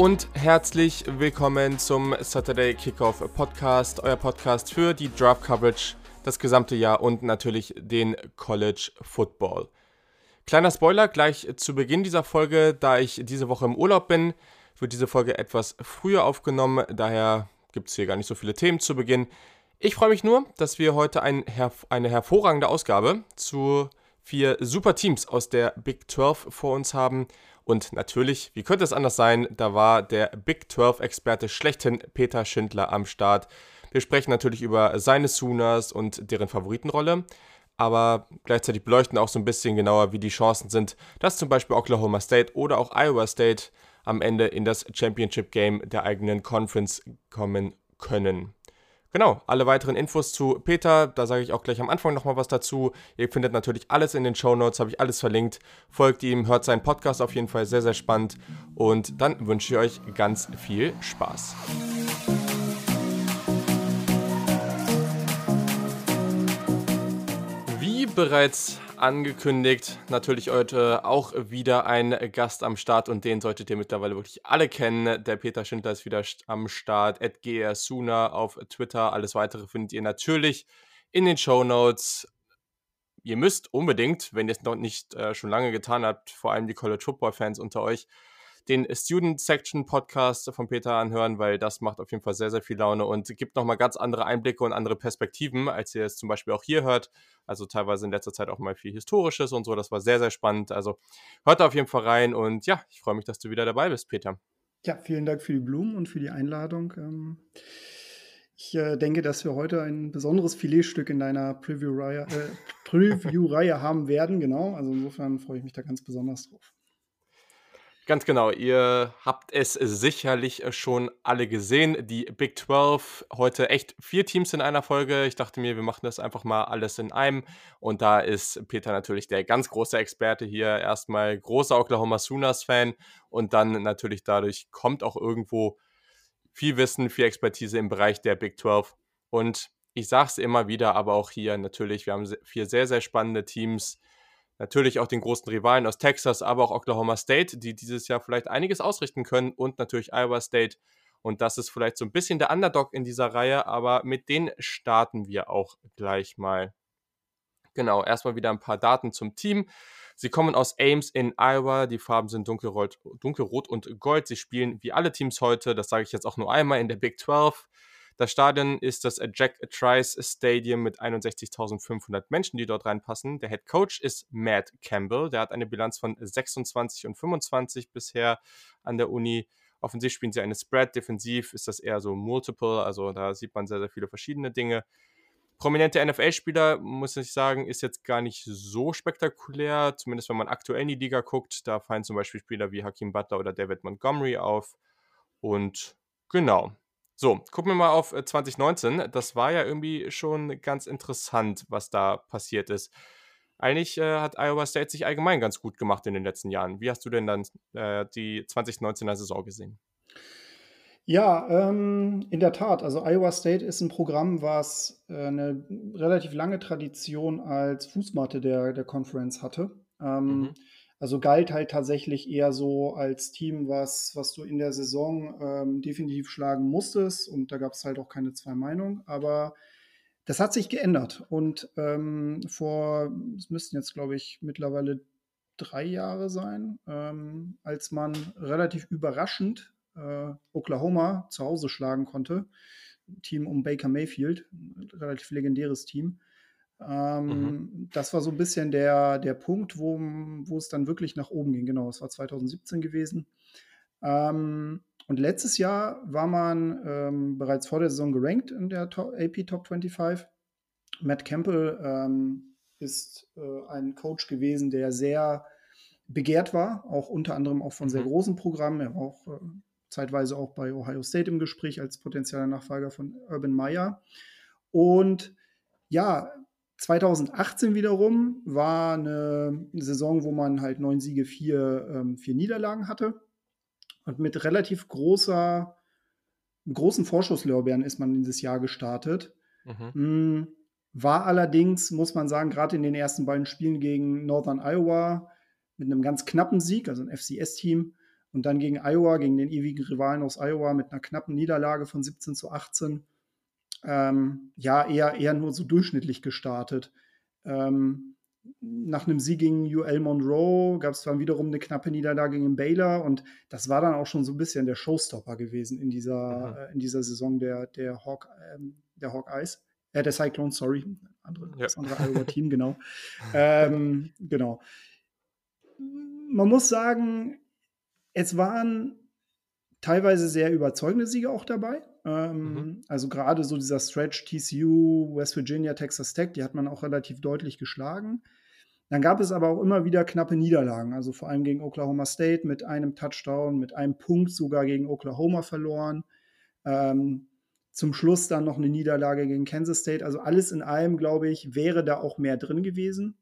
Und herzlich willkommen zum Saturday Kickoff Podcast, euer Podcast für die Draft Coverage das gesamte Jahr und natürlich den College Football. Kleiner Spoiler gleich zu Beginn dieser Folge, da ich diese Woche im Urlaub bin, wird diese Folge etwas früher aufgenommen, daher gibt es hier gar nicht so viele Themen zu Beginn. Ich freue mich nur, dass wir heute ein, eine hervorragende Ausgabe zu vier super Teams aus der Big 12 vor uns haben. Und natürlich, wie könnte es anders sein, da war der Big 12-Experte schlechthin Peter Schindler am Start. Wir sprechen natürlich über seine Sooners und deren Favoritenrolle, aber gleichzeitig beleuchten auch so ein bisschen genauer, wie die Chancen sind, dass zum Beispiel Oklahoma State oder auch Iowa State am Ende in das Championship Game der eigenen Conference kommen können. Genau, alle weiteren Infos zu Peter, da sage ich auch gleich am Anfang nochmal was dazu. Ihr findet natürlich alles in den Show Notes, habe ich alles verlinkt. Folgt ihm, hört seinen Podcast auf jeden Fall sehr, sehr spannend. Und dann wünsche ich euch ganz viel Spaß. Bereits angekündigt, natürlich heute auch wieder ein Gast am Start und den solltet ihr mittlerweile wirklich alle kennen. Der Peter Schindler ist wieder am Start, @grsuna auf Twitter. Alles weitere findet ihr natürlich in den Show Notes. Ihr müsst unbedingt, wenn ihr es noch nicht äh, schon lange getan habt, vor allem die College Football Fans unter euch, den Student Section Podcast von Peter anhören, weil das macht auf jeden Fall sehr, sehr viel Laune und gibt nochmal ganz andere Einblicke und andere Perspektiven, als ihr es zum Beispiel auch hier hört. Also teilweise in letzter Zeit auch mal viel Historisches und so. Das war sehr, sehr spannend. Also hört da auf jeden Fall rein und ja, ich freue mich, dass du wieder dabei bist, Peter. Ja, vielen Dank für die Blumen und für die Einladung. Ähm, ich äh, denke, dass wir heute ein besonderes Filetstück in deiner Preview-Reihe äh, Preview haben werden. Genau, also insofern freue ich mich da ganz besonders drauf. Ganz genau, ihr habt es sicherlich schon alle gesehen. Die Big 12, heute echt vier Teams in einer Folge. Ich dachte mir, wir machen das einfach mal alles in einem. Und da ist Peter natürlich der ganz große Experte hier. Erstmal großer Oklahoma Sooners-Fan und dann natürlich dadurch kommt auch irgendwo viel Wissen, viel Expertise im Bereich der Big 12. Und ich sage es immer wieder, aber auch hier natürlich, wir haben vier sehr, sehr spannende Teams natürlich auch den großen Rivalen aus Texas, aber auch Oklahoma State, die dieses Jahr vielleicht einiges ausrichten können und natürlich Iowa State. Und das ist vielleicht so ein bisschen der Underdog in dieser Reihe, aber mit denen starten wir auch gleich mal. Genau, erstmal wieder ein paar Daten zum Team. Sie kommen aus Ames in Iowa. Die Farben sind dunkelrot, dunkelrot und gold. Sie spielen wie alle Teams heute, das sage ich jetzt auch nur einmal, in der Big 12. Das Stadion ist das Jack Trice Stadium mit 61.500 Menschen, die dort reinpassen. Der Head Coach ist Matt Campbell. Der hat eine Bilanz von 26 und 25 bisher an der Uni. Offensiv spielen sie eine Spread, defensiv ist das eher so Multiple, also da sieht man sehr, sehr viele verschiedene Dinge. Prominente NFL-Spieler, muss ich sagen, ist jetzt gar nicht so spektakulär, zumindest wenn man aktuell in die Liga guckt. Da fallen zum Beispiel Spieler wie Hakim Butler oder David Montgomery auf. Und genau, so, gucken wir mal auf 2019. Äh, das war ja irgendwie schon ganz interessant, was da passiert ist. Eigentlich äh, hat Iowa State sich allgemein ganz gut gemacht in den letzten Jahren. Wie hast du denn dann äh, die 2019er Saison gesehen? Ja, ähm, in der Tat. Also Iowa State ist ein Programm, was äh, eine relativ lange Tradition als Fußmatte der, der Conference hatte. Ähm, mhm. Also galt halt tatsächlich eher so als Team, was, was du in der Saison ähm, definitiv schlagen musstest. Und da gab es halt auch keine zwei Meinungen. Aber das hat sich geändert. Und ähm, vor, es müssten jetzt, glaube ich, mittlerweile drei Jahre sein, ähm, als man relativ überraschend äh, Oklahoma zu Hause schlagen konnte. Team um Baker Mayfield, relativ legendäres Team. Ähm, mhm. Das war so ein bisschen der, der Punkt, wo, wo es dann wirklich nach oben ging. Genau, es war 2017 gewesen. Ähm, und letztes Jahr war man ähm, bereits vor der Saison gerankt in der Top, AP Top 25. Matt Campbell ähm, ist äh, ein Coach gewesen, der sehr begehrt war, auch unter anderem auch von sehr mhm. großen Programmen. Er war auch äh, zeitweise auch bei Ohio State im Gespräch als potenzieller Nachfolger von Urban Meyer. Und ja, 2018 wiederum war eine Saison, wo man halt neun Siege, vier, ähm, vier Niederlagen hatte. Und mit relativ großer, großen Vorschusslorbeeren ist man in dieses Jahr gestartet. Mhm. Hm, war allerdings, muss man sagen, gerade in den ersten beiden Spielen gegen Northern Iowa mit einem ganz knappen Sieg, also ein FCS-Team, und dann gegen Iowa, gegen den ewigen Rivalen aus Iowa mit einer knappen Niederlage von 17 zu 18. Ähm, ja, eher, eher nur so durchschnittlich gestartet. Ähm, nach einem Sieg gegen UL Monroe gab es dann wiederum eine knappe Niederlage gegen Baylor und das war dann auch schon so ein bisschen der Showstopper gewesen in dieser, mhm. äh, in dieser Saison der, der, Hawk, ähm, der Hawkeyes. Äh, der Cyclones, sorry. Andere, ja. Das andere Iowa-Team, genau. ähm, genau. Man muss sagen, es waren teilweise sehr überzeugende Siege auch dabei. Ähm, mhm. Also gerade so dieser Stretch TCU, West Virginia, Texas Tech, die hat man auch relativ deutlich geschlagen. Dann gab es aber auch immer wieder knappe Niederlagen, also vor allem gegen Oklahoma State mit einem Touchdown, mit einem Punkt sogar gegen Oklahoma verloren. Ähm, zum Schluss dann noch eine Niederlage gegen Kansas State. Also alles in allem, glaube ich, wäre da auch mehr drin gewesen.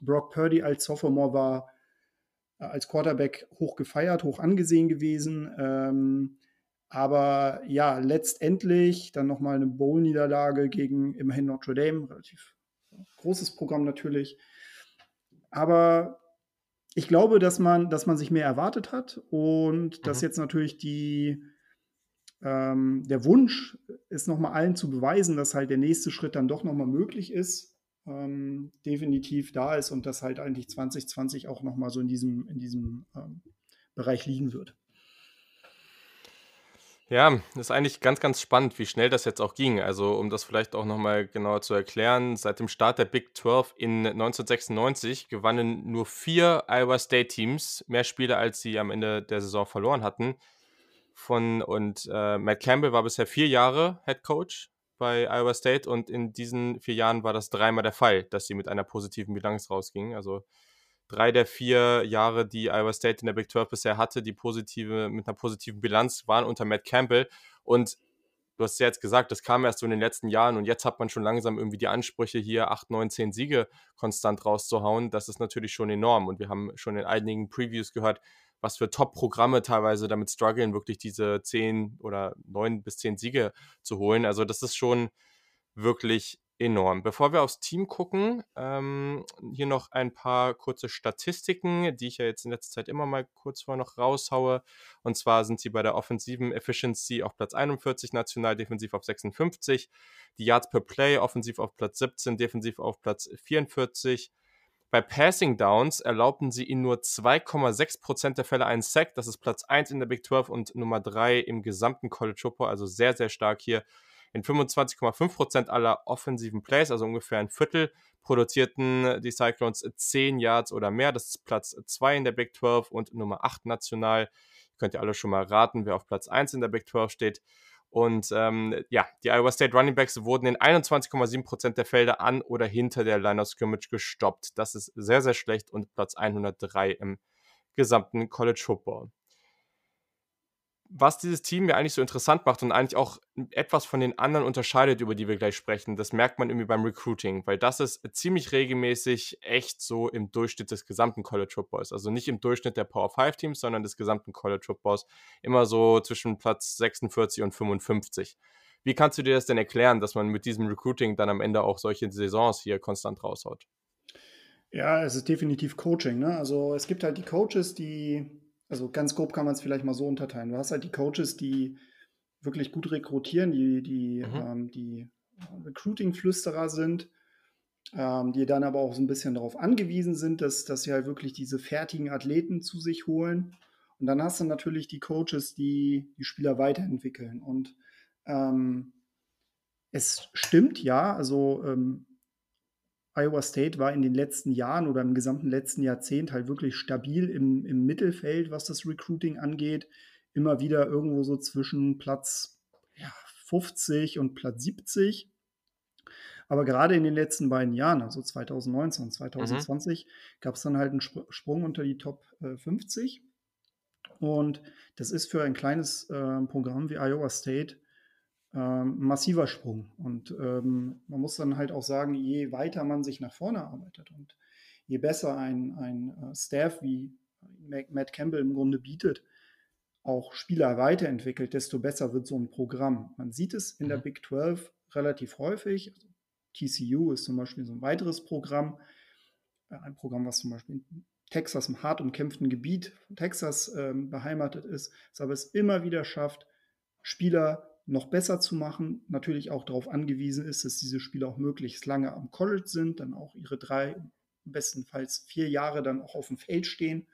Brock Purdy als Sophomore war äh, als Quarterback hoch gefeiert, hoch angesehen gewesen. Ähm, aber ja, letztendlich dann nochmal eine Bowl-Niederlage gegen immerhin Notre Dame, relativ großes Programm natürlich. Aber ich glaube, dass man, dass man sich mehr erwartet hat und mhm. dass jetzt natürlich die, ähm, der Wunsch ist, nochmal allen zu beweisen, dass halt der nächste Schritt dann doch nochmal möglich ist, ähm, definitiv da ist und dass halt eigentlich 2020 auch nochmal so in diesem, in diesem ähm, Bereich liegen wird. Ja, ist eigentlich ganz, ganz spannend, wie schnell das jetzt auch ging. Also, um das vielleicht auch nochmal genauer zu erklären, seit dem Start der Big 12 in 1996 gewannen nur vier Iowa State Teams mehr Spiele, als sie am Ende der Saison verloren hatten. Von, und äh, Matt Campbell war bisher vier Jahre Head Coach bei Iowa State und in diesen vier Jahren war das dreimal der Fall, dass sie mit einer positiven Bilanz rausgingen. Also drei der vier Jahre, die Iowa State in der Big 12 bisher hatte, die positive, mit einer positiven Bilanz, waren unter Matt Campbell. Und du hast ja jetzt gesagt, das kam erst so in den letzten Jahren und jetzt hat man schon langsam irgendwie die Ansprüche, hier 8, 9, 10 Siege konstant rauszuhauen. Das ist natürlich schon enorm. Und wir haben schon in einigen Previews gehört, was für Top-Programme teilweise damit strugglen, wirklich diese 10 oder 9 bis 10 Siege zu holen. Also das ist schon wirklich enorm. Bevor wir aufs Team gucken, ähm, hier noch ein paar kurze Statistiken, die ich ja jetzt in letzter Zeit immer mal kurz vorher noch raushaue. Und zwar sind sie bei der offensiven Efficiency auf Platz 41, national defensiv auf 56, die Yards per Play offensiv auf Platz 17, defensiv auf Platz 44. Bei Passing Downs erlaubten sie in nur 2,6% der Fälle einen Sack. Das ist Platz 1 in der Big 12 und Nummer 3 im gesamten College Football. Also sehr, sehr stark hier in 25,5% aller offensiven Plays, also ungefähr ein Viertel, produzierten die Cyclones 10 Yards oder mehr. Das ist Platz 2 in der Big 12 und Nummer 8 national. Könnt ihr alle schon mal raten, wer auf Platz 1 in der Big 12 steht. Und ähm, ja, die Iowa State Running Backs wurden in 21,7% der Felder an oder hinter der Line of Scrimmage gestoppt. Das ist sehr, sehr schlecht und Platz 103 im gesamten College Football was dieses Team ja eigentlich so interessant macht und eigentlich auch etwas von den anderen unterscheidet, über die wir gleich sprechen, das merkt man irgendwie beim Recruiting, weil das ist ziemlich regelmäßig echt so im Durchschnitt des gesamten College Footballs. Also nicht im Durchschnitt der Power 5 Teams, sondern des gesamten College Footballs. Immer so zwischen Platz 46 und 55. Wie kannst du dir das denn erklären, dass man mit diesem Recruiting dann am Ende auch solche Saisons hier konstant raushaut? Ja, es ist definitiv Coaching. Ne? Also es gibt halt die Coaches, die also ganz grob kann man es vielleicht mal so unterteilen. Du hast halt die Coaches, die wirklich gut rekrutieren, die, die, mhm. ähm, die Recruiting-Flüsterer sind, ähm, die dann aber auch so ein bisschen darauf angewiesen sind, dass, dass sie halt wirklich diese fertigen Athleten zu sich holen. Und dann hast du natürlich die Coaches, die die Spieler weiterentwickeln. Und ähm, es stimmt, ja, also ähm, Iowa State war in den letzten Jahren oder im gesamten letzten Jahrzehnt halt wirklich stabil im, im Mittelfeld, was das Recruiting angeht. Immer wieder irgendwo so zwischen Platz ja, 50 und Platz 70. Aber gerade in den letzten beiden Jahren, also 2019 und 2020, mhm. gab es dann halt einen Sprung unter die Top äh, 50. Und das ist für ein kleines äh, Programm wie Iowa State ähm, massiver Sprung. Und ähm, man muss dann halt auch sagen, je weiter man sich nach vorne arbeitet und je besser ein, ein äh, Staff wie Matt Campbell im Grunde bietet, auch Spieler weiterentwickelt, desto besser wird so ein Programm. Man sieht es in der mhm. Big 12 relativ häufig. TCU ist zum Beispiel so ein weiteres Programm, äh, ein Programm, was zum Beispiel Texas im hart umkämpften Gebiet von Texas ähm, beheimatet ist, es aber es immer wieder schafft, Spieler noch besser zu machen. Natürlich auch darauf angewiesen ist, dass diese Spieler auch möglichst lange am College sind, dann auch ihre drei, bestenfalls vier Jahre dann auch auf dem Feld stehen.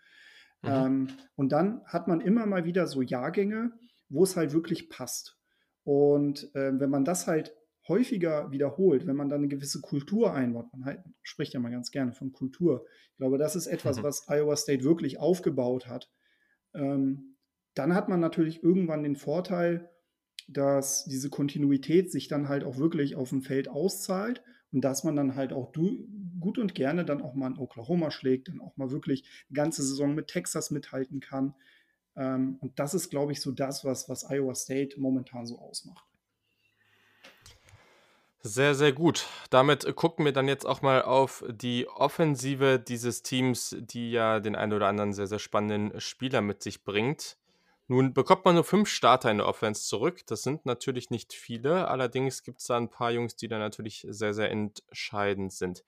Mhm. Ähm, und dann hat man immer mal wieder so Jahrgänge, wo es halt wirklich passt. Und äh, wenn man das halt häufiger wiederholt, wenn man dann eine gewisse Kultur einbaut, man halt, spricht ja mal ganz gerne von Kultur. Ich glaube, das ist etwas, mhm. was Iowa State wirklich aufgebaut hat. Ähm, dann hat man natürlich irgendwann den Vorteil, dass diese Kontinuität sich dann halt auch wirklich auf dem Feld auszahlt und dass man dann halt auch gut und gerne dann auch mal in Oklahoma schlägt, dann auch mal wirklich eine ganze Saison mit Texas mithalten kann. Ähm, und das ist, glaube ich, so das, was, was Iowa State momentan so ausmacht. Sehr, sehr gut. Damit gucken wir dann jetzt auch mal auf die Offensive dieses Teams, die ja den einen oder anderen sehr, sehr spannenden Spieler mit sich bringt. Nun bekommt man nur fünf Starter in der Offense zurück. Das sind natürlich nicht viele. Allerdings gibt es da ein paar Jungs, die da natürlich sehr, sehr entscheidend sind.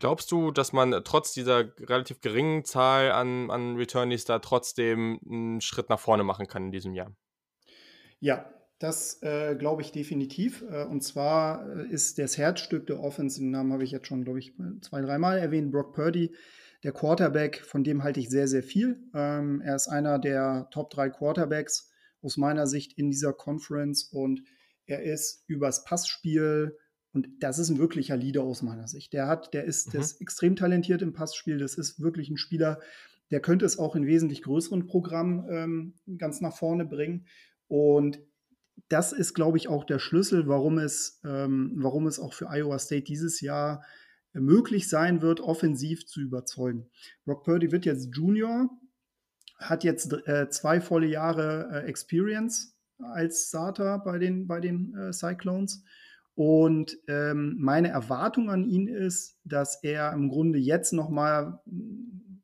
Glaubst du, dass man trotz dieser relativ geringen Zahl an, an Returnees da trotzdem einen Schritt nach vorne machen kann in diesem Jahr? Ja, das äh, glaube ich definitiv. Äh, und zwar äh, ist das Herzstück der Offense, den Namen habe ich jetzt schon, glaube ich, zwei, dreimal erwähnt, Brock Purdy der Quarterback, von dem halte ich sehr, sehr viel. Ähm, er ist einer der Top 3 Quarterbacks aus meiner Sicht in dieser Conference und er ist übers Passspiel und das ist ein wirklicher Leader aus meiner Sicht. Der hat, der ist, mhm. der ist extrem talentiert im Passspiel. Das ist wirklich ein Spieler, der könnte es auch in wesentlich größeren Programmen ähm, ganz nach vorne bringen. Und das ist, glaube ich, auch der Schlüssel, warum es, ähm, warum es auch für Iowa State dieses Jahr möglich sein wird, offensiv zu überzeugen. Brock Purdy wird jetzt Junior, hat jetzt äh, zwei volle Jahre äh, Experience als Starter bei den, bei den äh, Cyclones. Und ähm, meine Erwartung an ihn ist, dass er im Grunde jetzt nochmal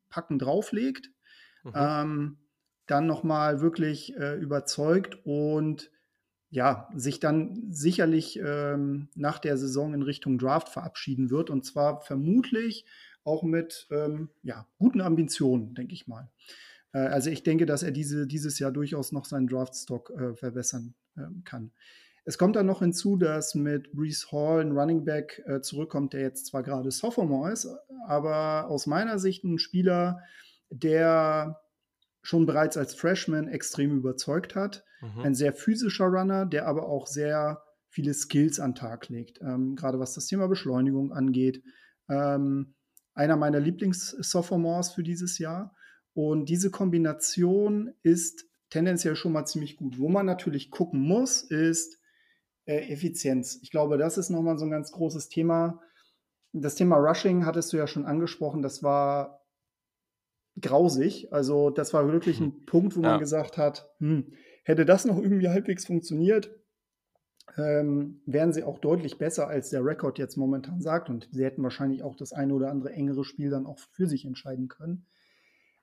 Packen drauflegt, mhm. ähm, dann nochmal wirklich äh, überzeugt und ja, sich dann sicherlich ähm, nach der Saison in Richtung Draft verabschieden wird. Und zwar vermutlich auch mit ähm, ja, guten Ambitionen, denke ich mal. Äh, also ich denke, dass er diese, dieses Jahr durchaus noch seinen Draftstock äh, verbessern äh, kann. Es kommt dann noch hinzu, dass mit Brees Hall ein Running Back äh, zurückkommt, der jetzt zwar gerade Sophomore ist, aber aus meiner Sicht ein Spieler, der schon bereits als Freshman extrem überzeugt hat. Mhm. Ein sehr physischer Runner, der aber auch sehr viele Skills an den Tag legt, ähm, gerade was das Thema Beschleunigung angeht. Ähm, einer meiner Lieblings-Sophomores für dieses Jahr. Und diese Kombination ist tendenziell schon mal ziemlich gut. Wo man natürlich gucken muss, ist äh, Effizienz. Ich glaube, das ist nochmal so ein ganz großes Thema. Das Thema Rushing hattest du ja schon angesprochen. Das war grausig. Also das war wirklich ein Punkt, wo ja. man gesagt hat, hm, hätte das noch irgendwie halbwegs funktioniert, ähm, wären sie auch deutlich besser, als der Rekord jetzt momentan sagt. Und sie hätten wahrscheinlich auch das eine oder andere engere Spiel dann auch für sich entscheiden können.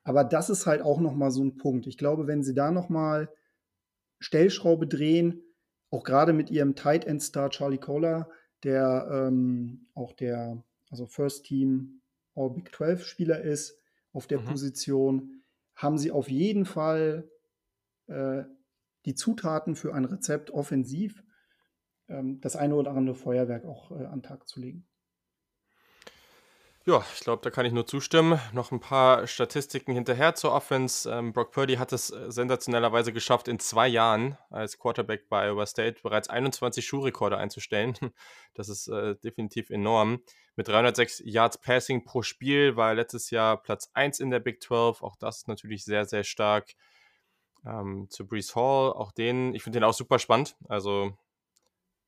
Aber das ist halt auch noch mal so ein Punkt. Ich glaube, wenn sie da noch mal Stellschraube drehen, auch gerade mit ihrem Tight End Star Charlie Kohler, der ähm, auch der also First Team All Big 12 Spieler ist, auf der mhm. Position, haben sie auf jeden Fall äh, die Zutaten für ein Rezept offensiv, ähm, das eine oder andere Feuerwerk auch äh, an den Tag zu legen. Ja, ich glaube, da kann ich nur zustimmen. Noch ein paar Statistiken hinterher zur Offense. Ähm, Brock Purdy hat es äh, sensationellerweise geschafft, in zwei Jahren als Quarterback bei Iowa State bereits 21 Schuhrekorde einzustellen. Das ist äh, definitiv enorm. Mit 306 Yards Passing pro Spiel war er letztes Jahr Platz 1 in der Big 12. Auch das ist natürlich sehr, sehr stark. Ähm, zu Brees Hall, auch den, ich finde den auch super spannend. Also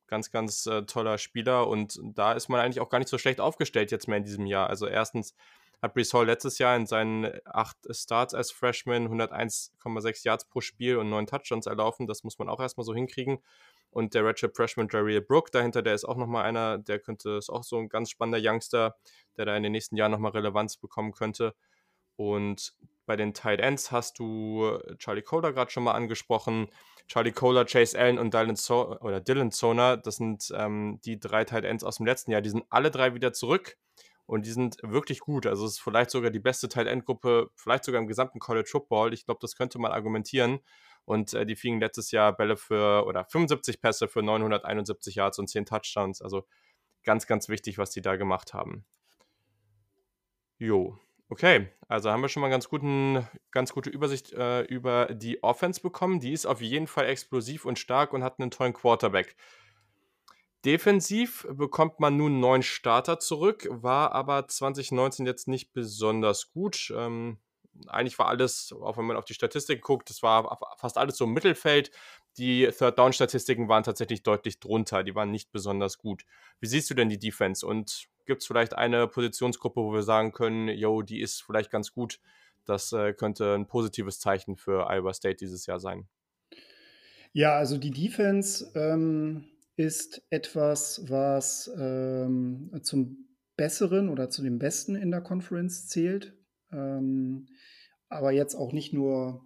ganz, ganz äh, toller Spieler und da ist man eigentlich auch gar nicht so schlecht aufgestellt jetzt mehr in diesem Jahr. Also erstens hat Brees Hall letztes Jahr in seinen acht Starts als Freshman 101,6 Yards pro Spiel und neun Touchdowns erlaufen. Das muss man auch erstmal so hinkriegen. Und der Redshirt Freshman Jariel Brook dahinter, der ist auch nochmal einer, der könnte, ist auch so ein ganz spannender Youngster, der da in den nächsten Jahren nochmal Relevanz bekommen könnte. Und bei den Tight Ends hast du Charlie Kohler gerade schon mal angesprochen. Charlie Kohler, Chase Allen und Dylan, so oder Dylan Zoner, das sind ähm, die drei Tight Ends aus dem letzten Jahr. Die sind alle drei wieder zurück. und die sind wirklich gut. Also es ist vielleicht sogar die beste Tight End Gruppe, vielleicht sogar im gesamten College Football. Ich glaube, das könnte man argumentieren. Und äh, die fingen letztes Jahr Bälle für oder 75 Pässe für 971 Yards und 10 Touchdowns. Also ganz, ganz wichtig, was die da gemacht haben. Jo, okay. Also haben wir schon mal ganz guten, ganz gute Übersicht äh, über die Offense bekommen. Die ist auf jeden Fall explosiv und stark und hat einen tollen Quarterback. Defensiv bekommt man nun neun Starter zurück, war aber 2019 jetzt nicht besonders gut. Ähm, eigentlich war alles, auch wenn man auf die Statistiken guckt, das war fast alles so im Mittelfeld. Die Third-Down-Statistiken waren tatsächlich deutlich drunter, die waren nicht besonders gut. Wie siehst du denn die Defense und gibt es vielleicht eine Positionsgruppe, wo wir sagen können, yo, die ist vielleicht ganz gut? Das äh, könnte ein positives Zeichen für Iowa State dieses Jahr sein. Ja, also die Defense ähm, ist etwas, was ähm, zum Besseren oder zu dem Besten in der Conference zählt. Ähm, aber jetzt auch nicht nur,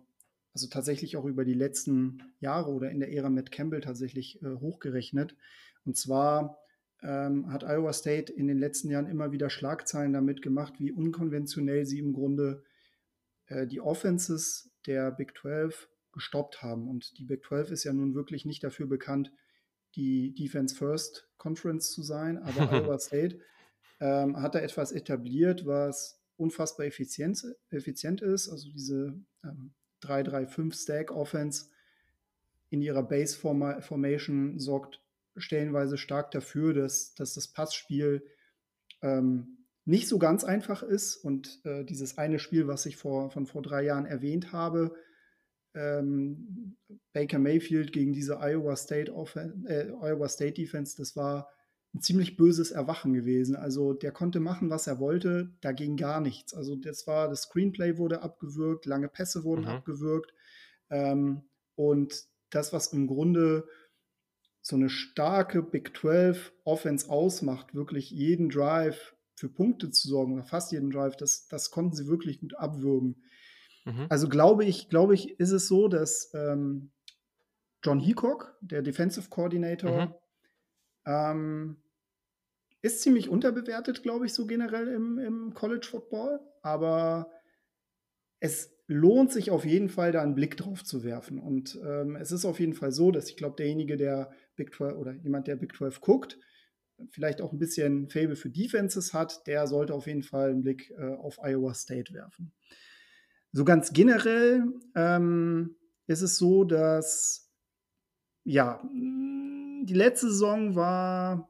also tatsächlich auch über die letzten Jahre oder in der Ära mit Campbell tatsächlich äh, hochgerechnet. Und zwar ähm, hat Iowa State in den letzten Jahren immer wieder Schlagzeilen damit gemacht, wie unkonventionell sie im Grunde äh, die Offenses der Big 12 gestoppt haben. Und die Big 12 ist ja nun wirklich nicht dafür bekannt, die Defense First Conference zu sein, aber Iowa State ähm, hat da etwas etabliert, was unfassbar effizient, effizient ist. Also diese ähm, 3-3-5 Stack Offense in ihrer Base Formation sorgt stellenweise stark dafür, dass, dass das Passspiel ähm, nicht so ganz einfach ist. Und äh, dieses eine Spiel, was ich vor, von vor drei Jahren erwähnt habe, ähm, Baker Mayfield gegen diese Iowa State, äh, Iowa State Defense, das war ein ziemlich böses Erwachen gewesen. Also der konnte machen, was er wollte, da ging gar nichts. Also das war, das Screenplay wurde abgewürgt, lange Pässe wurden mhm. abgewürgt. Ähm, und das, was im Grunde so eine starke Big 12 Offense ausmacht, wirklich jeden Drive für Punkte zu sorgen oder fast jeden Drive, das, das konnten sie wirklich gut abwürgen. Mhm. Also glaube ich, glaube ich, ist es so, dass ähm, John Heacock, der Defensive Coordinator, mhm. ähm, ist ziemlich unterbewertet, glaube ich, so generell im, im College Football. Aber es lohnt sich auf jeden Fall, da einen Blick drauf zu werfen. Und ähm, es ist auf jeden Fall so, dass ich glaube, derjenige, der Big 12 oder jemand, der Big 12 guckt, vielleicht auch ein bisschen Fable für Defenses hat, der sollte auf jeden Fall einen Blick äh, auf Iowa State werfen. So ganz generell ähm, ist es so, dass ja, die letzte Saison war,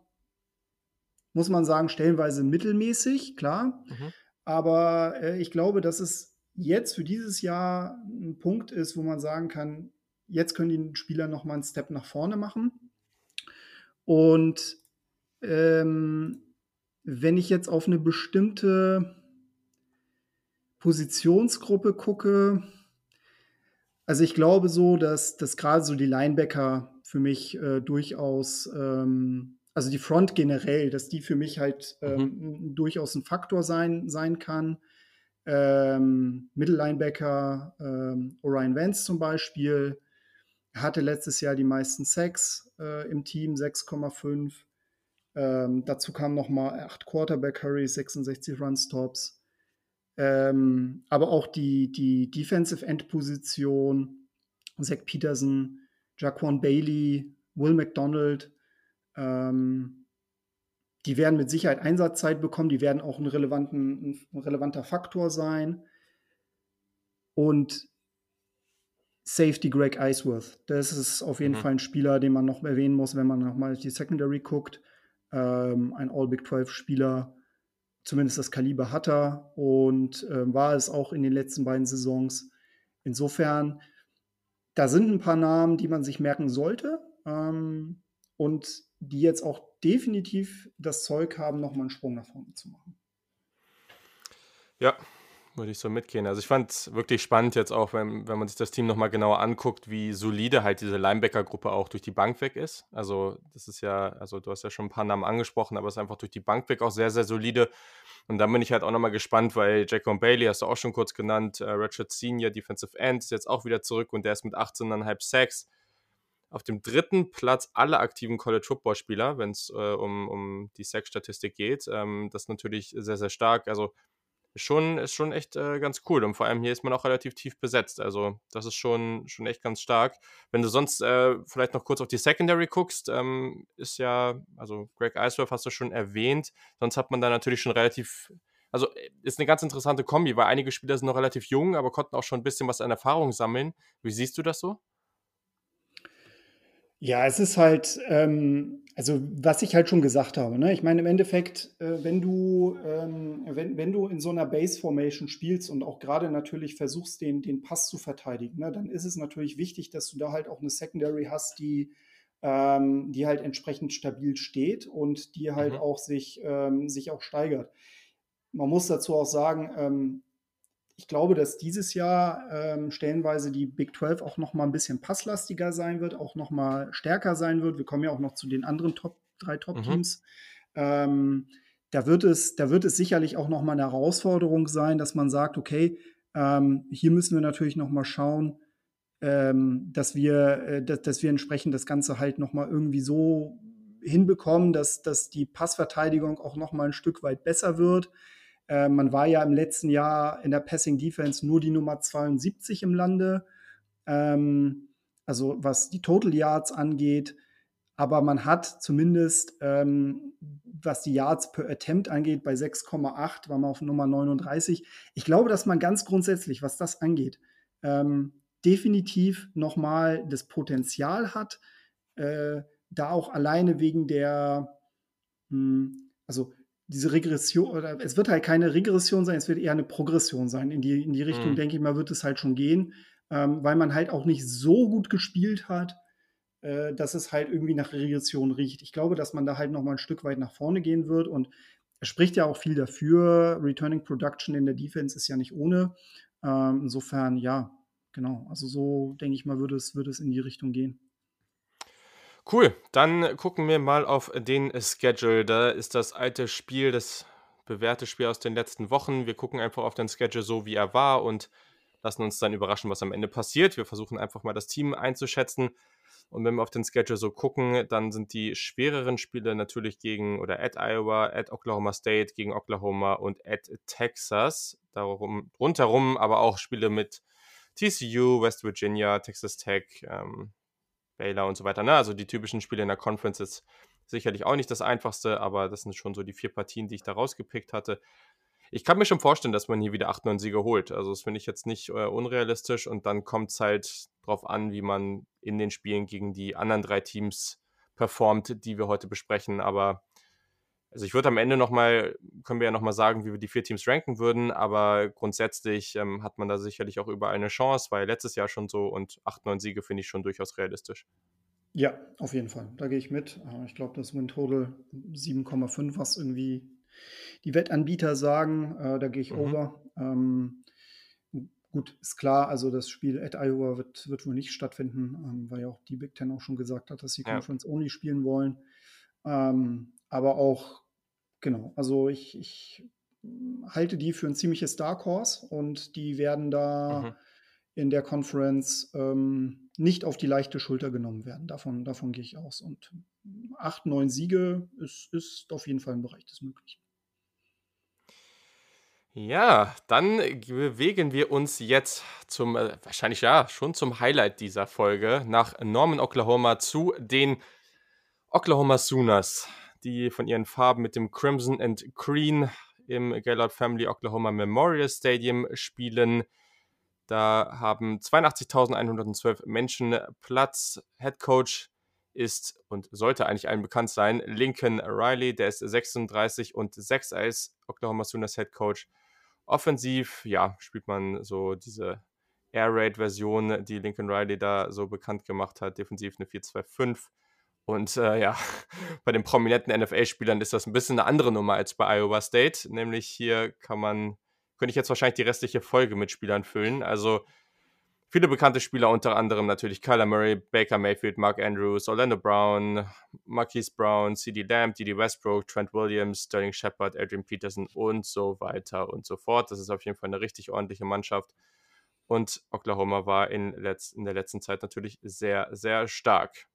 muss man sagen, stellenweise mittelmäßig, klar. Mhm. Aber äh, ich glaube, dass es jetzt für dieses Jahr ein Punkt ist, wo man sagen kann, jetzt können die Spieler noch mal einen Step nach vorne machen. Und ähm, wenn ich jetzt auf eine bestimmte Positionsgruppe gucke, also ich glaube so, dass, dass gerade so die Linebacker für mich äh, durchaus, ähm, also die Front generell, dass die für mich halt ähm, mhm. durchaus ein Faktor sein, sein kann ähm, Mittellinebacker ähm, Orion Vance zum Beispiel. Er hatte letztes Jahr die meisten Sacks äh, im Team, 6,5. Ähm, dazu kamen nochmal 8 Quarterback-Hurries, 66 Run-Stops. Ähm, aber auch die, die Defensive End-Position, Zach Peterson, Jaquan Bailey, Will McDonald, ähm, die werden mit Sicherheit Einsatzzeit bekommen, die werden auch ein, ein relevanter Faktor sein. Und Safety Greg Iceworth, das ist auf jeden mhm. Fall ein Spieler, den man noch erwähnen muss, wenn man nochmal die Secondary guckt. Ähm, ein All Big 12 Spieler, zumindest das Kaliber hat er und äh, war es auch in den letzten beiden Saisons. Insofern, da sind ein paar Namen, die man sich merken sollte ähm, und die jetzt auch definitiv das Zeug haben, nochmal einen Sprung nach vorne zu machen. Ja, würde ich so mitgehen. Also ich fand es wirklich spannend jetzt auch, wenn, wenn man sich das Team nochmal genauer anguckt, wie solide halt diese Linebacker-Gruppe auch durch die Bank weg ist. Also das ist ja, also du hast ja schon ein paar Namen angesprochen, aber es ist einfach durch die Bank weg auch sehr, sehr solide. Und dann bin ich halt auch nochmal gespannt, weil Jacob Bailey, hast du auch schon kurz genannt, äh, Richard Senior, Defensive End, ist jetzt auch wieder zurück und der ist mit 18,5 Sacks Auf dem dritten Platz alle aktiven College Football Spieler, wenn es äh, um, um die Sex-Statistik geht. Ähm, das ist natürlich sehr, sehr stark. Also schon, ist schon echt äh, ganz cool. Und vor allem hier ist man auch relativ tief besetzt. Also das ist schon, schon echt ganz stark. Wenn du sonst äh, vielleicht noch kurz auf die Secondary guckst, ähm, ist ja, also Greg Eisworth hast du schon erwähnt. Sonst hat man da natürlich schon relativ also äh, ist eine ganz interessante Kombi, weil einige Spieler sind noch relativ jung, aber konnten auch schon ein bisschen was an Erfahrung sammeln. Wie siehst du das so? Ja, es ist halt, ähm, also was ich halt schon gesagt habe, ne? Ich meine, im Endeffekt, äh, wenn du, ähm, wenn, wenn du in so einer Base-Formation spielst und auch gerade natürlich versuchst, den, den Pass zu verteidigen, ne, dann ist es natürlich wichtig, dass du da halt auch eine Secondary hast, die, ähm, die halt entsprechend stabil steht und die halt mhm. auch sich, ähm, sich auch steigert. Man muss dazu auch sagen, ähm, ich glaube, dass dieses Jahr ähm, stellenweise die Big 12 auch noch mal ein bisschen passlastiger sein wird, auch noch mal stärker sein wird. Wir kommen ja auch noch zu den anderen Top, drei Top-Teams. Mhm. Ähm, da, wird es, da wird es sicherlich auch noch mal eine Herausforderung sein, dass man sagt, okay, ähm, hier müssen wir natürlich noch mal schauen, ähm, dass, wir, äh, dass, dass wir entsprechend das Ganze halt noch mal irgendwie so hinbekommen, dass, dass die Passverteidigung auch noch mal ein Stück weit besser wird. Äh, man war ja im letzten Jahr in der Passing Defense nur die Nummer 72 im Lande, ähm, also was die Total Yards angeht. Aber man hat zumindest, ähm, was die Yards per Attempt angeht, bei 6,8 war man auf Nummer 39. Ich glaube, dass man ganz grundsätzlich, was das angeht, ähm, definitiv nochmal das Potenzial hat, äh, da auch alleine wegen der, mh, hm, also diese Regression, oder es wird halt keine Regression sein, es wird eher eine Progression sein. In die, in die Richtung, mhm. denke ich mal, wird es halt schon gehen, ähm, weil man halt auch nicht so gut gespielt hat, äh, dass es halt irgendwie nach Regression riecht. Ich glaube, dass man da halt noch mal ein Stück weit nach vorne gehen wird und es spricht ja auch viel dafür. Returning Production in der Defense ist ja nicht ohne. Ähm, insofern, ja, genau. Also so, denke ich mal, würde es, würde es in die Richtung gehen. Cool, dann gucken wir mal auf den Schedule. Da ist das alte Spiel, das bewährte Spiel aus den letzten Wochen. Wir gucken einfach auf den Schedule so, wie er war und lassen uns dann überraschen, was am Ende passiert. Wir versuchen einfach mal das Team einzuschätzen. Und wenn wir auf den Schedule so gucken, dann sind die schwereren Spiele natürlich gegen oder at Iowa, at Oklahoma State, gegen Oklahoma und at Texas. Darum, rundherum aber auch Spiele mit TCU, West Virginia, Texas Tech, ähm, Baylor und so weiter. Ne? Also die typischen Spiele in der Conference ist sicherlich auch nicht das einfachste, aber das sind schon so die vier Partien, die ich da rausgepickt hatte. Ich kann mir schon vorstellen, dass man hier wieder 8, 9 Siege holt. Also das finde ich jetzt nicht äh, unrealistisch und dann kommt es halt drauf an, wie man in den Spielen gegen die anderen drei Teams performt, die wir heute besprechen. Aber also ich würde am Ende nochmal, können wir ja nochmal sagen, wie wir die vier Teams ranken würden, aber grundsätzlich ähm, hat man da sicherlich auch überall eine Chance, weil letztes Jahr schon so und 8, 9 Siege finde ich schon durchaus realistisch. Ja, auf jeden Fall. Da gehe ich mit. Äh, ich glaube, das Win Total 7,5, was irgendwie die Wettanbieter sagen. Äh, da gehe ich mhm. over. Ähm, gut, ist klar, also das Spiel at Iowa wird, wird wohl nicht stattfinden, ähm, weil ja auch die Big Ten auch schon gesagt hat, dass sie ja. Conference Only spielen wollen. Ähm, aber auch, genau, also ich, ich halte die für ein ziemliches Dark Horse und die werden da mhm. in der Conference ähm, nicht auf die leichte Schulter genommen werden. Davon, davon gehe ich aus. Und acht, neun Siege ist, ist auf jeden Fall im Bereich des Möglichen. Ja, dann bewegen wir uns jetzt zum, äh, wahrscheinlich ja, schon zum Highlight dieser Folge nach Norman, Oklahoma zu den Oklahoma Sooners die von ihren Farben mit dem Crimson and Green im Gaylord Family Oklahoma Memorial Stadium spielen. Da haben 82.112 Menschen Platz. Head Coach ist und sollte eigentlich allen bekannt sein, Lincoln Riley, der ist 36 und 6 als Oklahoma Sooners Head Coach. Offensiv, ja, spielt man so diese Air Raid Version, die Lincoln Riley da so bekannt gemacht hat. Defensiv eine 4-2-5. Und äh, ja, bei den prominenten NFL-Spielern ist das ein bisschen eine andere Nummer als bei Iowa State. Nämlich hier kann man, könnte ich jetzt wahrscheinlich die restliche Folge mit Spielern füllen. Also viele bekannte Spieler, unter anderem natürlich Kyler Murray, Baker Mayfield, Mark Andrews, Orlando Brown, Marquise Brown, CD Lamb, Didi Westbrook, Trent Williams, Sterling Shepard, Adrian Peterson und so weiter und so fort. Das ist auf jeden Fall eine richtig ordentliche Mannschaft. Und Oklahoma war in, letz in der letzten Zeit natürlich sehr, sehr stark.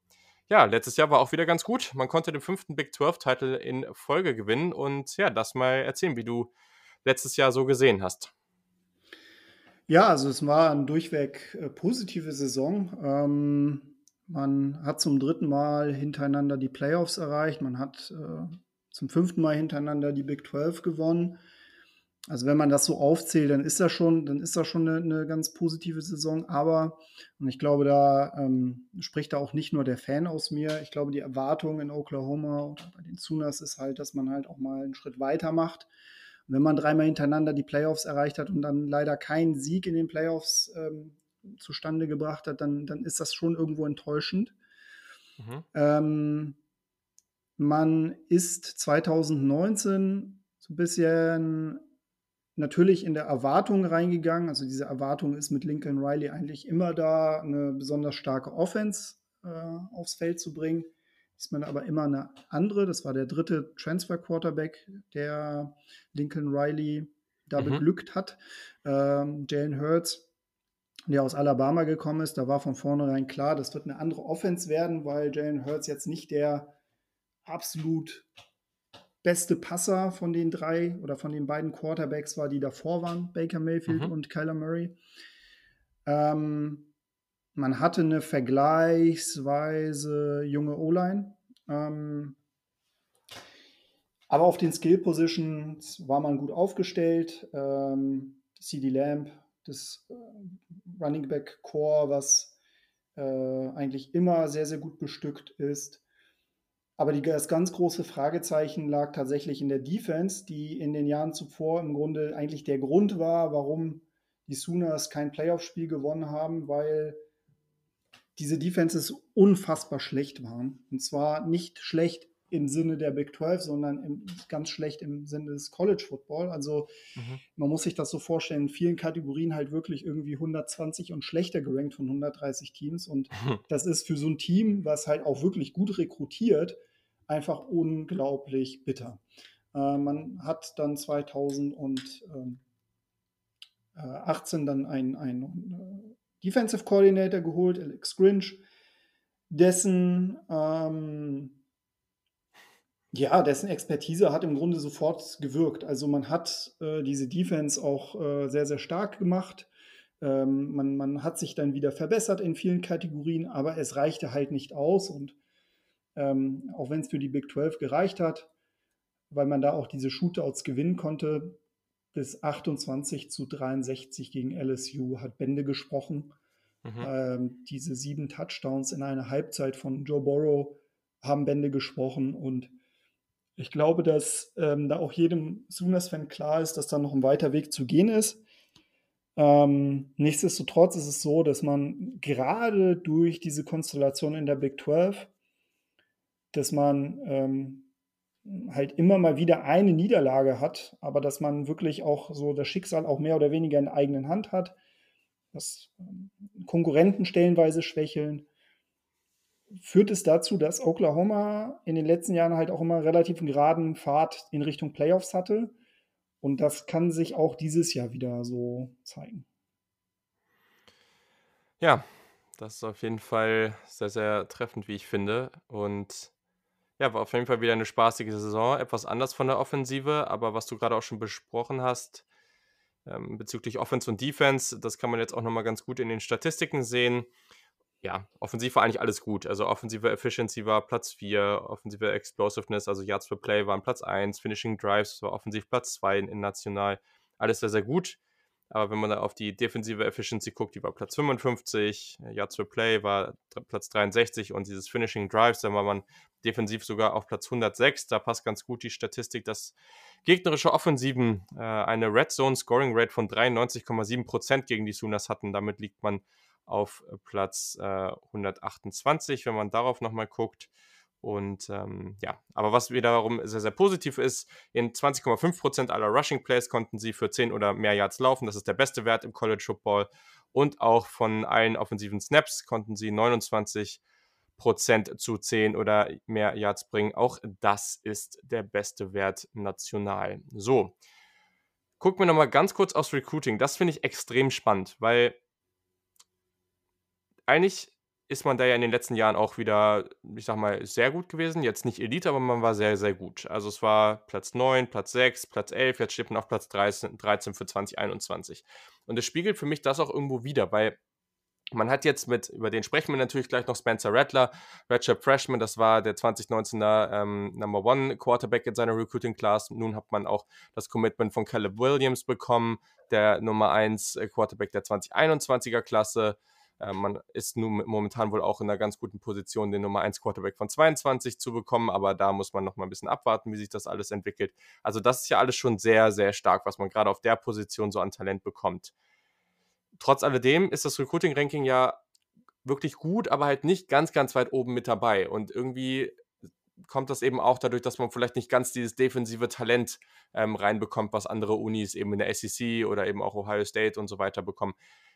Ja, letztes Jahr war auch wieder ganz gut. Man konnte den fünften Big 12-Titel in Folge gewinnen. Und ja, das mal erzählen, wie du letztes Jahr so gesehen hast. Ja, also es war eine durchweg äh, positive Saison. Ähm, man hat zum dritten Mal hintereinander die Playoffs erreicht. Man hat äh, zum fünften Mal hintereinander die Big 12 gewonnen. Also wenn man das so aufzählt, dann ist das schon, dann ist das schon eine, eine ganz positive Saison. Aber, und ich glaube, da ähm, spricht da auch nicht nur der Fan aus mir. Ich glaube, die Erwartung in Oklahoma oder bei den Sooners ist halt, dass man halt auch mal einen Schritt weiter macht. Und wenn man dreimal hintereinander die Playoffs erreicht hat und dann leider keinen Sieg in den Playoffs ähm, zustande gebracht hat, dann, dann ist das schon irgendwo enttäuschend. Mhm. Ähm, man ist 2019 so ein bisschen natürlich in der Erwartung reingegangen. Also diese Erwartung ist mit Lincoln Riley eigentlich immer da, eine besonders starke Offense äh, aufs Feld zu bringen. Ist man aber immer eine andere. Das war der dritte Transfer-Quarterback, der Lincoln Riley da mhm. beglückt hat. Ähm, Jalen Hurts, der aus Alabama gekommen ist, da war von vornherein klar, das wird eine andere Offense werden, weil Jalen Hurts jetzt nicht der absolut beste Passer von den drei oder von den beiden Quarterbacks war, die davor waren, Baker Mayfield mhm. und Kyler Murray. Ähm, man hatte eine vergleichsweise junge O-Line. Ähm, aber auf den Skill Positions war man gut aufgestellt. Ähm, CD Lamb, das äh, Running Back Core, was äh, eigentlich immer sehr, sehr gut bestückt ist. Aber die, das ganz große Fragezeichen lag tatsächlich in der Defense, die in den Jahren zuvor im Grunde eigentlich der Grund war, warum die Sooners kein Playoff-Spiel gewonnen haben, weil diese Defenses unfassbar schlecht waren. Und zwar nicht schlecht im Sinne der Big 12, sondern im, ganz schlecht im Sinne des College Football. Also mhm. man muss sich das so vorstellen, in vielen Kategorien halt wirklich irgendwie 120 und schlechter gerankt von 130 Teams. Und mhm. das ist für so ein Team, was halt auch wirklich gut rekrutiert, einfach unglaublich bitter. Äh, man hat dann 2018 ähm, dann einen, einen äh, Defensive Coordinator geholt, Alex Grinch, dessen ähm, ja, dessen Expertise hat im Grunde sofort gewirkt. Also man hat äh, diese Defense auch äh, sehr, sehr stark gemacht. Ähm, man, man hat sich dann wieder verbessert in vielen Kategorien, aber es reichte halt nicht aus. Und ähm, auch wenn es für die Big 12 gereicht hat, weil man da auch diese Shootouts gewinnen konnte, bis 28 zu 63 gegen LSU hat Bände gesprochen. Mhm. Ähm, diese sieben Touchdowns in einer Halbzeit von Joe Burrow haben Bände gesprochen und ich glaube, dass ähm, da auch jedem Sooners-Fan klar ist, dass da noch ein weiter Weg zu gehen ist. Ähm, nichtsdestotrotz ist es so, dass man gerade durch diese Konstellation in der Big 12, dass man ähm, halt immer mal wieder eine Niederlage hat, aber dass man wirklich auch so das Schicksal auch mehr oder weniger in eigenen Hand hat, dass ähm, Konkurrenten stellenweise schwächeln führt es dazu, dass Oklahoma in den letzten Jahren halt auch immer relativ einen geraden Pfad in Richtung Playoffs hatte. Und das kann sich auch dieses Jahr wieder so zeigen. Ja, das ist auf jeden Fall sehr, sehr treffend, wie ich finde. Und ja, war auf jeden Fall wieder eine spaßige Saison. Etwas anders von der Offensive, aber was du gerade auch schon besprochen hast, ähm, bezüglich Offense und Defense, das kann man jetzt auch nochmal ganz gut in den Statistiken sehen ja, offensiv war eigentlich alles gut. Also offensive Efficiency war Platz 4, offensive Explosiveness, also Yards per Play waren Platz 1, Finishing Drives war offensiv Platz 2 in, in national. Alles sehr, sehr gut. Aber wenn man da auf die defensive Efficiency guckt, die war Platz 55, Yards per Play war Platz 63 und dieses Finishing Drives, da war man defensiv sogar auf Platz 106. Da passt ganz gut die Statistik, dass gegnerische Offensiven äh, eine Red Zone Scoring Rate von 93,7% gegen die Sooners hatten. Damit liegt man auf äh, Platz äh, 128, wenn man darauf nochmal guckt. Und ähm, ja, aber was wiederum sehr, sehr positiv ist, in 20,5% aller Rushing Plays konnten sie für 10 oder mehr Yards laufen. Das ist der beste Wert im College Football. Und auch von allen offensiven Snaps konnten sie 29% zu 10 oder mehr Yards bringen. Auch das ist der beste Wert national. So, gucken wir nochmal ganz kurz aufs Recruiting. Das finde ich extrem spannend, weil eigentlich ist man da ja in den letzten Jahren auch wieder, ich sage mal, sehr gut gewesen. Jetzt nicht Elite, aber man war sehr, sehr gut. Also, es war Platz 9, Platz 6, Platz 11, jetzt steht man auf Platz 13 13 für 2021. Und es spiegelt für mich das auch irgendwo wider, weil man hat jetzt mit, über den sprechen wir natürlich gleich noch, Spencer Rattler, Redshirt Freshman, das war der 2019er ähm, Number One Quarterback in seiner Recruiting Class. Nun hat man auch das Commitment von Caleb Williams bekommen, der Nummer 1 äh, Quarterback der 2021er Klasse. Äh, man ist nun momentan wohl auch in einer ganz guten Position, den Nummer 1 Quarterback von 22 zu bekommen, aber da muss man noch mal ein bisschen abwarten, wie sich das alles entwickelt. Also das ist ja alles schon sehr, sehr stark, was man gerade auf der Position so an Talent bekommt trotz alledem ist das Recruiting-Ranking ja wirklich gut, aber halt nicht ganz, ganz weit oben mit dabei. Und irgendwie kommt das eben auch dadurch, dass man vielleicht nicht ganz dieses defensive Talent ähm, reinbekommt, was andere Unis eben in der SEC oder eben auch Ohio State und so weiter bekommen.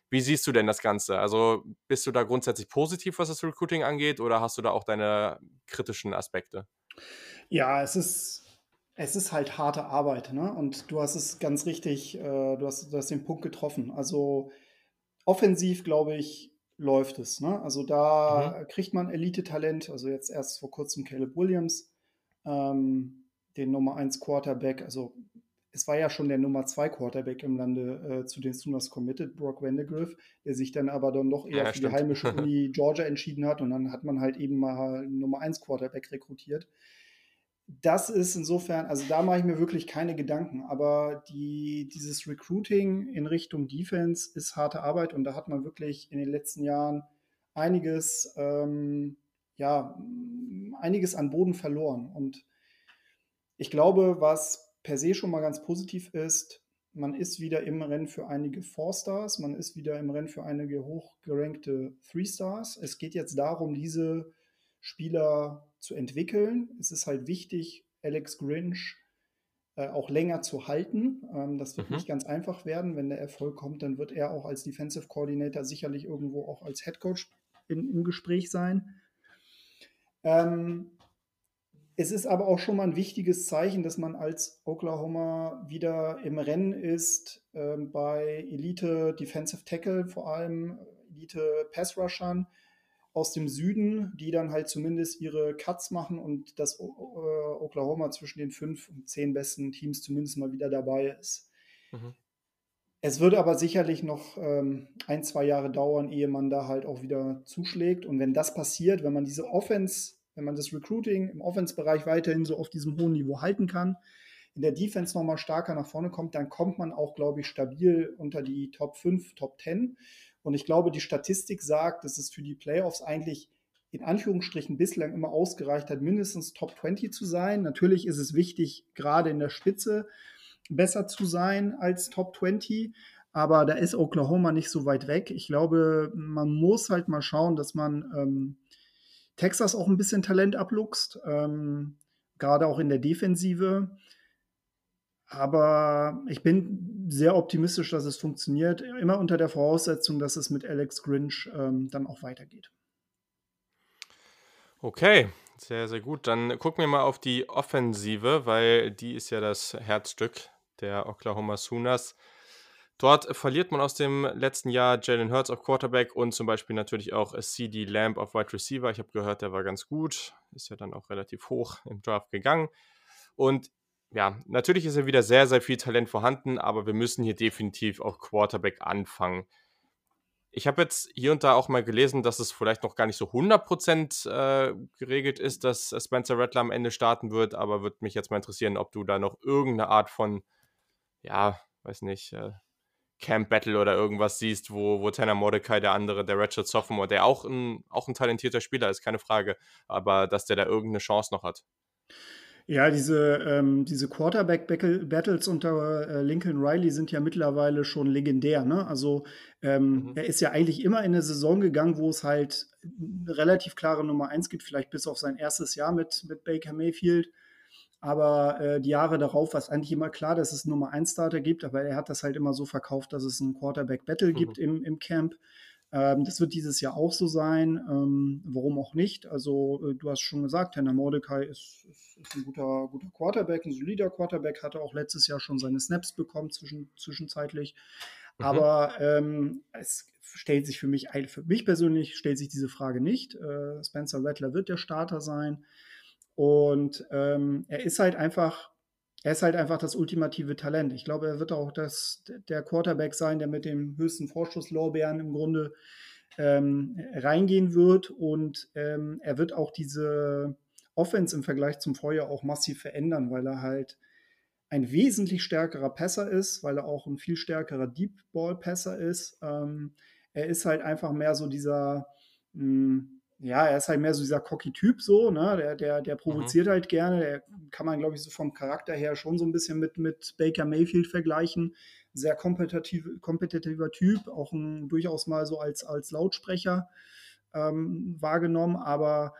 Wie siehst du denn das Ganze? Also bist du da grundsätzlich positiv, was das Recruiting angeht, oder hast du da auch deine kritischen Aspekte? Ja, es ist, es ist halt harte Arbeit, ne? Und du hast es ganz richtig, äh, du, hast, du hast den Punkt getroffen. Also offensiv, glaube ich, läuft es. Ne? Also da mhm. kriegt man Elite-Talent. Also jetzt erst vor kurzem Caleb Williams, ähm, den Nummer 1 Quarterback. Also es war ja schon der Nummer 2 Quarterback im Lande, äh, zu den Sooners committed, Brock Vandegrift, der sich dann aber dann doch eher ja, für stimmt. die heimische Uni Georgia entschieden hat. Und dann hat man halt eben mal Nummer 1 Quarterback rekrutiert das ist insofern, also da mache ich mir wirklich keine Gedanken, aber die, dieses Recruiting in Richtung Defense ist harte Arbeit und da hat man wirklich in den letzten Jahren einiges, ähm, ja, einiges an Boden verloren. Und ich glaube, was per se schon mal ganz positiv ist, man ist wieder im Rennen für einige Four Stars, man ist wieder im Rennen für einige hochgerankte Three Stars. Es geht jetzt darum, diese Spieler zu entwickeln. Es ist halt wichtig, Alex Grinch äh, auch länger zu halten. Ähm, das wird mhm. nicht ganz einfach werden. Wenn der Erfolg kommt, dann wird er auch als Defensive Coordinator sicherlich irgendwo auch als Head Coach in, im Gespräch sein. Ähm, es ist aber auch schon mal ein wichtiges Zeichen, dass man als Oklahoma wieder im Rennen ist äh, bei Elite Defensive Tackle, vor allem Elite Pass Rushern aus dem Süden, die dann halt zumindest ihre Cuts machen und dass Oklahoma zwischen den fünf und zehn besten Teams zumindest mal wieder dabei ist. Mhm. Es wird aber sicherlich noch ähm, ein, zwei Jahre dauern, ehe man da halt auch wieder zuschlägt. Und wenn das passiert, wenn man diese Offense, wenn man das Recruiting im Offense-Bereich weiterhin so auf diesem hohen Niveau halten kann, in der Defense nochmal stärker nach vorne kommt, dann kommt man auch, glaube ich, stabil unter die Top 5, Top 10. Und ich glaube, die Statistik sagt, dass es für die Playoffs eigentlich in Anführungsstrichen bislang immer ausgereicht hat, mindestens Top 20 zu sein. Natürlich ist es wichtig, gerade in der Spitze besser zu sein als Top 20. Aber da ist Oklahoma nicht so weit weg. Ich glaube, man muss halt mal schauen, dass man ähm, Texas auch ein bisschen Talent abluchst, ähm, gerade auch in der Defensive. Aber ich bin sehr optimistisch, dass es funktioniert. Immer unter der Voraussetzung, dass es mit Alex Grinch ähm, dann auch weitergeht. Okay, sehr, sehr gut. Dann gucken wir mal auf die Offensive, weil die ist ja das Herzstück der Oklahoma Sooners. Dort verliert man aus dem letzten Jahr Jalen Hurts auf Quarterback und zum Beispiel natürlich auch CD Lamb auf Wide Receiver. Ich habe gehört, der war ganz gut, ist ja dann auch relativ hoch im Draft gegangen. Und ja, natürlich ist ja wieder sehr, sehr viel Talent vorhanden, aber wir müssen hier definitiv auf Quarterback anfangen. Ich habe jetzt hier und da auch mal gelesen, dass es vielleicht noch gar nicht so 100% äh, geregelt ist, dass Spencer Rattler am Ende starten wird, aber würde mich jetzt mal interessieren, ob du da noch irgendeine Art von, ja, weiß nicht, äh, Camp Battle oder irgendwas siehst, wo, wo Tanner Mordecai, der andere, der Ratchet Sophomore, der auch ein, auch ein talentierter Spieler ist, keine Frage, aber dass der da irgendeine Chance noch hat. Ja, diese, ähm, diese Quarterback-Battles unter äh, Lincoln Riley sind ja mittlerweile schon legendär. Ne? Also ähm, mhm. er ist ja eigentlich immer in eine Saison gegangen, wo es halt eine relativ klare Nummer 1 gibt, vielleicht bis auf sein erstes Jahr mit, mit Baker Mayfield. Aber äh, die Jahre darauf war es eigentlich immer klar, dass es Nummer 1 Starter gibt, aber er hat das halt immer so verkauft, dass es ein Quarterback-Battle mhm. gibt im, im Camp. Ähm, das wird dieses Jahr auch so sein. Ähm, warum auch nicht? Also, äh, du hast schon gesagt, Tanner Mordecai ist, ist, ist, ein guter, guter Quarterback, ein solider Quarterback, hatte auch letztes Jahr schon seine Snaps bekommen, zwischen, zwischenzeitlich. Mhm. Aber ähm, es, stellt sich für mich, für mich persönlich stellt sich diese Frage nicht. Äh, Spencer Rattler wird der Starter sein. Und ähm, er ist halt einfach, er ist halt einfach das ultimative Talent. Ich glaube, er wird auch das, der Quarterback sein, der mit dem höchsten Vorschusslorbeeren im Grunde ähm, reingehen wird. Und ähm, er wird auch diese Offense im Vergleich zum Vorjahr auch massiv verändern, weil er halt ein wesentlich stärkerer Passer ist, weil er auch ein viel stärkerer Deep Ball Passer ist. Ähm, er ist halt einfach mehr so dieser, mh, hm, ja, er ist halt mehr so dieser Cocky-Typ so, ne? Der, der, der mhm. provoziert mhm. halt gerne. Der kann man, glaube ich, so vom Charakter her schon so ein bisschen mit, mit Baker Mayfield vergleichen. Sehr kompetitiv, kompetitiver Typ, auch ein, durchaus mal so als, als Lautsprecher ähm, wahrgenommen, aber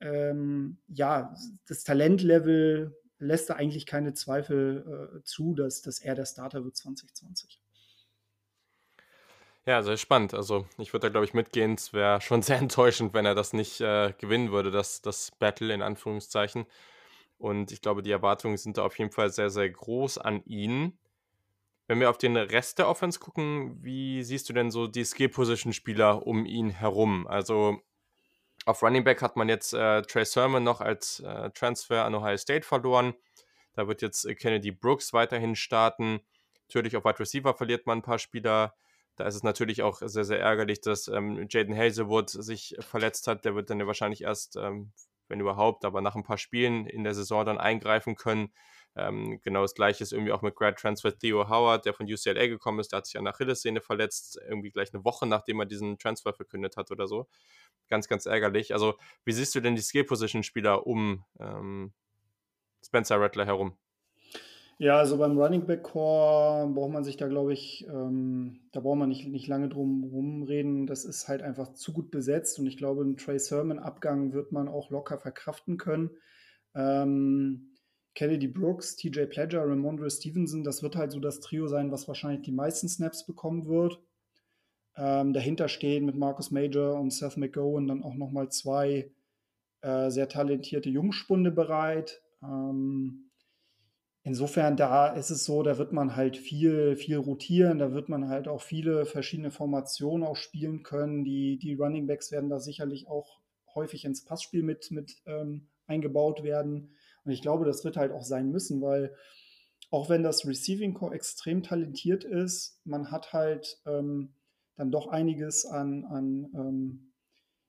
ähm, ja, das Talentlevel lässt da eigentlich keine Zweifel äh, zu, dass, dass er der Starter wird 2020. Ja, sehr spannend. Also ich würde da, glaube ich, mitgehen. Es wäre schon sehr enttäuschend, wenn er das nicht äh, gewinnen würde, das, das Battle in Anführungszeichen. Und ich glaube, die Erwartungen sind da auf jeden Fall sehr, sehr groß an ihn. Wenn wir auf den Rest der Offense gucken, wie siehst du denn so die Skill-Position-Spieler um ihn herum? Also auf Running Back hat man jetzt äh, Trey Sermon noch als äh, Transfer an Ohio State verloren. Da wird jetzt äh, Kennedy Brooks weiterhin starten. Natürlich auf Wide Receiver verliert man ein paar Spieler. Da ist es natürlich auch sehr, sehr ärgerlich, dass ähm, Jaden Hazelwood sich verletzt hat. Der wird dann ja wahrscheinlich erst, ähm, wenn überhaupt, aber nach ein paar Spielen in der Saison dann eingreifen können. Ähm, genau das gleiche ist irgendwie auch mit Grad Transfer Theo Howard, der von UCLA gekommen ist. Der hat sich an der Achillessehne verletzt, irgendwie gleich eine Woche nachdem er diesen Transfer verkündet hat oder so ganz, ganz ärgerlich. Also, wie siehst du denn die Skill-Position-Spieler um ähm, Spencer Rattler herum? Ja, also beim Running Back Core braucht man sich da, glaube ich, ähm, da braucht man nicht, nicht lange drum rumreden. Das ist halt einfach zu gut besetzt und ich glaube, einen Trey Sermon-Abgang wird man auch locker verkraften können. Ähm, Kennedy Brooks, TJ Pledger, Ramondre Stevenson, das wird halt so das Trio sein, was wahrscheinlich die meisten Snaps bekommen wird ähm, dahinter stehen mit Marcus Major und Seth McGowan dann auch nochmal zwei äh, sehr talentierte Jungspunde bereit. Ähm, insofern, da ist es so, da wird man halt viel, viel rotieren, da wird man halt auch viele verschiedene Formationen auch spielen können. Die, die Running Backs werden da sicherlich auch häufig ins Passspiel mit, mit ähm, eingebaut werden. Und ich glaube, das wird halt auch sein müssen, weil auch wenn das Receiving Core extrem talentiert ist, man hat halt ähm, dann doch einiges an, an ähm,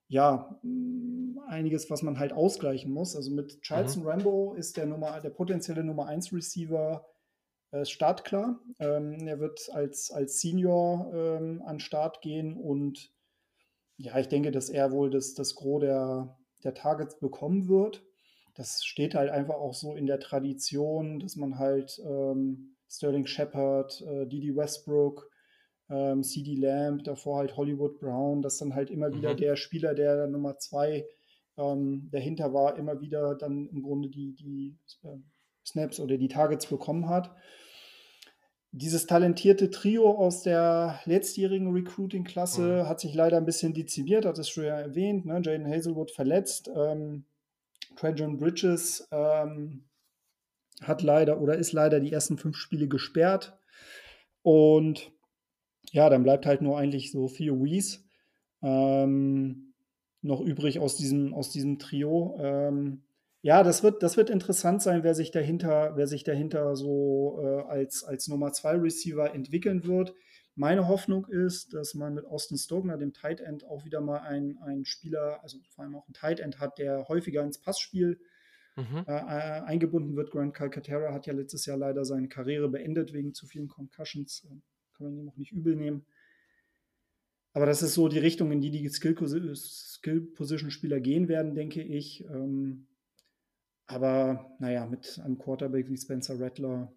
ja, mm, einiges, was man halt ausgleichen muss. Also mit Charleston mhm. Rambo ist der Nummer, der potenzielle Nummer 1 Receiver äh, startklar. Ähm, er wird als, als Senior ähm, an Start gehen und ja, ich denke, dass er wohl das, das Gros der, der Targets bekommen wird. Das steht halt einfach auch so in der Tradition, dass man halt ähm, Sterling Shepard, äh, Didi Westbrook, ähm, CD Lamb, davor halt Hollywood Brown, das dann halt immer wieder mhm. der Spieler, der Nummer zwei ähm, dahinter war, immer wieder dann im Grunde die, die äh, Snaps oder die Targets bekommen hat. Dieses talentierte Trio aus der letztjährigen Recruiting-Klasse mhm. hat sich leider ein bisschen dezimiert, hat es schon ja erwähnt. Ne? Jaden Hazelwood verletzt. Ähm, Trajan Bridges ähm, hat leider oder ist leider die ersten fünf Spiele gesperrt. Und ja, dann bleibt halt nur eigentlich so Theo Wies ähm, noch übrig aus diesem, aus diesem Trio. Ähm, ja, das wird, das wird interessant sein, wer sich dahinter, wer sich dahinter so äh, als, als Nummer 2 Receiver entwickeln wird. Meine Hoffnung ist, dass man mit Austin Stogner, dem Tight End, auch wieder mal einen, Spieler, also vor allem auch einen Tight End hat, der häufiger ins Passspiel mhm. äh, äh eingebunden wird. Grant Calcaterra hat ja letztes Jahr leider seine Karriere beendet wegen zu vielen Concussions kann man ihm auch nicht übel nehmen. Aber das ist so die Richtung, in die die Skill-Position-Spieler gehen werden, denke ich. Ähm, aber naja, mit einem Quarterback wie Spencer Rattler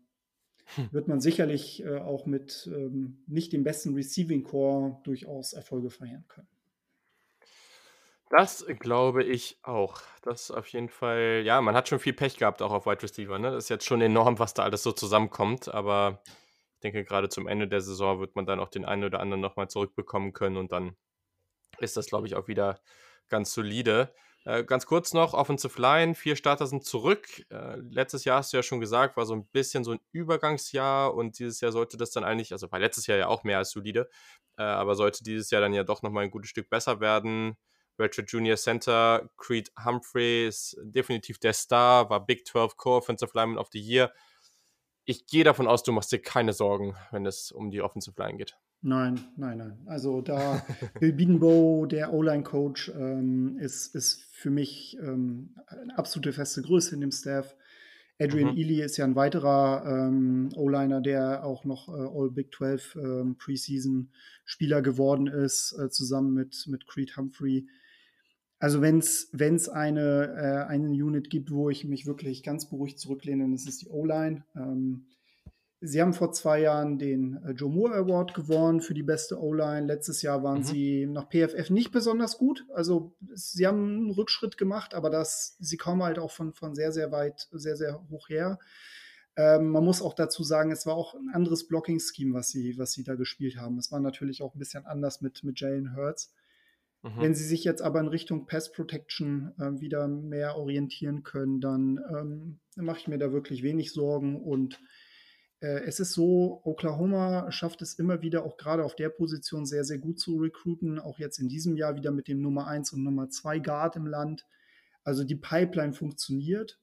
hm. wird man sicherlich äh, auch mit ähm, nicht dem besten Receiving Core durchaus Erfolge feiern können. Das glaube ich auch. Das auf jeden Fall, ja, man hat schon viel Pech gehabt, auch auf Wide Receiver. Ne? Das ist jetzt schon enorm, was da alles so zusammenkommt, aber denke, gerade zum Ende der Saison wird man dann auch den einen oder anderen nochmal zurückbekommen können und dann ist das, glaube ich, auch wieder ganz solide. Äh, ganz kurz noch, Offensive Line, vier Starter sind zurück. Äh, letztes Jahr hast du ja schon gesagt, war so ein bisschen so ein Übergangsjahr und dieses Jahr sollte das dann eigentlich, also war letztes Jahr ja auch mehr als solide, äh, aber sollte dieses Jahr dann ja doch nochmal ein gutes Stück besser werden. Ratchet Junior Center, Creed Humphrey ist definitiv der Star, war Big 12 Core Offensive Lineman of the Year. Ich gehe davon aus, du machst dir keine Sorgen, wenn es um die Offensive Line geht. Nein, nein, nein. Also da Bill Biedenbow, der O-Line-Coach, ähm, ist, ist für mich ähm, eine absolute feste Größe in dem Staff. Adrian mhm. Ely ist ja ein weiterer ähm, O-Liner, der auch noch äh, All Big 12 ähm, Preseason-Spieler geworden ist, äh, zusammen mit, mit Creed Humphrey. Also wenn es eine, äh, eine Unit gibt, wo ich mich wirklich ganz beruhigt zurücklehne, dann ist es die O-Line. Ähm, Sie haben vor zwei Jahren den äh, Joe Moore Award gewonnen für die beste O-Line. Letztes Jahr waren mhm. sie nach PFF nicht besonders gut. Also sie haben einen Rückschritt gemacht, aber das, sie kommen halt auch von, von sehr, sehr weit, sehr, sehr hoch her. Ähm, man muss auch dazu sagen, es war auch ein anderes Blocking-Scheme, was sie, was sie da gespielt haben. Es war natürlich auch ein bisschen anders mit, mit Jalen Hurts. Mhm. Wenn sie sich jetzt aber in Richtung Pass Protection äh, wieder mehr orientieren können, dann ähm, mache ich mir da wirklich wenig Sorgen und äh, es ist so, Oklahoma schafft es immer wieder, auch gerade auf der Position, sehr, sehr gut zu recruiten. Auch jetzt in diesem Jahr wieder mit dem Nummer 1 und Nummer 2 Guard im Land. Also die Pipeline funktioniert.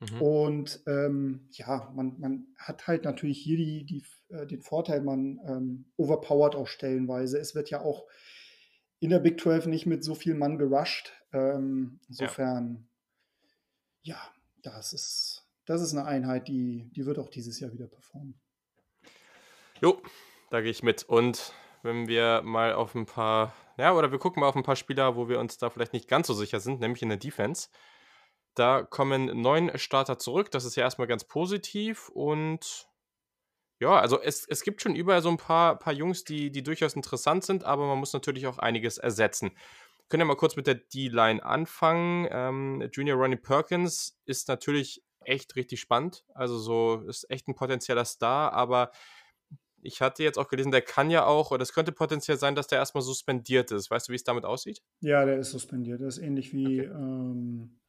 Mhm. Und ähm, ja, man, man hat halt natürlich hier die, die, äh, den Vorteil, man ähm, overpowert auch stellenweise. Es wird ja auch in der Big 12 nicht mit so viel Mann gerusht. Ähm, insofern, ja. ja, das ist das ist eine Einheit, die, die wird auch dieses Jahr wieder performen. Jo, da gehe ich mit. Und wenn wir mal auf ein paar, ja, oder wir gucken mal auf ein paar Spieler, wo wir uns da vielleicht nicht ganz so sicher sind, nämlich in der Defense. Da kommen neun Starter zurück. Das ist ja erstmal ganz positiv. Und ja, also es, es gibt schon überall so ein paar, paar Jungs, die, die durchaus interessant sind, aber man muss natürlich auch einiges ersetzen. Wir können ja mal kurz mit der D-Line anfangen. Ähm, Junior Ronnie Perkins ist natürlich echt richtig spannend. Also so ist echt ein potenzieller Star, aber ich hatte jetzt auch gelesen, der kann ja auch, oder es könnte potenziell sein, dass der erstmal suspendiert ist. Weißt du, wie es damit aussieht? Ja, der ist suspendiert. Das ist ähnlich wie okay. ähm,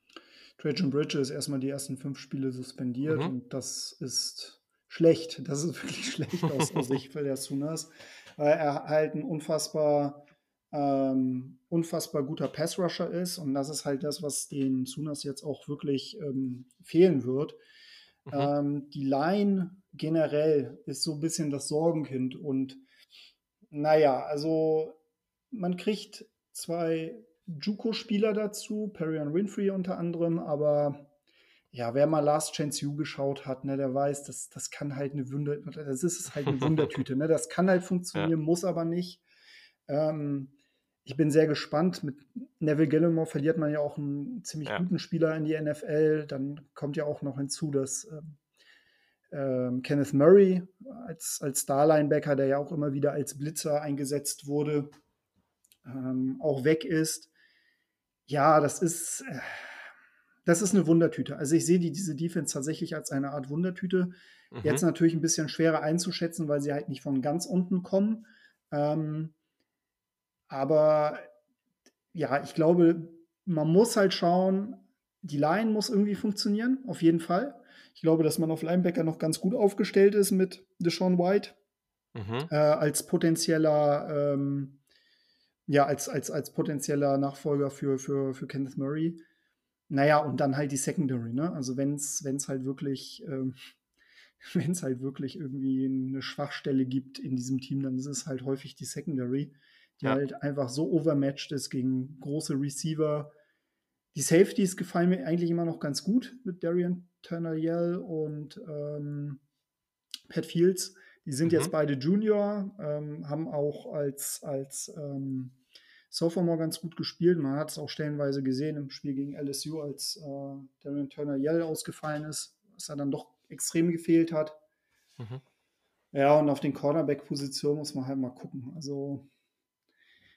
Trajan Bridges erstmal die ersten fünf Spiele suspendiert mhm. und das ist schlecht. Das ist wirklich schlecht aus, aus Sicht der Sunas, weil er halt ein unfassbar ähm, unfassbar guter Passrusher ist. Und das ist halt das, was den Sunas jetzt auch wirklich ähm, fehlen wird. Mhm. Ähm, die Line generell ist so ein bisschen das Sorgenkind. Und naja, also man kriegt zwei Juco-Spieler dazu, Perrion Winfrey unter anderem, aber ja, wer mal Last Chance U geschaut hat, ne, der weiß, das, das kann halt eine Wunder, das ist halt eine Wundertüte, ne? Das kann halt funktionieren, ja. muss aber nicht. Ähm, ich bin sehr gespannt. Mit Neville Gillimore verliert man ja auch einen ziemlich ja. guten Spieler in die NFL. Dann kommt ja auch noch hinzu, dass ähm, ähm, Kenneth Murray als, als Star-Linebacker, der ja auch immer wieder als Blitzer eingesetzt wurde, ähm, auch weg ist. Ja, das ist, äh, das ist eine Wundertüte. Also ich sehe die, diese Defense tatsächlich als eine Art Wundertüte. Mhm. Jetzt natürlich ein bisschen schwerer einzuschätzen, weil sie halt nicht von ganz unten kommen. Ähm, aber ja, ich glaube, man muss halt schauen, die Line muss irgendwie funktionieren, auf jeden Fall. Ich glaube, dass man auf Linebacker noch ganz gut aufgestellt ist mit Deshaun White mhm. äh, als potenzieller, ähm, ja, als, als, als potenzieller Nachfolger für, für, für Kenneth Murray. Naja, und dann halt die Secondary, ne? Also wenn es halt wirklich, ähm, wenn es halt wirklich irgendwie eine Schwachstelle gibt in diesem Team, dann ist es halt häufig die Secondary die ja. halt einfach so overmatched ist gegen große Receiver. Die Safeties gefallen mir eigentlich immer noch ganz gut mit Darian Turner-Yell und ähm, Pat Fields. Die sind mhm. jetzt beide Junior, ähm, haben auch als, als ähm, Sophomore ganz gut gespielt. Man hat es auch stellenweise gesehen im Spiel gegen LSU, als äh, Darian Turner-Yell ausgefallen ist, was er dann doch extrem gefehlt hat. Mhm. Ja, und auf den Cornerback-Positionen muss man halt mal gucken. Also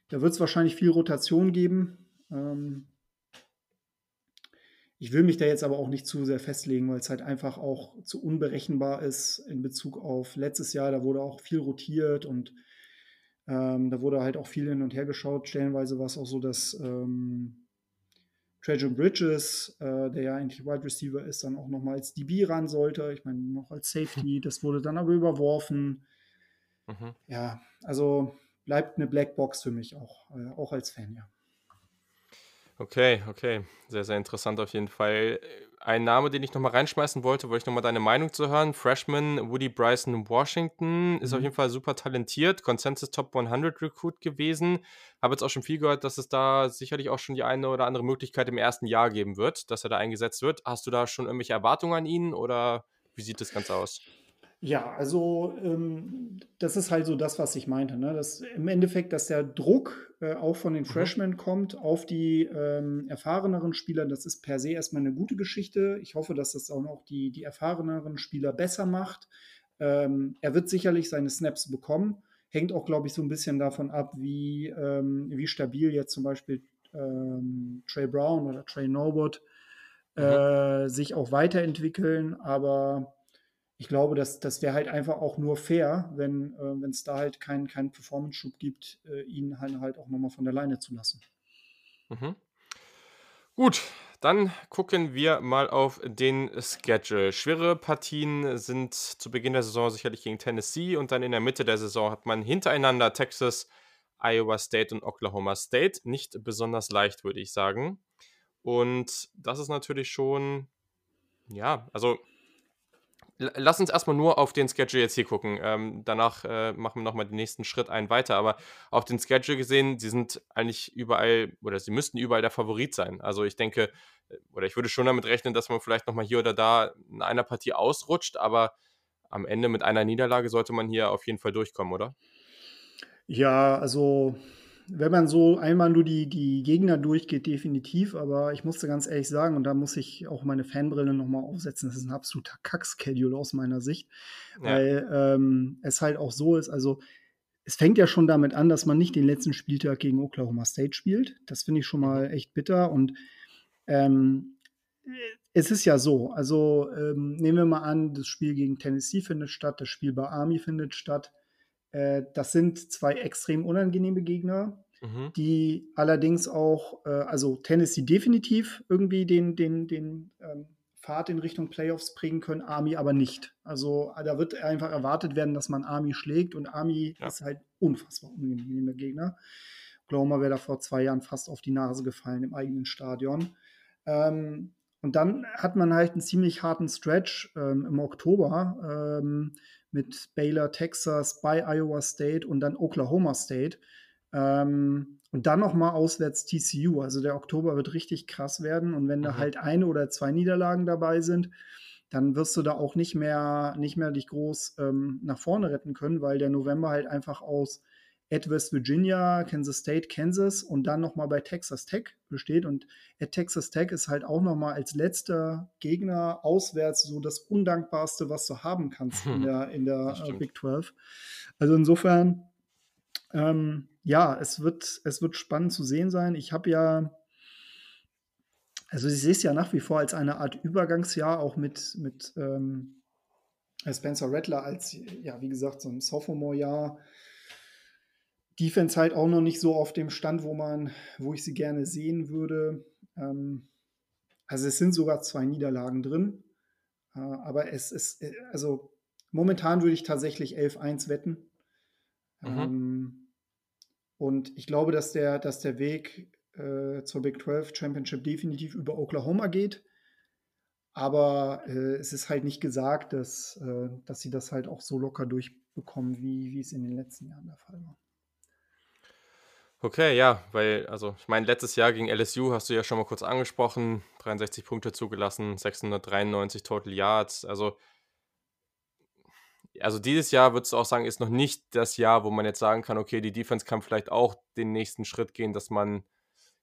da wird es wahrscheinlich viel Rotation geben. Ähm, ich will mich da jetzt aber auch nicht zu sehr festlegen, weil es halt einfach auch zu unberechenbar ist in Bezug auf letztes Jahr. Da wurde auch viel rotiert und ähm, da wurde halt auch viel hin und her geschaut. Stellenweise war es auch so, dass ähm, Trajan Bridges, äh, der ja eigentlich Wide Receiver ist, dann auch nochmal als DB ran sollte. Ich meine, noch als Safety. Das wurde dann aber überworfen. Mhm. Ja, also bleibt eine Blackbox für mich auch, äh, auch als Fan, ja. Okay, okay. Sehr, sehr interessant auf jeden Fall. Ein Name, den ich nochmal reinschmeißen wollte, wollte ich nochmal deine Meinung zu hören. Freshman Woody Bryson Washington ist auf mhm. jeden Fall super talentiert, Consensus Top 100 Recruit gewesen. Habe jetzt auch schon viel gehört, dass es da sicherlich auch schon die eine oder andere Möglichkeit im ersten Jahr geben wird, dass er da eingesetzt wird. Hast du da schon irgendwelche Erwartungen an ihn oder wie sieht das Ganze aus? Ja, also ähm, das ist halt so das, was ich meinte. Ne? Das, Im Endeffekt, dass der Druck äh, auch von den mhm. Freshmen kommt auf die ähm, erfahreneren Spieler, das ist per se erstmal eine gute Geschichte. Ich hoffe, dass das auch noch die, die erfahreneren Spieler besser macht. Ähm, er wird sicherlich seine Snaps bekommen. Hängt auch, glaube ich, so ein bisschen davon ab, wie, ähm, wie stabil jetzt zum Beispiel ähm, Trey Brown oder Trey Norwood mhm. äh, sich auch weiterentwickeln. Aber ich glaube, das, das wäre halt einfach auch nur fair, wenn äh, es da halt keinen kein Performance-Schub gibt, äh, ihn halt, halt auch nochmal von der Leine zu lassen. Mhm. Gut, dann gucken wir mal auf den Schedule. Schwere Partien sind zu Beginn der Saison sicherlich gegen Tennessee und dann in der Mitte der Saison hat man hintereinander Texas, Iowa State und Oklahoma State. Nicht besonders leicht, würde ich sagen. Und das ist natürlich schon, ja, also Lass uns erstmal nur auf den Schedule jetzt hier gucken. Ähm, danach äh, machen wir nochmal den nächsten Schritt einen weiter. Aber auf den Schedule gesehen, sie sind eigentlich überall oder sie müssten überall der Favorit sein. Also ich denke, äh, oder ich würde schon damit rechnen, dass man vielleicht nochmal hier oder da in einer Partie ausrutscht. Aber am Ende mit einer Niederlage sollte man hier auf jeden Fall durchkommen, oder? Ja, also wenn man so einmal nur die, die Gegner durchgeht, definitiv. Aber ich musste ganz ehrlich sagen, und da muss ich auch meine Fanbrille nochmal aufsetzen, das ist ein absoluter Kack-Schedule aus meiner Sicht. Ja. Weil ähm, es halt auch so ist, also es fängt ja schon damit an, dass man nicht den letzten Spieltag gegen Oklahoma State spielt. Das finde ich schon mal mhm. echt bitter. Und ähm, es ist ja so, also ähm, nehmen wir mal an, das Spiel gegen Tennessee findet statt, das Spiel bei Army findet statt. Äh, das sind zwei extrem unangenehme Gegner, mhm. die allerdings auch, äh, also Tennessee definitiv irgendwie den, den, den ähm, Pfad in Richtung Playoffs bringen können, Army aber nicht. Also da wird einfach erwartet werden, dass man Army schlägt und Army ja. ist halt unfassbar unangenehmer Gegner. Oklahoma wäre da vor zwei Jahren fast auf die Nase gefallen im eigenen Stadion. Ähm, und dann hat man halt einen ziemlich harten Stretch ähm, im Oktober. Ähm, mit Baylor, Texas, bei Iowa State und dann Oklahoma State. Ähm, und dann nochmal auswärts TCU. Also der Oktober wird richtig krass werden. Und wenn mhm. da halt eine oder zwei Niederlagen dabei sind, dann wirst du da auch nicht mehr, nicht mehr dich groß ähm, nach vorne retten können, weil der November halt einfach aus at West Virginia, Kansas State, Kansas und dann nochmal bei Texas Tech besteht. Und at Texas Tech ist halt auch nochmal als letzter Gegner auswärts so das Undankbarste, was du haben kannst in der, in der äh, Big 12. Also insofern, ähm, ja, es wird, es wird spannend zu sehen sein. Ich habe ja, also ich sehe es ja nach wie vor als eine Art Übergangsjahr, auch mit, mit ähm, Spencer Rattler als, ja, wie gesagt, so ein Sophomore-Jahr Defense halt auch noch nicht so auf dem Stand, wo man, wo ich sie gerne sehen würde. Ähm, also es sind sogar zwei Niederlagen drin. Äh, aber es ist, äh, also momentan würde ich tatsächlich 11-1 wetten. Mhm. Ähm, und ich glaube, dass der, dass der Weg äh, zur Big 12 Championship definitiv über Oklahoma geht. Aber äh, es ist halt nicht gesagt, dass, äh, dass sie das halt auch so locker durchbekommen, wie, wie es in den letzten Jahren der Fall war. Okay, ja, weil, also ich meine, letztes Jahr gegen LSU hast du ja schon mal kurz angesprochen, 63 Punkte zugelassen, 693 Total Yards. Also, also dieses Jahr würdest du auch sagen, ist noch nicht das Jahr, wo man jetzt sagen kann, okay, die Defense kann vielleicht auch den nächsten Schritt gehen, dass man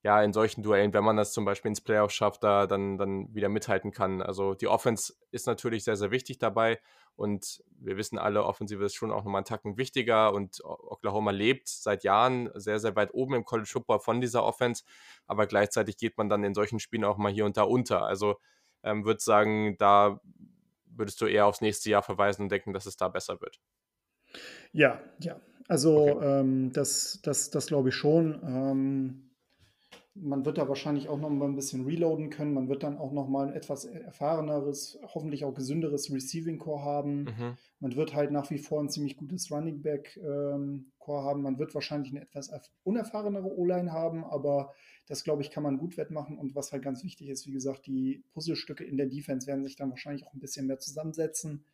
ja in solchen Duellen, wenn man das zum Beispiel ins Playoff schafft, da dann, dann wieder mithalten kann. Also die Offense ist natürlich sehr, sehr wichtig dabei und wir wissen alle, Offensive ist schon auch nochmal einen Tacken wichtiger und Oklahoma lebt seit Jahren sehr, sehr weit oben im College Football von dieser Offense. Aber gleichzeitig geht man dann in solchen Spielen auch mal hier und da unter. Also ähm, würde sagen, da würdest du eher aufs nächste Jahr verweisen und denken, dass es da besser wird. Ja, ja. Also okay. ähm, das, das, das glaube ich schon. Ähm, man wird da wahrscheinlich auch noch mal ein bisschen reloaden können. Man wird dann auch noch mal ein etwas erfahreneres, hoffentlich auch gesünderes Receiving Core haben. Mhm. Man wird halt nach wie vor ein ziemlich gutes Running Back ähm, Core haben. Man wird wahrscheinlich eine etwas unerfahrenere O-Line haben, aber das glaube ich kann man gut wettmachen. Und was halt ganz wichtig ist, wie gesagt, die Puzzlestücke in der Defense werden sich dann wahrscheinlich auch ein bisschen mehr zusammensetzen.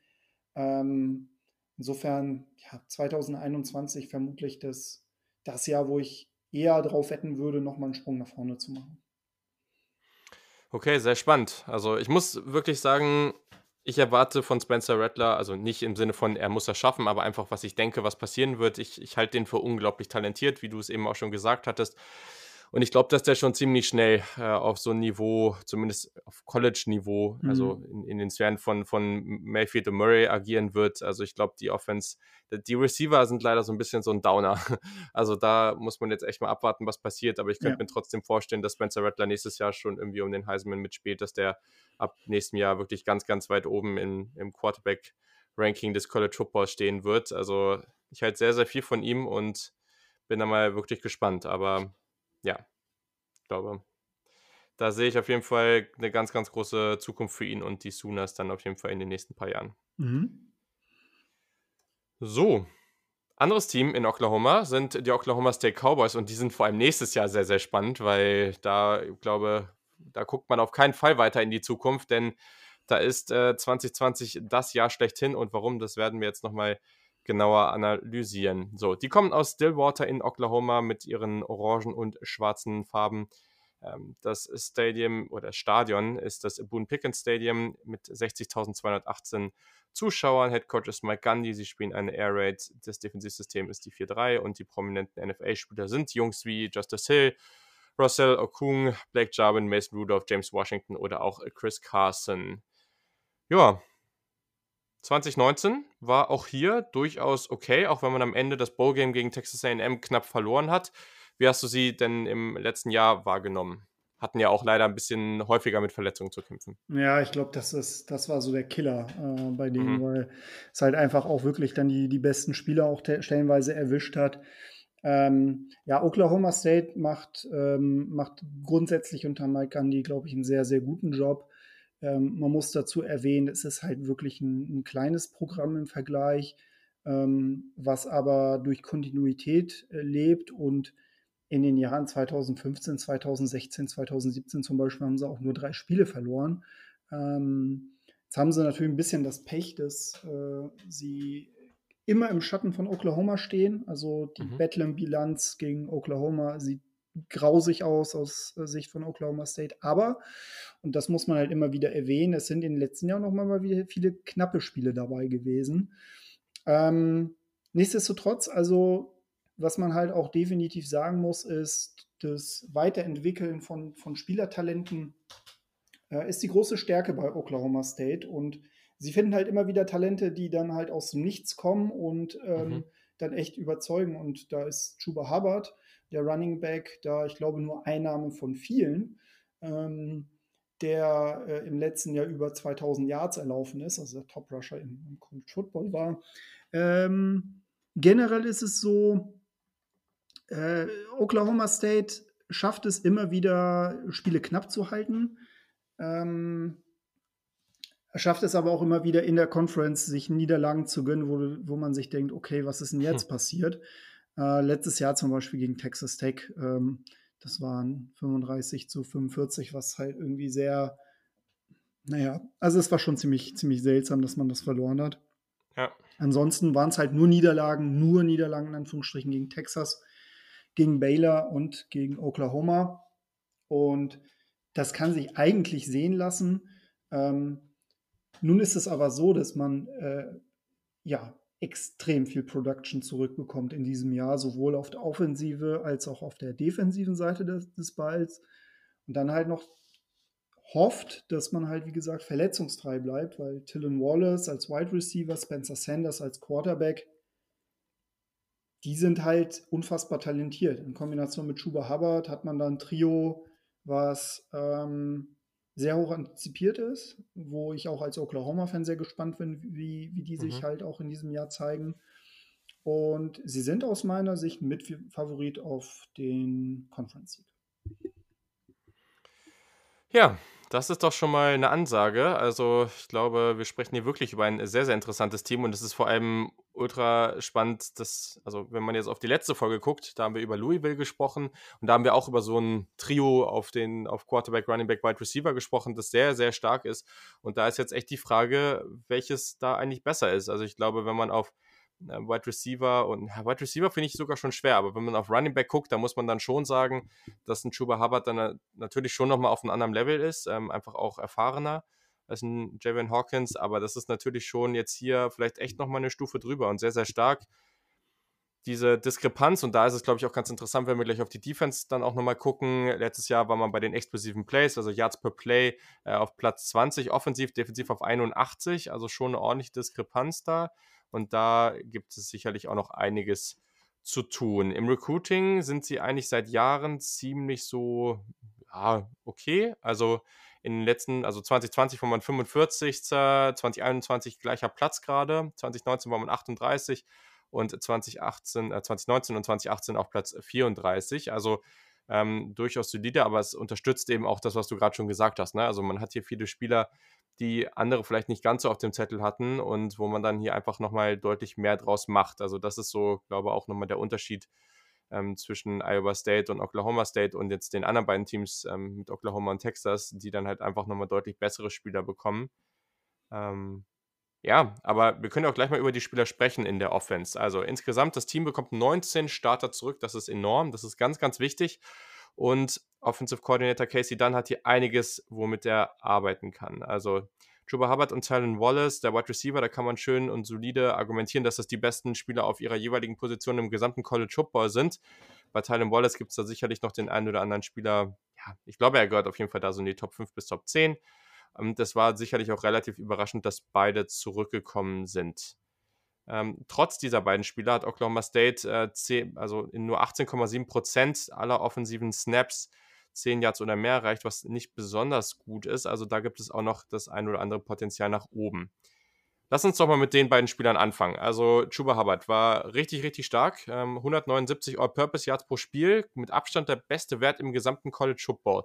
Ähm, insofern, ja, 2021 vermutlich das, das Jahr, wo ich eher darauf wetten würde, nochmal einen Sprung nach vorne zu machen. Okay, sehr spannend. Also ich muss wirklich sagen, ich erwarte von Spencer Rattler, also nicht im Sinne von, er muss das schaffen, aber einfach, was ich denke, was passieren wird. Ich, ich halte den für unglaublich talentiert, wie du es eben auch schon gesagt hattest. Und ich glaube, dass der schon ziemlich schnell äh, auf so ein Niveau, zumindest auf College-Niveau, also mhm. also in, in, den Sphären von, von Mayfield und Murray agieren wird. Also ich glaube, die Offense, die Receiver sind leider so ein bisschen so ein Downer. Also da muss man jetzt echt mal abwarten, was passiert. Aber ich könnte ja. mir trotzdem vorstellen, dass Spencer Rattler nächstes Jahr schon irgendwie um den Heisman mitspielt, dass der ab nächstem Jahr wirklich ganz, ganz weit oben in, im Quarterback-Ranking des College Footballs stehen wird. Also ich halte sehr, sehr viel von ihm und bin da mal wirklich gespannt. Aber ja, ich glaube, da sehe ich auf jeden Fall eine ganz, ganz große Zukunft für ihn und die Sooners dann auf jeden Fall in den nächsten paar Jahren. Mhm. So, anderes Team in Oklahoma sind die Oklahoma State Cowboys und die sind vor allem nächstes Jahr sehr, sehr spannend, weil da, ich glaube, da guckt man auf keinen Fall weiter in die Zukunft, denn da ist äh, 2020 das Jahr schlechthin und warum, das werden wir jetzt nochmal genauer analysieren. So, die kommen aus Stillwater in Oklahoma mit ihren orangen und schwarzen Farben. Ähm, das Stadium oder Stadion ist das Boone Pickens Stadium mit 60.218 Zuschauern. Head Coach ist Mike Gundy. Sie spielen eine Air Raid. Das Defensivsystem ist die 4-3 und die prominenten NFL-Spieler sind Jungs wie Justice Hill, Russell Okung, Blake Jarvin, Mason Rudolph, James Washington oder auch Chris Carson. Ja, 2019 war auch hier durchaus okay, auch wenn man am Ende das Bowlgame gegen Texas AM knapp verloren hat. Wie hast du sie denn im letzten Jahr wahrgenommen? Hatten ja auch leider ein bisschen häufiger mit Verletzungen zu kämpfen. Ja, ich glaube, das, das war so der Killer äh, bei denen, mhm. weil es halt einfach auch wirklich dann die, die besten Spieler auch stellenweise erwischt hat. Ähm, ja, Oklahoma State macht, ähm, macht grundsätzlich unter Mike Gundy, glaube ich, einen sehr, sehr guten Job. Ähm, man muss dazu erwähnen, es ist halt wirklich ein, ein kleines Programm im Vergleich, ähm, was aber durch Kontinuität äh, lebt und in den Jahren 2015, 2016, 2017 zum Beispiel haben sie auch nur drei Spiele verloren. Ähm, jetzt haben sie natürlich ein bisschen das Pech, dass äh, sie immer im Schatten von Oklahoma stehen. Also die mhm. Bedlam-Bilanz gegen Oklahoma sieht grausig aus aus äh, Sicht von Oklahoma State. Aber, und das muss man halt immer wieder erwähnen, es sind in den letzten Jahren noch mal wieder viele knappe Spiele dabei gewesen. Ähm, nichtsdestotrotz, also was man halt auch definitiv sagen muss, ist, das Weiterentwickeln von, von Spielertalenten äh, ist die große Stärke bei Oklahoma State. Und sie finden halt immer wieder Talente, die dann halt aus dem Nichts kommen und ähm, mhm. dann echt überzeugen. Und da ist Chuba Hubbard der Running Back, da ich glaube nur Einnahme von vielen, ähm, der äh, im letzten Jahr über 2000 Yards erlaufen ist, also der Top Rusher im, im College Football war. Ähm, generell ist es so, äh, Oklahoma State schafft es immer wieder, Spiele knapp zu halten. Ähm, er schafft es aber auch immer wieder in der Conference, sich Niederlagen zu gönnen, wo, wo man sich denkt, okay, was ist denn jetzt hm. passiert? Äh, letztes Jahr zum Beispiel gegen Texas Tech, ähm, das waren 35 zu 45, was halt irgendwie sehr, naja, also es war schon ziemlich, ziemlich seltsam, dass man das verloren hat. Ja. Ansonsten waren es halt nur Niederlagen, nur Niederlagen in Anführungsstrichen gegen Texas, gegen Baylor und gegen Oklahoma. Und das kann sich eigentlich sehen lassen. Ähm, nun ist es aber so, dass man äh, ja extrem viel Production zurückbekommt in diesem Jahr, sowohl auf der Offensive als auch auf der defensiven Seite des, des Balls. Und dann halt noch hofft, dass man halt, wie gesagt, verletzungsfrei bleibt, weil Tylen Wallace als Wide Receiver, Spencer Sanders als Quarterback, die sind halt unfassbar talentiert. In Kombination mit Chuba Hubbard hat man dann ein Trio, was ähm, sehr hoch antizipiert ist, wo ich auch als Oklahoma-Fan sehr gespannt bin, wie, wie die sich mhm. halt auch in diesem Jahr zeigen. Und sie sind aus meiner Sicht Mitfavorit auf den Conference Sieg. Ja, das ist doch schon mal 'ne Ansage. Also, ich glaube, wir sprechen hier wirklich über ein sehr, sehr interessantes Team und es ist vor allem ultra spannend, dass also, wenn man jetzt auf die letzte Folge guckt, da haben wir über Louisville gesprochen und da haben wir auch über so 'n Trio auf den auf Quarterback, Running Back, Wide Receiver gesprochen, das sehr, sehr stark ist. Und da ist jetzt echt die Frage, welches da eigentlich besser ist. Also, ich glaube, wenn man auf äh, Wide Receiver und ja, Wide Receiver finde ich sogar schon schwer, aber wenn man auf Running Back guckt, da muss man dann schon sagen, dass ein Chuba Hubbard dann natürlich schon nochmal auf einem anderen Level ist, ähm, einfach auch erfahrener als ein Javon Hawkins, aber das ist natürlich schon jetzt hier vielleicht echt nochmal eine Stufe drüber und sehr, sehr stark. Diese Diskrepanz, und da ist es, glaube ich, auch ganz interessant, wenn wir gleich auf die Defense dann auch nochmal gucken. Letztes Jahr war man bei den explosiven Plays, also Yards per Play, äh, auf Platz 20, offensiv, defensiv auf 81, also schon eine ordentliche Diskrepanz da. Und da gibt es sicherlich auch noch einiges zu tun. Im Recruiting sind sie eigentlich seit Jahren ziemlich so, ja, okay. Also in den letzten, also 2020 war man 45. 2021 gleicher Platz gerade, 2019 war man 38 und 2018, äh, 2019 und 2018 auf Platz 34. Also ähm, durchaus solide, aber es unterstützt eben auch das, was du gerade schon gesagt hast. Ne? Also man hat hier viele Spieler, die andere vielleicht nicht ganz so auf dem Zettel hatten und wo man dann hier einfach nochmal deutlich mehr draus macht. Also das ist so, glaube ich, auch nochmal der Unterschied ähm, zwischen Iowa State und Oklahoma State und jetzt den anderen beiden Teams ähm, mit Oklahoma und Texas, die dann halt einfach nochmal deutlich bessere Spieler bekommen. Ähm, ja, aber wir können auch gleich mal über die Spieler sprechen in der Offense. Also insgesamt, das Team bekommt 19 Starter zurück, das ist enorm, das ist ganz, ganz wichtig. Und Offensive Coordinator Casey Dunn hat hier einiges, womit er arbeiten kann. Also Chuba Hubbard und Talon Wallace, der Wide Receiver, da kann man schön und solide argumentieren, dass das die besten Spieler auf ihrer jeweiligen Position im gesamten College Football sind. Bei Talon Wallace gibt es da sicherlich noch den einen oder anderen Spieler, ja, ich glaube, er gehört auf jeden Fall da so in die Top 5 bis Top 10. Und das war sicherlich auch relativ überraschend, dass beide zurückgekommen sind. Ähm, trotz dieser beiden Spieler hat Oklahoma State äh, 10, also in nur 18,7 Prozent aller offensiven Snaps 10 Yards oder mehr erreicht, was nicht besonders gut ist. Also da gibt es auch noch das ein oder andere Potenzial nach oben. Lass uns doch mal mit den beiden Spielern anfangen. Also Chuba Hubbard war richtig, richtig stark. Ähm, 179 All-Purpose Yards pro Spiel, mit Abstand der beste Wert im gesamten College Football.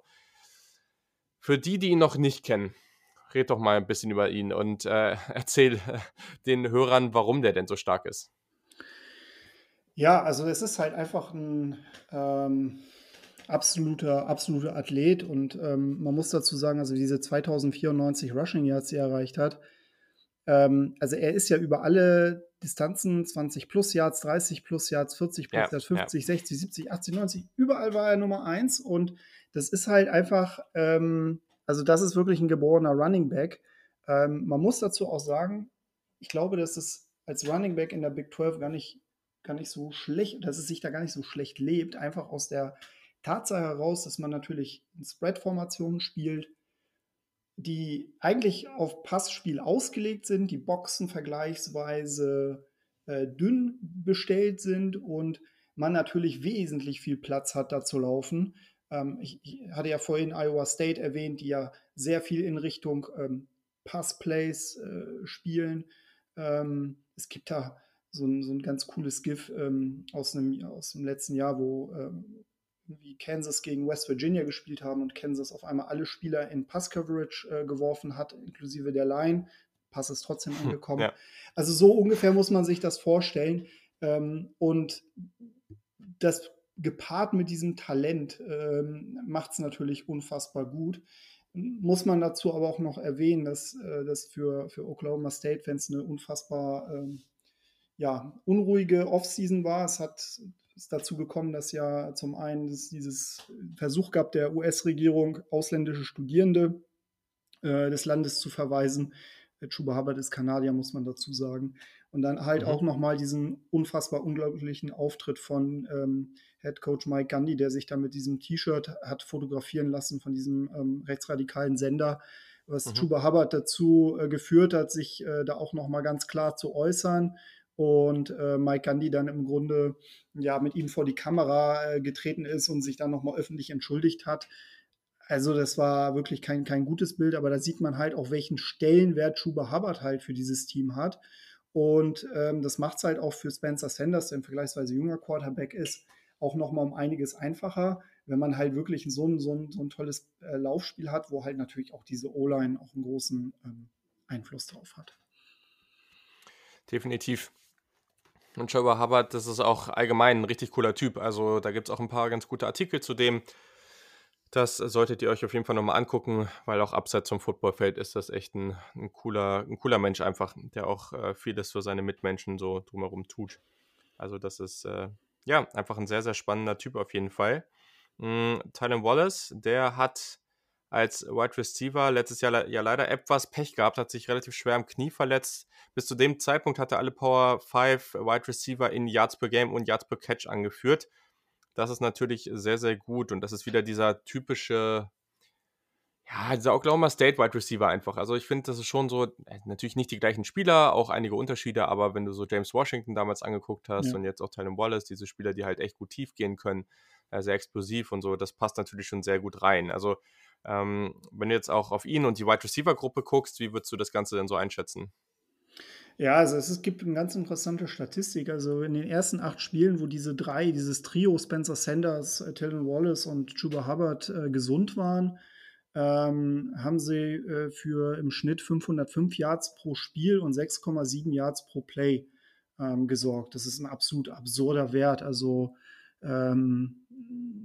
Für die, die ihn noch nicht kennen, red doch mal ein bisschen über ihn und äh, erzähl äh, den Hörern, warum der denn so stark ist. Ja, also es ist halt einfach ein ähm, absoluter, absoluter Athlet und ähm, man muss dazu sagen, also diese 2094 Rushing Yards, die er erreicht hat, ähm, also er ist ja über alle Distanzen, 20 plus Yards, 30 plus Yards, 40 plus ja, Yards, 50, ja. 60, 70, 80, 90, überall war er Nummer 1 und das ist halt einfach, ähm, also das ist wirklich ein geborener Running Back. Ähm, man muss dazu auch sagen, ich glaube, dass es als Running Back in der Big 12 gar nicht, gar nicht so schlecht, dass es sich da gar nicht so schlecht lebt, einfach aus der Tatsache heraus, dass man natürlich in Spread-Formationen spielt, die eigentlich auf Passspiel ausgelegt sind, die Boxen vergleichsweise äh, dünn bestellt sind und man natürlich wesentlich viel Platz hat, da zu laufen. Ähm, ich, ich, hatte ja vorhin Iowa State erwähnt, die ja sehr viel in Richtung ähm, Passplays äh, spielen. Ähm, es gibt da so ein, so ein ganz cooles GIF ähm, aus, einem, aus dem letzten Jahr, wo ähm, wie Kansas gegen West Virginia gespielt haben und Kansas auf einmal alle Spieler in Pass-Coverage äh, geworfen hat, inklusive der Line. Pass ist trotzdem angekommen. Ja. Also so ungefähr muss man sich das vorstellen. Ähm, und das gepaart mit diesem Talent ähm, macht es natürlich unfassbar gut. Muss man dazu aber auch noch erwähnen, dass äh, das für, für Oklahoma State-Fans eine unfassbar ähm, ja, unruhige Offseason war. Es hat ist dazu gekommen, dass ja zum einen es dieses Versuch gab der US-Regierung, ausländische Studierende äh, des Landes zu verweisen. Chuba Hubbard ist Kanadier, muss man dazu sagen. Und dann halt mhm. auch nochmal diesen unfassbar unglaublichen Auftritt von ähm, Head Coach Mike Gandhi, der sich da mit diesem T-Shirt hat fotografieren lassen von diesem ähm, rechtsradikalen Sender, was mhm. Chuba Hubbard dazu äh, geführt hat, sich äh, da auch nochmal ganz klar zu äußern. Und äh, Mike Gandhi dann im Grunde ja mit ihm vor die Kamera äh, getreten ist und sich dann nochmal öffentlich entschuldigt hat. Also das war wirklich kein, kein gutes Bild, aber da sieht man halt auch, welchen Stellenwert Chuba Hubbard halt für dieses Team hat. Und ähm, das macht es halt auch für Spencer Sanders, der ein vergleichsweise junger Quarterback ist, auch nochmal um einiges einfacher. wenn man halt wirklich so ein, so ein, so ein tolles äh, Laufspiel hat, wo halt natürlich auch diese O-Line auch einen großen ähm, Einfluss drauf hat. Definitiv. Und Trevor Hubbard, das ist auch allgemein ein richtig cooler Typ. Also da gibt es auch ein paar ganz gute Artikel zu dem. Das solltet ihr euch auf jeden Fall nochmal angucken, weil auch abseits vom Footballfeld ist das echt ein, ein, cooler, ein cooler Mensch einfach, der auch äh, vieles für seine Mitmenschen so drumherum tut. Also das ist äh, ja einfach ein sehr, sehr spannender Typ auf jeden Fall. Mhm, Tylen Wallace, der hat als Wide Receiver letztes Jahr ja leider etwas Pech gehabt, hat sich relativ schwer am Knie verletzt. Bis zu dem Zeitpunkt hatte alle Power 5 Wide Receiver in Yards per Game und Yards per Catch angeführt. Das ist natürlich sehr, sehr gut und das ist wieder dieser typische, ja, dieser Oklahoma State Wide Receiver einfach. Also ich finde, das ist schon so, äh, natürlich nicht die gleichen Spieler, auch einige Unterschiede, aber wenn du so James Washington damals angeguckt hast ja. und jetzt auch Tylen Wallace, diese Spieler, die halt echt gut tief gehen können, äh, sehr explosiv und so, das passt natürlich schon sehr gut rein. Also ähm, wenn du jetzt auch auf ihn und die Wide Receiver Gruppe guckst, wie würdest du das Ganze denn so einschätzen? Ja, also es gibt eine ganz interessante Statistik. Also in den ersten acht Spielen, wo diese drei, dieses Trio Spencer Sanders, äh, Talon Wallace und Chuba Hubbard äh, gesund waren, ähm, haben sie äh, für im Schnitt 505 Yards pro Spiel und 6,7 Yards pro Play ähm, gesorgt. Das ist ein absolut absurder Wert. Also ähm,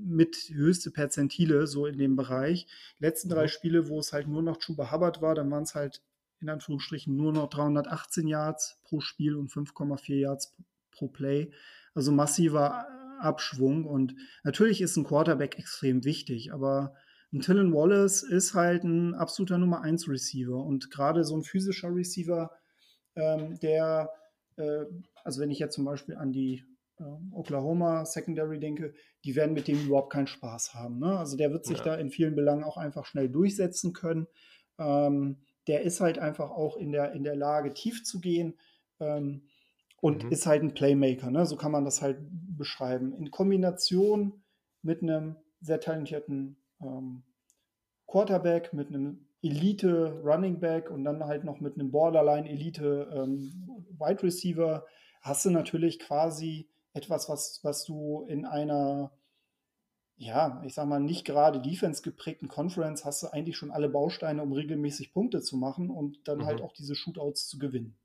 mit höchste Perzentile so in dem Bereich. Die letzten drei mhm. Spiele, wo es halt nur noch Chuba Hubbard war, dann waren es halt in Anführungsstrichen nur noch 318 Yards pro Spiel und 5,4 Yards pro Play. Also massiver Abschwung und natürlich ist ein Quarterback extrem wichtig, aber ein Tillen Wallace ist halt ein absoluter Nummer 1 Receiver und gerade so ein physischer Receiver, ähm, der, äh, also wenn ich jetzt zum Beispiel an die Oklahoma Secondary denke, die werden mit dem überhaupt keinen Spaß haben. Ne? Also der wird sich ja. da in vielen Belangen auch einfach schnell durchsetzen können. Ähm, der ist halt einfach auch in der, in der Lage, tief zu gehen ähm, und mhm. ist halt ein Playmaker. Ne? So kann man das halt beschreiben. In Kombination mit einem sehr talentierten ähm, Quarterback, mit einem Elite Running Back und dann halt noch mit einem Borderline Elite ähm, Wide Receiver hast du natürlich quasi etwas, was, was du in einer, ja, ich sag mal, nicht gerade Defense geprägten Conference hast du eigentlich schon alle Bausteine, um regelmäßig Punkte zu machen und dann halt mhm. halt auch diese Shootouts zu gewinnen.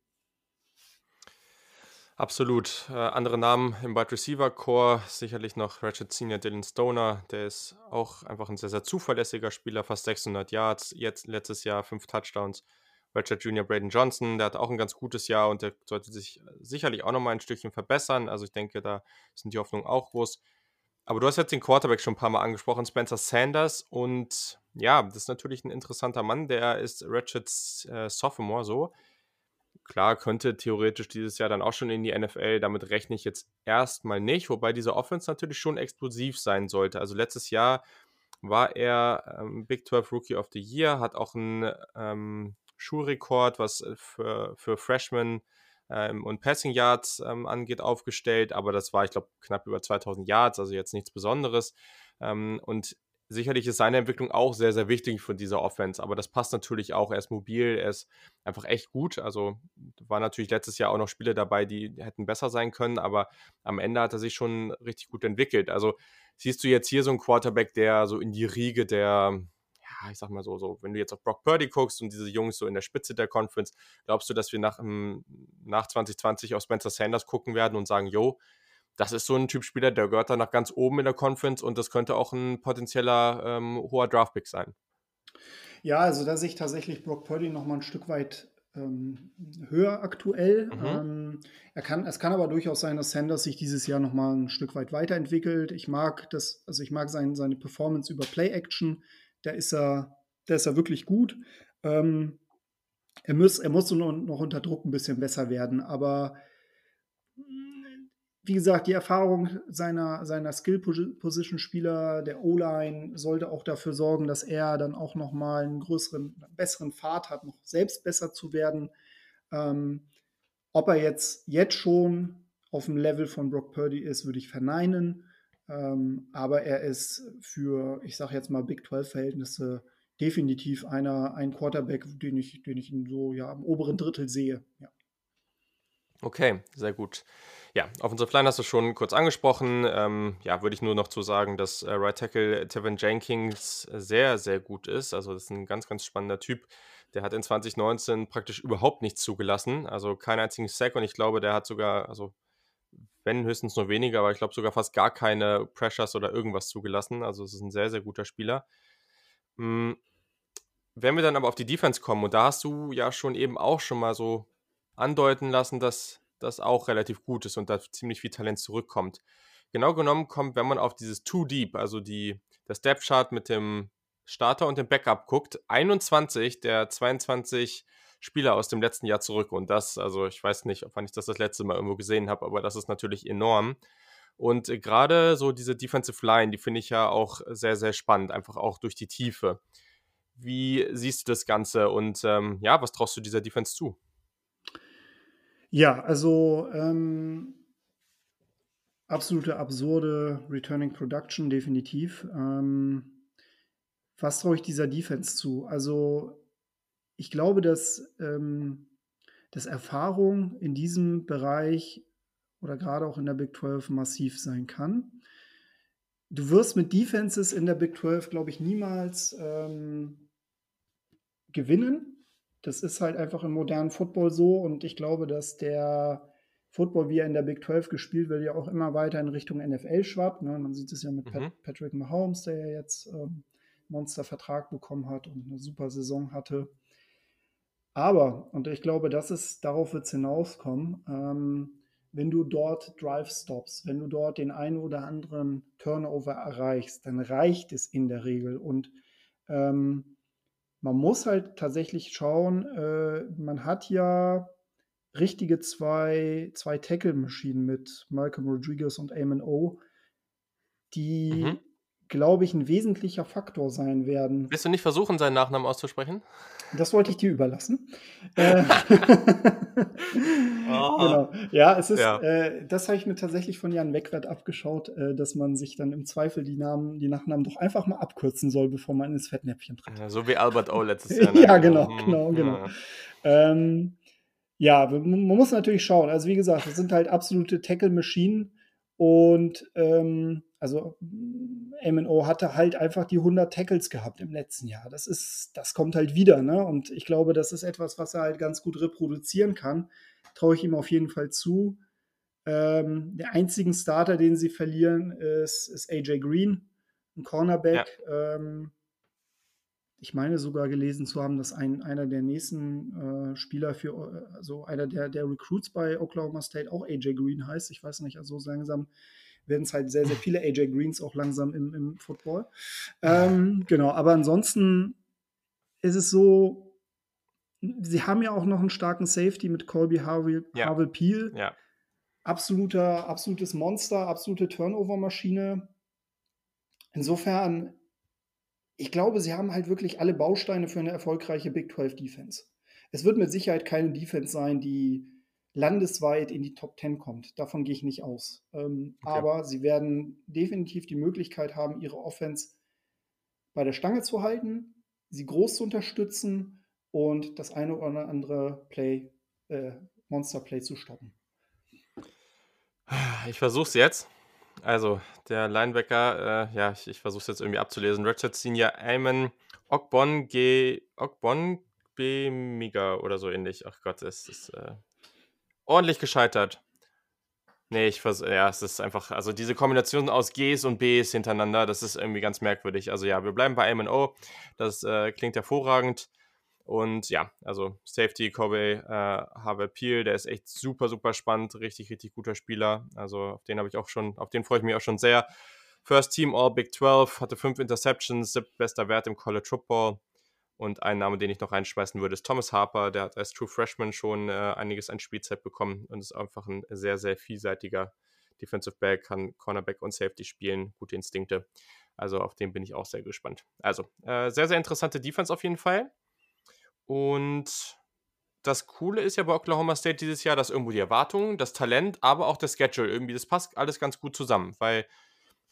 Absolut. Äh, andere Namen im Wide Receiver Core, sicherlich noch Ratchet Senior Dylan Stoner, der ist auch einfach ein sehr, sehr zuverlässiger Spieler, fast 600 Yards, jetzt letztes Jahr fünf Touchdowns. Richard Jr. Braden Johnson, der hat auch ein ganz gutes Jahr und der sollte sich sicherlich auch nochmal ein Stückchen verbessern. Also ich denke, da sind die Hoffnungen auch groß. Aber du hast jetzt den Quarterback schon ein paar Mal angesprochen, Spencer Sanders. Und ja, das ist natürlich ein interessanter Mann. Der ist Ratchet äh, Sophomore so. Klar, könnte theoretisch dieses Jahr dann auch schon in die NFL. Damit rechne ich jetzt erstmal nicht. Wobei diese Offense natürlich schon explosiv sein sollte. Also letztes Jahr war er ähm, Big 12 Rookie of the Year, hat auch ein ähm, Schulrekord, was äh, für, für Freshmen ähm, und Passing Yards ähm, angeht, aufgestellt. Aber das war, ich glaube, knapp über 2000 Yards, also jetzt nichts Besonderes. Ähm, und sicherlich ist seine Entwicklung auch sehr, sehr wichtig für diese Offense. Aber das passt natürlich auch. Er ist mobil, er ist einfach echt gut. Also war natürlich letztes Jahr auch noch Spiele dabei, die hätten besser sein können. Aber am Ende hat er sich schon richtig gut entwickelt. Also siehst du jetzt hier so einen Quarterback, der so in die Riege der ich sag mal so, so, wenn du jetzt auf Brock Purdy guckst und diese Jungs so in der Spitze der Conference, glaubst du, dass wir nach, nach 2020 auf Spencer Sanders gucken werden und sagen, yo, das ist so ein Typ Spieler, der gehört da nach ganz oben in der Conference und das könnte auch ein potenzieller ähm, hoher Draftpick sein. Ja, also da sehe ich tatsächlich Brock Purdy noch mal ein Stück weit ähm, höher aktuell. Mhm. Ähm, er kann, es kann aber durchaus sein, dass Sanders sich dieses Jahr noch mal ein Stück weit weiterentwickelt. Ich mag das, also ich mag sein, seine Performance über Play Action da ist er, da ist er wirklich gut. Ähm, er, muss, er muss noch, noch unter Druck ein bisschen besser werden, aber wie gesagt, die Erfahrung seiner, seiner Skill-Position-Spieler, der O-Line, sollte auch dafür sorgen, dass er dann auch nochmal einen größeren, besseren Pfad hat, noch selbst besser zu werden. Ähm, ob er jetzt, jetzt schon auf dem Level von Brock Purdy ist, würde ich verneinen. Ähm, aber er ist für, ich sage jetzt mal, Big 12-Verhältnisse definitiv einer, ein Quarterback, den ich, den ich so ja, im oberen Drittel sehe. Ja. Okay, sehr gut. Ja, unsere Line hast du schon kurz angesprochen. Ähm, ja, würde ich nur noch zu sagen, dass äh, Right Tackle Tevin Jenkins sehr, sehr gut ist. Also, das ist ein ganz, ganz spannender Typ. Der hat in 2019 praktisch überhaupt nichts zugelassen. Also, keinen einzigen Sack. Und ich glaube, der hat sogar, also, wenn höchstens nur weniger, aber ich glaube sogar fast gar keine Pressures oder irgendwas zugelassen. Also, es ist ein sehr, sehr guter Spieler. Mhm. Wenn wir dann aber auf die Defense kommen, und da hast du ja schon eben auch schon mal so andeuten lassen, dass das auch relativ gut ist und da ziemlich viel Talent zurückkommt. Genau genommen kommt, wenn man auf dieses Too Deep, also die, das Depth Chart mit dem Starter und dem Backup guckt, 21 der 22 Spieler aus dem letzten Jahr zurück. Und das, also ich weiß nicht, wann ich das das letzte Mal irgendwo gesehen habe, aber das ist natürlich enorm. Und gerade so diese Defensive Line, die finde ich ja auch sehr, sehr spannend, einfach auch durch die Tiefe. Wie siehst du das Ganze und ähm, ja, was traust du dieser Defense zu? Ja, also ähm, absolute absurde Returning Production, definitiv. Ähm, was traue ich dieser Defense zu? Also ich glaube, dass, ähm, dass Erfahrung in diesem Bereich oder gerade auch in der Big 12 massiv sein kann. Du wirst mit Defenses in der Big 12, glaube ich, niemals ähm, gewinnen. Das ist halt einfach im modernen Football so und ich glaube, dass der Football, wie er in der Big 12 gespielt wird, ja auch immer weiter in Richtung NFL schwappt. Ne? Man sieht es ja mit mhm. Patrick Mahomes, der ja jetzt ähm, Monstervertrag bekommen hat und eine super Saison hatte. Aber, und ich glaube, das ist, darauf wird es hinauskommen, ähm, wenn du dort Drive stops, wenn du dort den einen oder anderen Turnover erreichst, dann reicht es in der Regel. Und ähm, man muss halt tatsächlich schauen, äh, man hat ja richtige zwei, zwei Tackle-Maschinen mit Malcolm Rodriguez und Eamon O, die, mhm. Glaube ich, ein wesentlicher Faktor sein werden. Willst du nicht versuchen, seinen Nachnamen auszusprechen? Das wollte ich dir überlassen. äh, genau. Ja, es ist, ja. Äh, das habe ich mir tatsächlich von Jan Wegwert abgeschaut, äh, dass man sich dann im Zweifel die Namen, die Nachnamen doch einfach mal abkürzen soll, bevor man ins Fettnäpfchen tritt. Ja, so wie Albert O letztes Jahr. Ne? ja, genau, genau, genau. Ja. Ähm, ja, man muss natürlich schauen. Also wie gesagt, das sind halt absolute Tackle-Maschinen und ähm, also MNO hatte halt einfach die 100 Tackles gehabt im letzten Jahr. Das ist, das kommt halt wieder, ne? Und ich glaube, das ist etwas, was er halt ganz gut reproduzieren kann. Traue ich ihm auf jeden Fall zu. Ähm, der einzigen Starter, den sie verlieren, ist, ist AJ Green, ein Cornerback. Ja. Ähm, ich meine sogar gelesen zu haben, dass ein, einer der nächsten äh, Spieler für, also einer der, der Recruits bei Oklahoma State auch AJ Green heißt. Ich weiß nicht, also so langsam werden es halt sehr, sehr viele AJ Greens auch langsam im, im Football. Ähm, genau, aber ansonsten ist es so, sie haben ja auch noch einen starken Safety mit Colby Harvey, ja. Harvey Peel. Ja. Absoluter, absolutes Monster, absolute Turnover-Maschine. Insofern, ich glaube, sie haben halt wirklich alle Bausteine für eine erfolgreiche Big 12 Defense. Es wird mit Sicherheit keine Defense sein, die landesweit in die Top 10 kommt. Davon gehe ich nicht aus. Ähm, okay. Aber sie werden definitiv die Möglichkeit haben, ihre Offense bei der Stange zu halten, sie groß zu unterstützen und das eine oder andere Play, äh, Monster Play zu stoppen. Ich versuche es jetzt. Also, der Linebacker, äh, ja, ich, ich versuche es jetzt irgendwie abzulesen. Richard Senior Ayman Ogbon G. Ogbon B. Miga oder so ähnlich. Ach Gott, es ist. Äh, ordentlich gescheitert. Nee, ich vers ja, es ist einfach, also diese Kombination aus Gs und Bs hintereinander, das ist irgendwie ganz merkwürdig. Also ja, wir bleiben bei M&O, das äh, klingt hervorragend. Und ja, also Safety, Kobe, äh, Harvey Peel, der ist echt super, super spannend, richtig, richtig guter Spieler. Also auf den habe ich auch schon, auf den freue ich mich auch schon sehr. First Team All Big 12, hatte fünf Interceptions, siebtbester Wert im College Football. Und ein Name, den ich noch reinschmeißen würde, ist Thomas Harper. Der hat als True Freshman schon äh, einiges an Spielzeit bekommen und ist einfach ein sehr, sehr vielseitiger Defensive Back, kann Cornerback und Safety spielen, gute Instinkte. Also auf den bin ich auch sehr gespannt. Also äh, sehr, sehr interessante Defense auf jeden Fall. Und das Coole ist ja bei Oklahoma State dieses Jahr, dass irgendwo die Erwartungen, das Talent, aber auch der Schedule irgendwie, das passt alles ganz gut zusammen, weil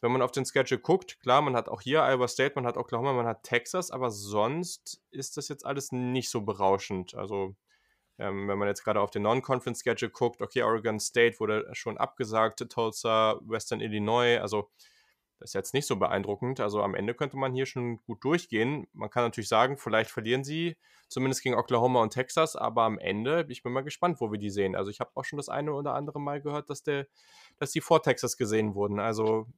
wenn man auf den Schedule guckt, klar, man hat auch hier Iowa State, man hat Oklahoma, man hat Texas, aber sonst ist das jetzt alles nicht so berauschend. Also Ähm, wenn man jetzt gerade auf den Non-Conference-Schedule guckt, okay, Oregon State wurde schon abgesagt, Tulsa, Western Illinois, also das ist jetzt nicht so beeindruckend. Also am Ende könnte man hier schon gut durchgehen. Man kann natürlich sagen, vielleicht verlieren sie zumindest gegen Oklahoma und Texas, aber am Ende, ich bin mal gespannt, wo wir die sehen. Also ich habe auch schon das eine oder andere Mal gehört, dass, der, dass die vor Texas gesehen wurden. Also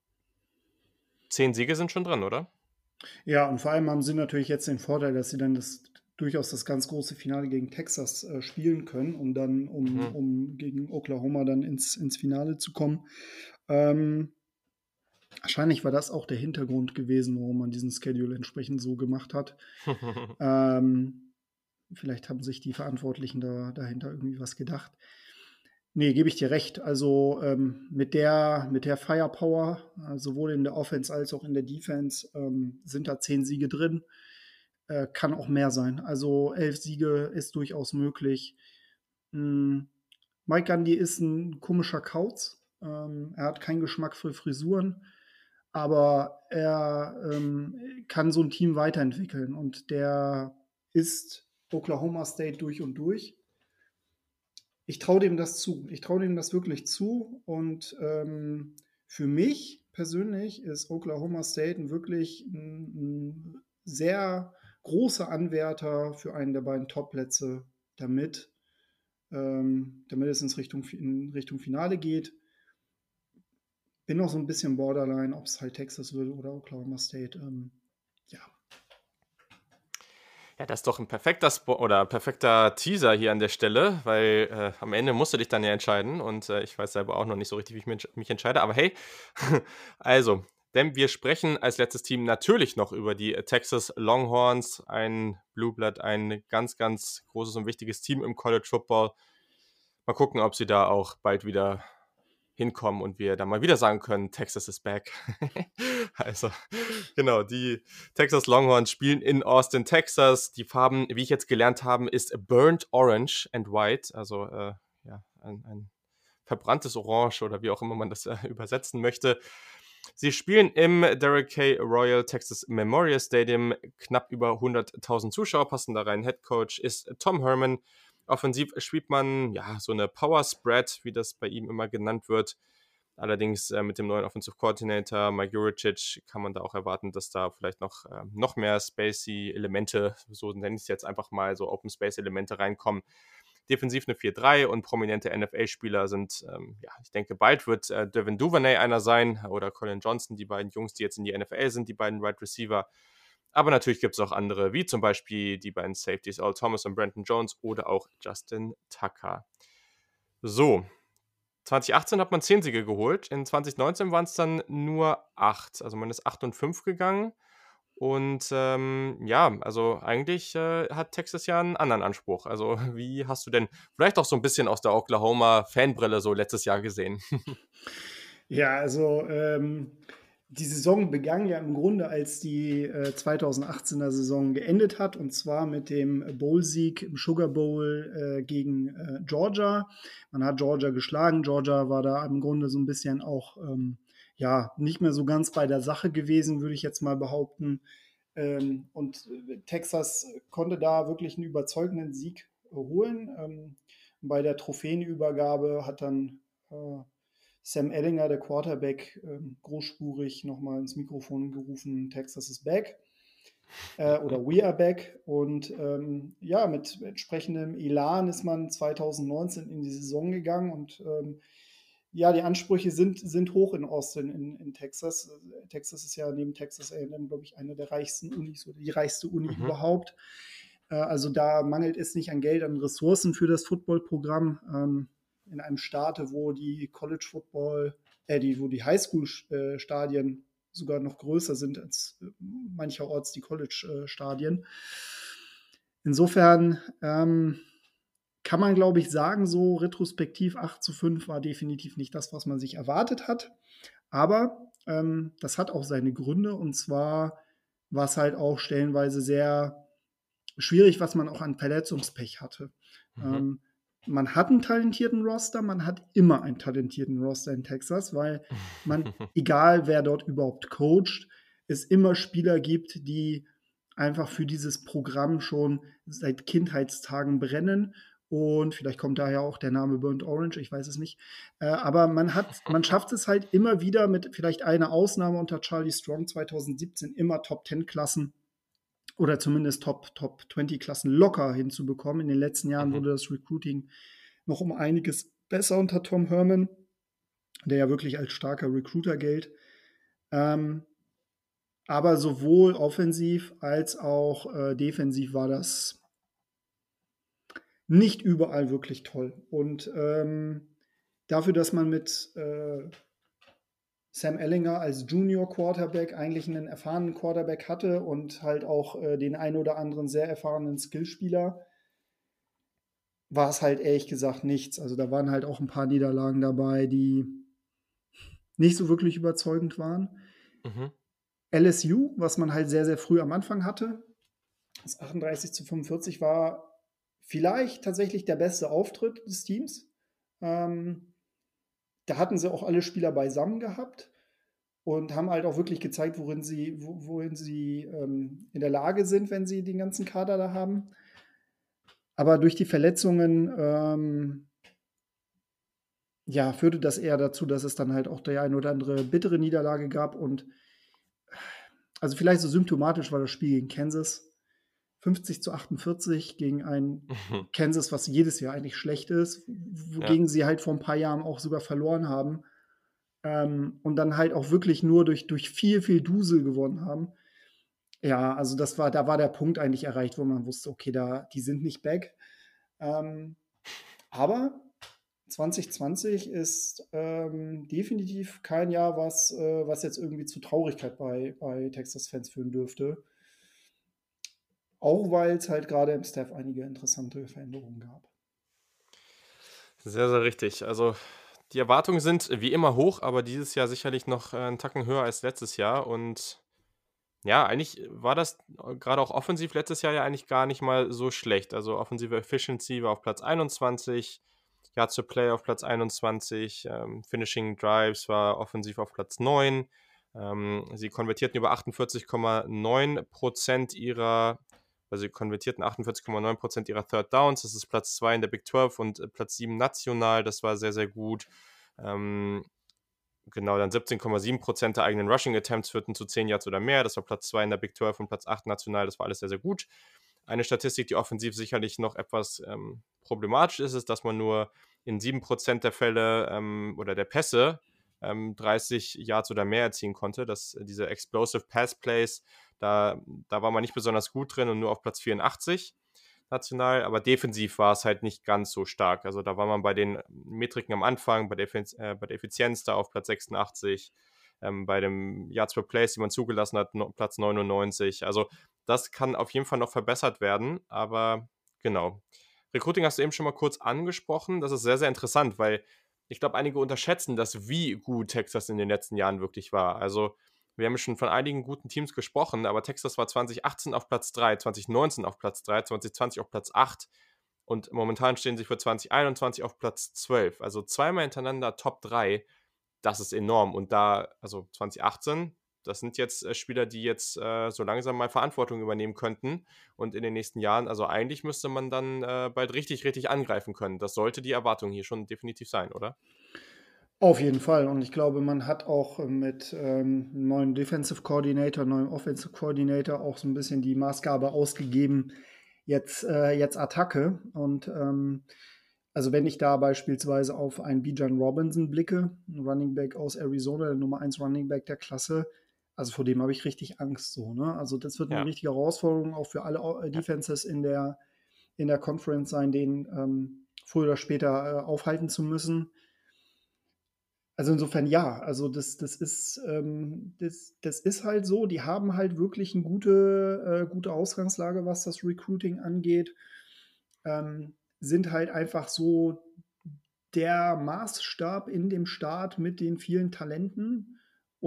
zehn Siege sind schon drin, oder? Ja, und vor allem haben sie natürlich jetzt den Vorteil, dass sie dann das durchaus das ganz große Finale gegen Texas äh, spielen können, um dann, um, mhm. um gegen Oklahoma dann ins, ins Finale zu kommen. Ähm, wahrscheinlich war das auch der Hintergrund gewesen, warum man diesen Schedule entsprechend so gemacht hat. ähm, vielleicht haben sich die Verantwortlichen da, dahinter irgendwie was gedacht. Nee, gebe ich dir recht. Also ähm, mit, der, mit der Firepower, äh, sowohl in der Offense als auch in der Defense, ähm, sind da zehn Siege drin. Äh, kann auch mehr sein. Also elf Siege ist durchaus möglich. Hm. Mike Gandhi ist ein komischer Kauz. Ähm, er hat keinen Geschmack für Frisuren, aber er ähm, kann so ein Team weiterentwickeln und der ist Oklahoma State durch und durch ich traue dem das zu. Ich traue dem das wirklich zu. Und ähm, für mich persönlich ist Oklahoma State wirklich ein, ein sehr großer Anwärter für einen der beiden Top-Plätze, damit, ähm, damit es ins Richtung, in Richtung Finale geht. Bin noch so ein bisschen borderline, ob es halt Texas wird oder Oklahoma State. Ähm, ja, das ist doch ein perfekter Spo oder perfekter Teaser hier an der Stelle, weil äh, am Ende musst du dich dann ja entscheiden und äh, ich weiß selber auch noch nicht so richtig, wie ich mich, mich entscheide. Aber hey, also, denn wir sprechen als letztes Team natürlich noch über die Texas Longhorns, ein Blue Blood, ein ganz, ganz großes und wichtiges Team im College Football. Mal gucken, ob sie da auch bald wieder hinkommen und wir dann mal wieder sagen können, Texas is back. also, genau, die Texas Longhorns spielen in Austin, Texas. Die Farben, wie ich jetzt gelernt habe, ist Burnt Orange and White, also äh, ja, ein, ein, verbranntes Orange oder wie auch immer man das äh, übersetzen möchte. Sie spielen im Derek K. Royal Texas Memorial Stadium. Knapp über 100.000 Zuschauer passen da rein. Head Coach ist Tom Herman. Offensiv spielt man ja so eine Power Spread, wie das bei ihm immer genannt wird. Allerdings äh, mit dem neuen Offensive Coordinator Mike Juricic kann man da auch erwarten, dass da vielleicht noch, äh, noch mehr spacey Elemente, so nenne ich es jetzt einfach mal, so Open Space Elemente reinkommen. Defensiv eine 4-3 und prominente NFL-Spieler sind, ähm, ja, ich denke, bald wird äh, Devin Duvernay einer sein oder Colin Johnson, die beiden Jungs, die jetzt in die NFL sind, die beiden Wide right Receiver. Aber natürlich gibt es auch andere, wie zum Beispiel die beiden Safeties Earl Thomas und Brandon Jones oder auch Justin Tucker. So, 2018 hat man 10 Siege geholt, in 2019 waren es dann nur 8. Also man ist 8 und 5 gegangen. Und ähm, ja, also eigentlich äh, hat Texas ja einen anderen Anspruch. Also wie hast du denn vielleicht auch so ein bisschen aus der Oklahoma-Fanbrille so letztes Jahr gesehen? ja, also ähm, die Saison begann ja im Grunde, als die äh, 2018er Saison geendet hat, und zwar mit dem Bowl-Sieg im Sugar Bowl äh, gegen äh, Georgia. Man hat Georgia geschlagen. Georgia war da im Grunde so ein bisschen auch ähm, ja nicht mehr so ganz bei der Sache gewesen, würde ich jetzt mal behaupten. Ähm, und Texas konnte da wirklich einen überzeugenden Sieg holen. Ähm, bei der Trophäenübergabe hat dann äh, Sam Ellinger, der Quarterback, ähm, großspurig nochmal ins Mikrofon gerufen, Texas is back. Äh, oder We are back. Und ähm, ja, mit entsprechendem Elan ist man 2019 in die Saison gegangen und ähm, ja, die Ansprüche sind, sind hoch in Austin, in, in Texas. Texas ist ja neben Texas A&M, glaube ich, eine der reichsten Unis oder die reichste Uni mhm. überhaupt. Äh, also da mangelt es nicht an Geld, an Ressourcen für das Footballprogramm. Ähm, in einem Staate, wo die College Football, äh, die, wo die Highschool-Stadien sogar noch größer sind als äh, mancherorts die College-Stadien. Insofern ähm, kann man, glaube ich, sagen, so retrospektiv 8 zu 5 war definitiv nicht das, was man sich erwartet hat. Aber ähm, das hat auch seine Gründe und zwar war es halt auch stellenweise sehr schwierig, was man auch an Verletzungspech hatte. Mhm. Ähm, man hat einen talentierten Roster, man hat immer einen talentierten Roster in Texas, weil man, egal wer dort überhaupt coacht, es immer Spieler gibt, die einfach für dieses Programm schon seit Kindheitstagen brennen Und vielleicht kommt daher auch der Name Burnt Orange, ich weiß es nicht. Äh, aber man hat, man schafft es halt immer wieder mit vielleicht einer Ausnahme unter Charlie Strong 2017 immer Top 10 Klassen oder zumindest Top, Top 20 Klassen locker hinzubekommen. In den letzten Jahren mhm. wurde das Recruiting noch um einiges besser unter Tom Herman, der ja wirklich als starker Recruiter gilt. Ähm, aber sowohl offensiv als auch äh, defensiv war das nicht überall wirklich toll. Und ähm, dafür, dass man mit äh, Sam Ellinger als Junior Quarterback eigentlich einen erfahrenen Quarterback hatte und halt auch äh, den ein oder anderen sehr erfahrenen Skillspieler, war es halt ehrlich gesagt nichts. Also da waren halt auch ein paar Niederlagen dabei, die nicht so wirklich überzeugend waren. Mhm. LSU, was man halt sehr, sehr früh am Anfang hatte, das 38 zu 45 war vielleicht tatsächlich der beste Auftritt des Teams. Ähm, da hatten sie auch alle Spieler beisammen gehabt und haben halt auch wirklich gezeigt, worin sie, wohin sie ähm, in der Lage sind, wenn sie den ganzen Kader da haben. Aber durch die Verletzungen ähm, ja, führte das eher dazu, dass es dann halt auch der eine oder andere bittere Niederlage gab. Und also vielleicht so symptomatisch war das Spiel gegen Kansas. 50 zu 48 gegen ein mhm. Kansas, was jedes Jahr eigentlich schlecht ist, wogegen ja. sie halt vor ein paar Jahren auch sogar verloren haben. Ähm, und dann halt auch wirklich nur durch, durch viel, viel Dusel gewonnen haben. Ja, also das war, da war der Punkt eigentlich erreicht, wo man wusste, okay, da, die sind nicht back. Ähm, aber 2020 ist ähm, definitiv kein Jahr, was, äh, was jetzt irgendwie zu Traurigkeit bei, bei Texas-Fans führen dürfte. Auch weil es halt gerade im Staff einige interessante Veränderungen gab. Sehr, sehr richtig. Also die Erwartungen sind wie immer hoch, aber dieses Jahr sicherlich noch äh, einen Tacken höher als letztes Jahr. Und ja, eigentlich war das äh, gerade auch offensiv letztes Jahr ja eigentlich gar nicht mal so schlecht. Also offensive Efficiency war auf Platz 21, Yards to Play auf Platz 21, ähm, Finishing Drives war offensiv auf Platz 9. Ähm, sie konvertierten über 48,9% ihrer, also sie konvertierten 48,9% ihrer Third Downs. Das ist Platz 2 in der Big 12 und äh, Platz 7 national. Das war sehr, sehr gut. Ähm, genau, dann 17,7% der eigenen Rushing Attempts führten zu 10 Yards oder mehr. Das war Platz 2 in der Big 12 und Platz 8 national. Das war alles sehr, sehr gut. Eine Statistik, die offensiv sicherlich noch etwas ähm, problematisch ist, ist, dass man nur in 7% der Fälle ähm, oder der Pässe ähm, 30 Yards oder mehr erzielen konnte. Das, diese Explosive Pass Plays, da, da war man nicht besonders gut drin und nur auf Platz 84 national, aber defensiv war es halt nicht ganz so stark. Also da war man bei den Metriken am Anfang, bei der, äh, bei der Effizienz da auf Platz 86, ähm, bei dem Yards per Place, die man zugelassen hat, no, Platz 99. Also das kann auf jeden Fall noch verbessert werden, aber genau. Recruiting hast du eben schon mal kurz angesprochen. Das ist sehr, sehr interessant, weil ich glaube, einige unterschätzen das, wie gut Texas in den letzten Jahren wirklich war. Also, wir haben schon von einigen guten Teams gesprochen, aber Texas war 2018 auf Platz 3, 2019 auf Platz 3, 2020 auf Platz 8 und momentan stehen sie für 2021 auf Platz 12. Also zweimal hintereinander Top 3. Das ist enorm. Und da, also 2018 das sind jetzt äh, Spieler, die jetzt äh, so langsam mal Verantwortung übernehmen könnten und in den nächsten Jahren, also eigentlich müsste man dann äh, bald richtig, richtig angreifen können. Das sollte die Erwartung hier schon definitiv sein, oder? Auf jeden Fall. Und ich glaube, man hat auch mit ähm, neuen Defensive Coordinator, neuem Offensive Coordinator auch so ein bisschen die Maßgabe ausgegeben, jetzt, äh, jetzt Attacke. Und ähm, also wenn ich da beispielsweise auf einen Bijan Robinson blicke, Running Back aus Arizona, der Nummer 1 Running Back der Klasse, also vor dem habe ich richtig Angst so. Ne? Also das wird eine ja. richtige Herausforderung auch für alle äh, Defenses in der, in der Conference sein, den ähm, früher oder später äh, aufhalten zu müssen. Also insofern ja, also das, das, ist, ähm, das, das ist halt so, die haben halt wirklich eine gute, äh, gute Ausgangslage, was das Recruiting angeht, ähm, sind halt einfach so der Maßstab in dem Staat mit den vielen Talenten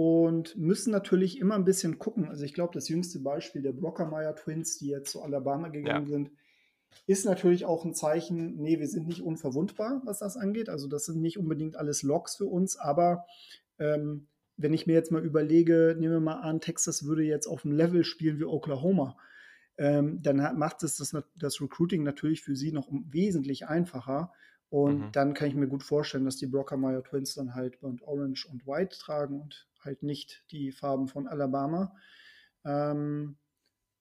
und müssen natürlich immer ein bisschen gucken. Also ich glaube, das jüngste Beispiel der Brockermeyer Twins, die jetzt zu Alabama gegangen ja. sind, ist natürlich auch ein Zeichen, nee, wir sind nicht unverwundbar, was das angeht. Also das sind nicht unbedingt alles Logs für uns, aber ähm, wenn ich mir jetzt mal überlege, nehmen wir mal an, Texas würde jetzt auf dem Level spielen wie Oklahoma, ähm, dann macht es das, das Recruiting natürlich für sie noch wesentlich einfacher. Und mhm. dann kann ich mir gut vorstellen, dass die Brockermeyer Twins dann halt Burnt Orange und White tragen und halt nicht die Farben von Alabama. Ähm,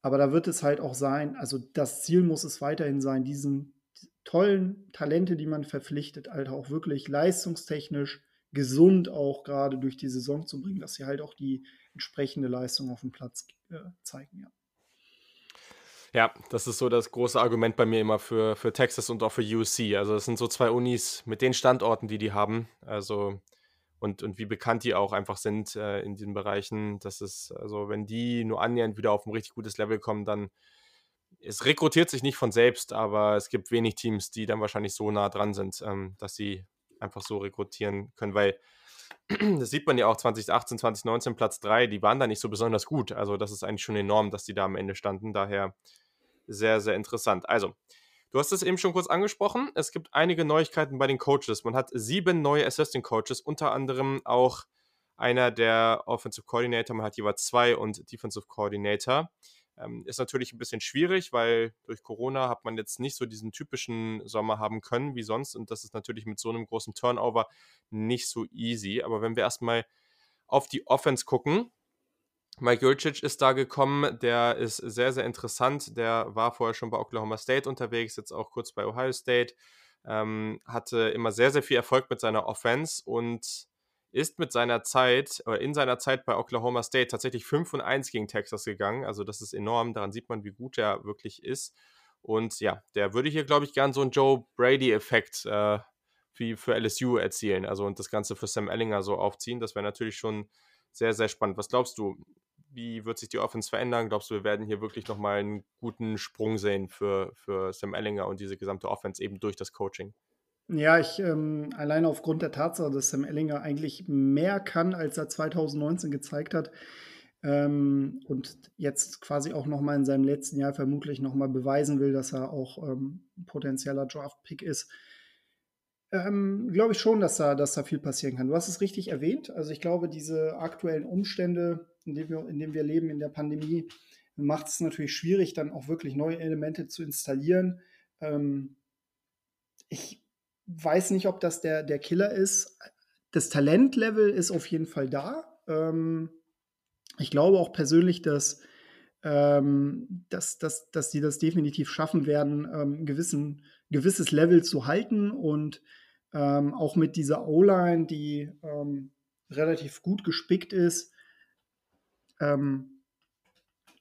aber da wird es halt auch sein, also das Ziel muss es weiterhin sein, diesen tollen Talente, die man verpflichtet, halt auch wirklich leistungstechnisch gesund auch gerade durch die Saison zu bringen, dass sie halt auch die entsprechende Leistung auf dem Platz äh, zeigen, ja. Ja, das ist so das große Argument bei mir immer für, für Texas und auch für UC. Also das sind so zwei Unis mit den Standorten, die die haben. Also und, und wie bekannt die auch einfach sind äh, in diesen Bereichen. Das ist, also wenn die nur annähernd wieder auf ein richtig gutes Level kommen, dann es rekrutiert sich nicht von selbst, aber es gibt wenig Teams, die dann wahrscheinlich so nah dran sind, ähm, dass sie einfach so rekrutieren können, weil das sieht man ja auch 2018, 2019 Platz 3, die waren da nicht so besonders gut. Also das ist eigentlich schon enorm, dass die da am Ende standen. Daher sehr, sehr interessant. Also, du hast es eben schon kurz angesprochen. Es gibt einige Neuigkeiten bei den Coaches. Man hat sieben neue Assistant Coaches, unter anderem auch einer der Offensive Coordinator. Man hat jeweils zwei und Defensive Coordinator. Ähm, ist natürlich ein bisschen schwierig, weil durch Corona hat man jetzt nicht so diesen typischen Sommer haben können wie sonst. Und das ist natürlich mit so einem großen Turnover nicht so easy. Aber wenn wir erstmal auf die Offense gucken, Mike Jurcic ist da gekommen, der ist sehr, sehr interessant. Der war vorher schon bei Oklahoma State unterwegs, jetzt auch kurz bei Ohio State. Ähm, hatte immer sehr, sehr viel Erfolg mit seiner Offense und ist mit seiner Zeit, oder in seiner Zeit bei Oklahoma State tatsächlich 5 und 1 gegen Texas gegangen. Also das ist enorm, daran sieht man, wie gut er wirklich ist. Und ja, der würde hier, glaube ich, gern so einen Joe Brady-Effekt äh, wie für LSU erzielen. Also und das Ganze für Sam Ellinger so aufziehen. Das wäre natürlich schon sehr, sehr spannend. Was glaubst du? Wie wird sich die Offense verändern? Glaubst du, wir werden hier wirklich nochmal einen guten Sprung sehen für, für Sam Ellinger und diese gesamte Offense eben durch das Coaching? Ja, ich ähm, alleine aufgrund der Tatsache, dass Sam Ellinger eigentlich mehr kann, als er 2019 gezeigt hat ähm, und jetzt quasi auch nochmal in seinem letzten Jahr vermutlich nochmal beweisen will, dass er auch ähm, potenzieller Draft-Pick ist, ähm, glaube ich schon, dass da, dass da viel passieren kann. Du hast es richtig erwähnt. Also ich glaube, diese aktuellen Umstände, in denen wir, in denen wir leben in der Pandemie, macht es natürlich schwierig, dann auch wirklich neue Elemente zu installieren. Ähm, ich weiß nicht, ob das der, der Killer ist. Das Talentlevel ist auf jeden Fall da. Ähm, ich glaube auch persönlich, dass, ähm, dass, dass, dass die das definitiv schaffen werden, ähm, gewissen, gewisses Level zu halten und ähm, auch mit dieser O-Line, die ähm, relativ gut gespickt ist, ähm,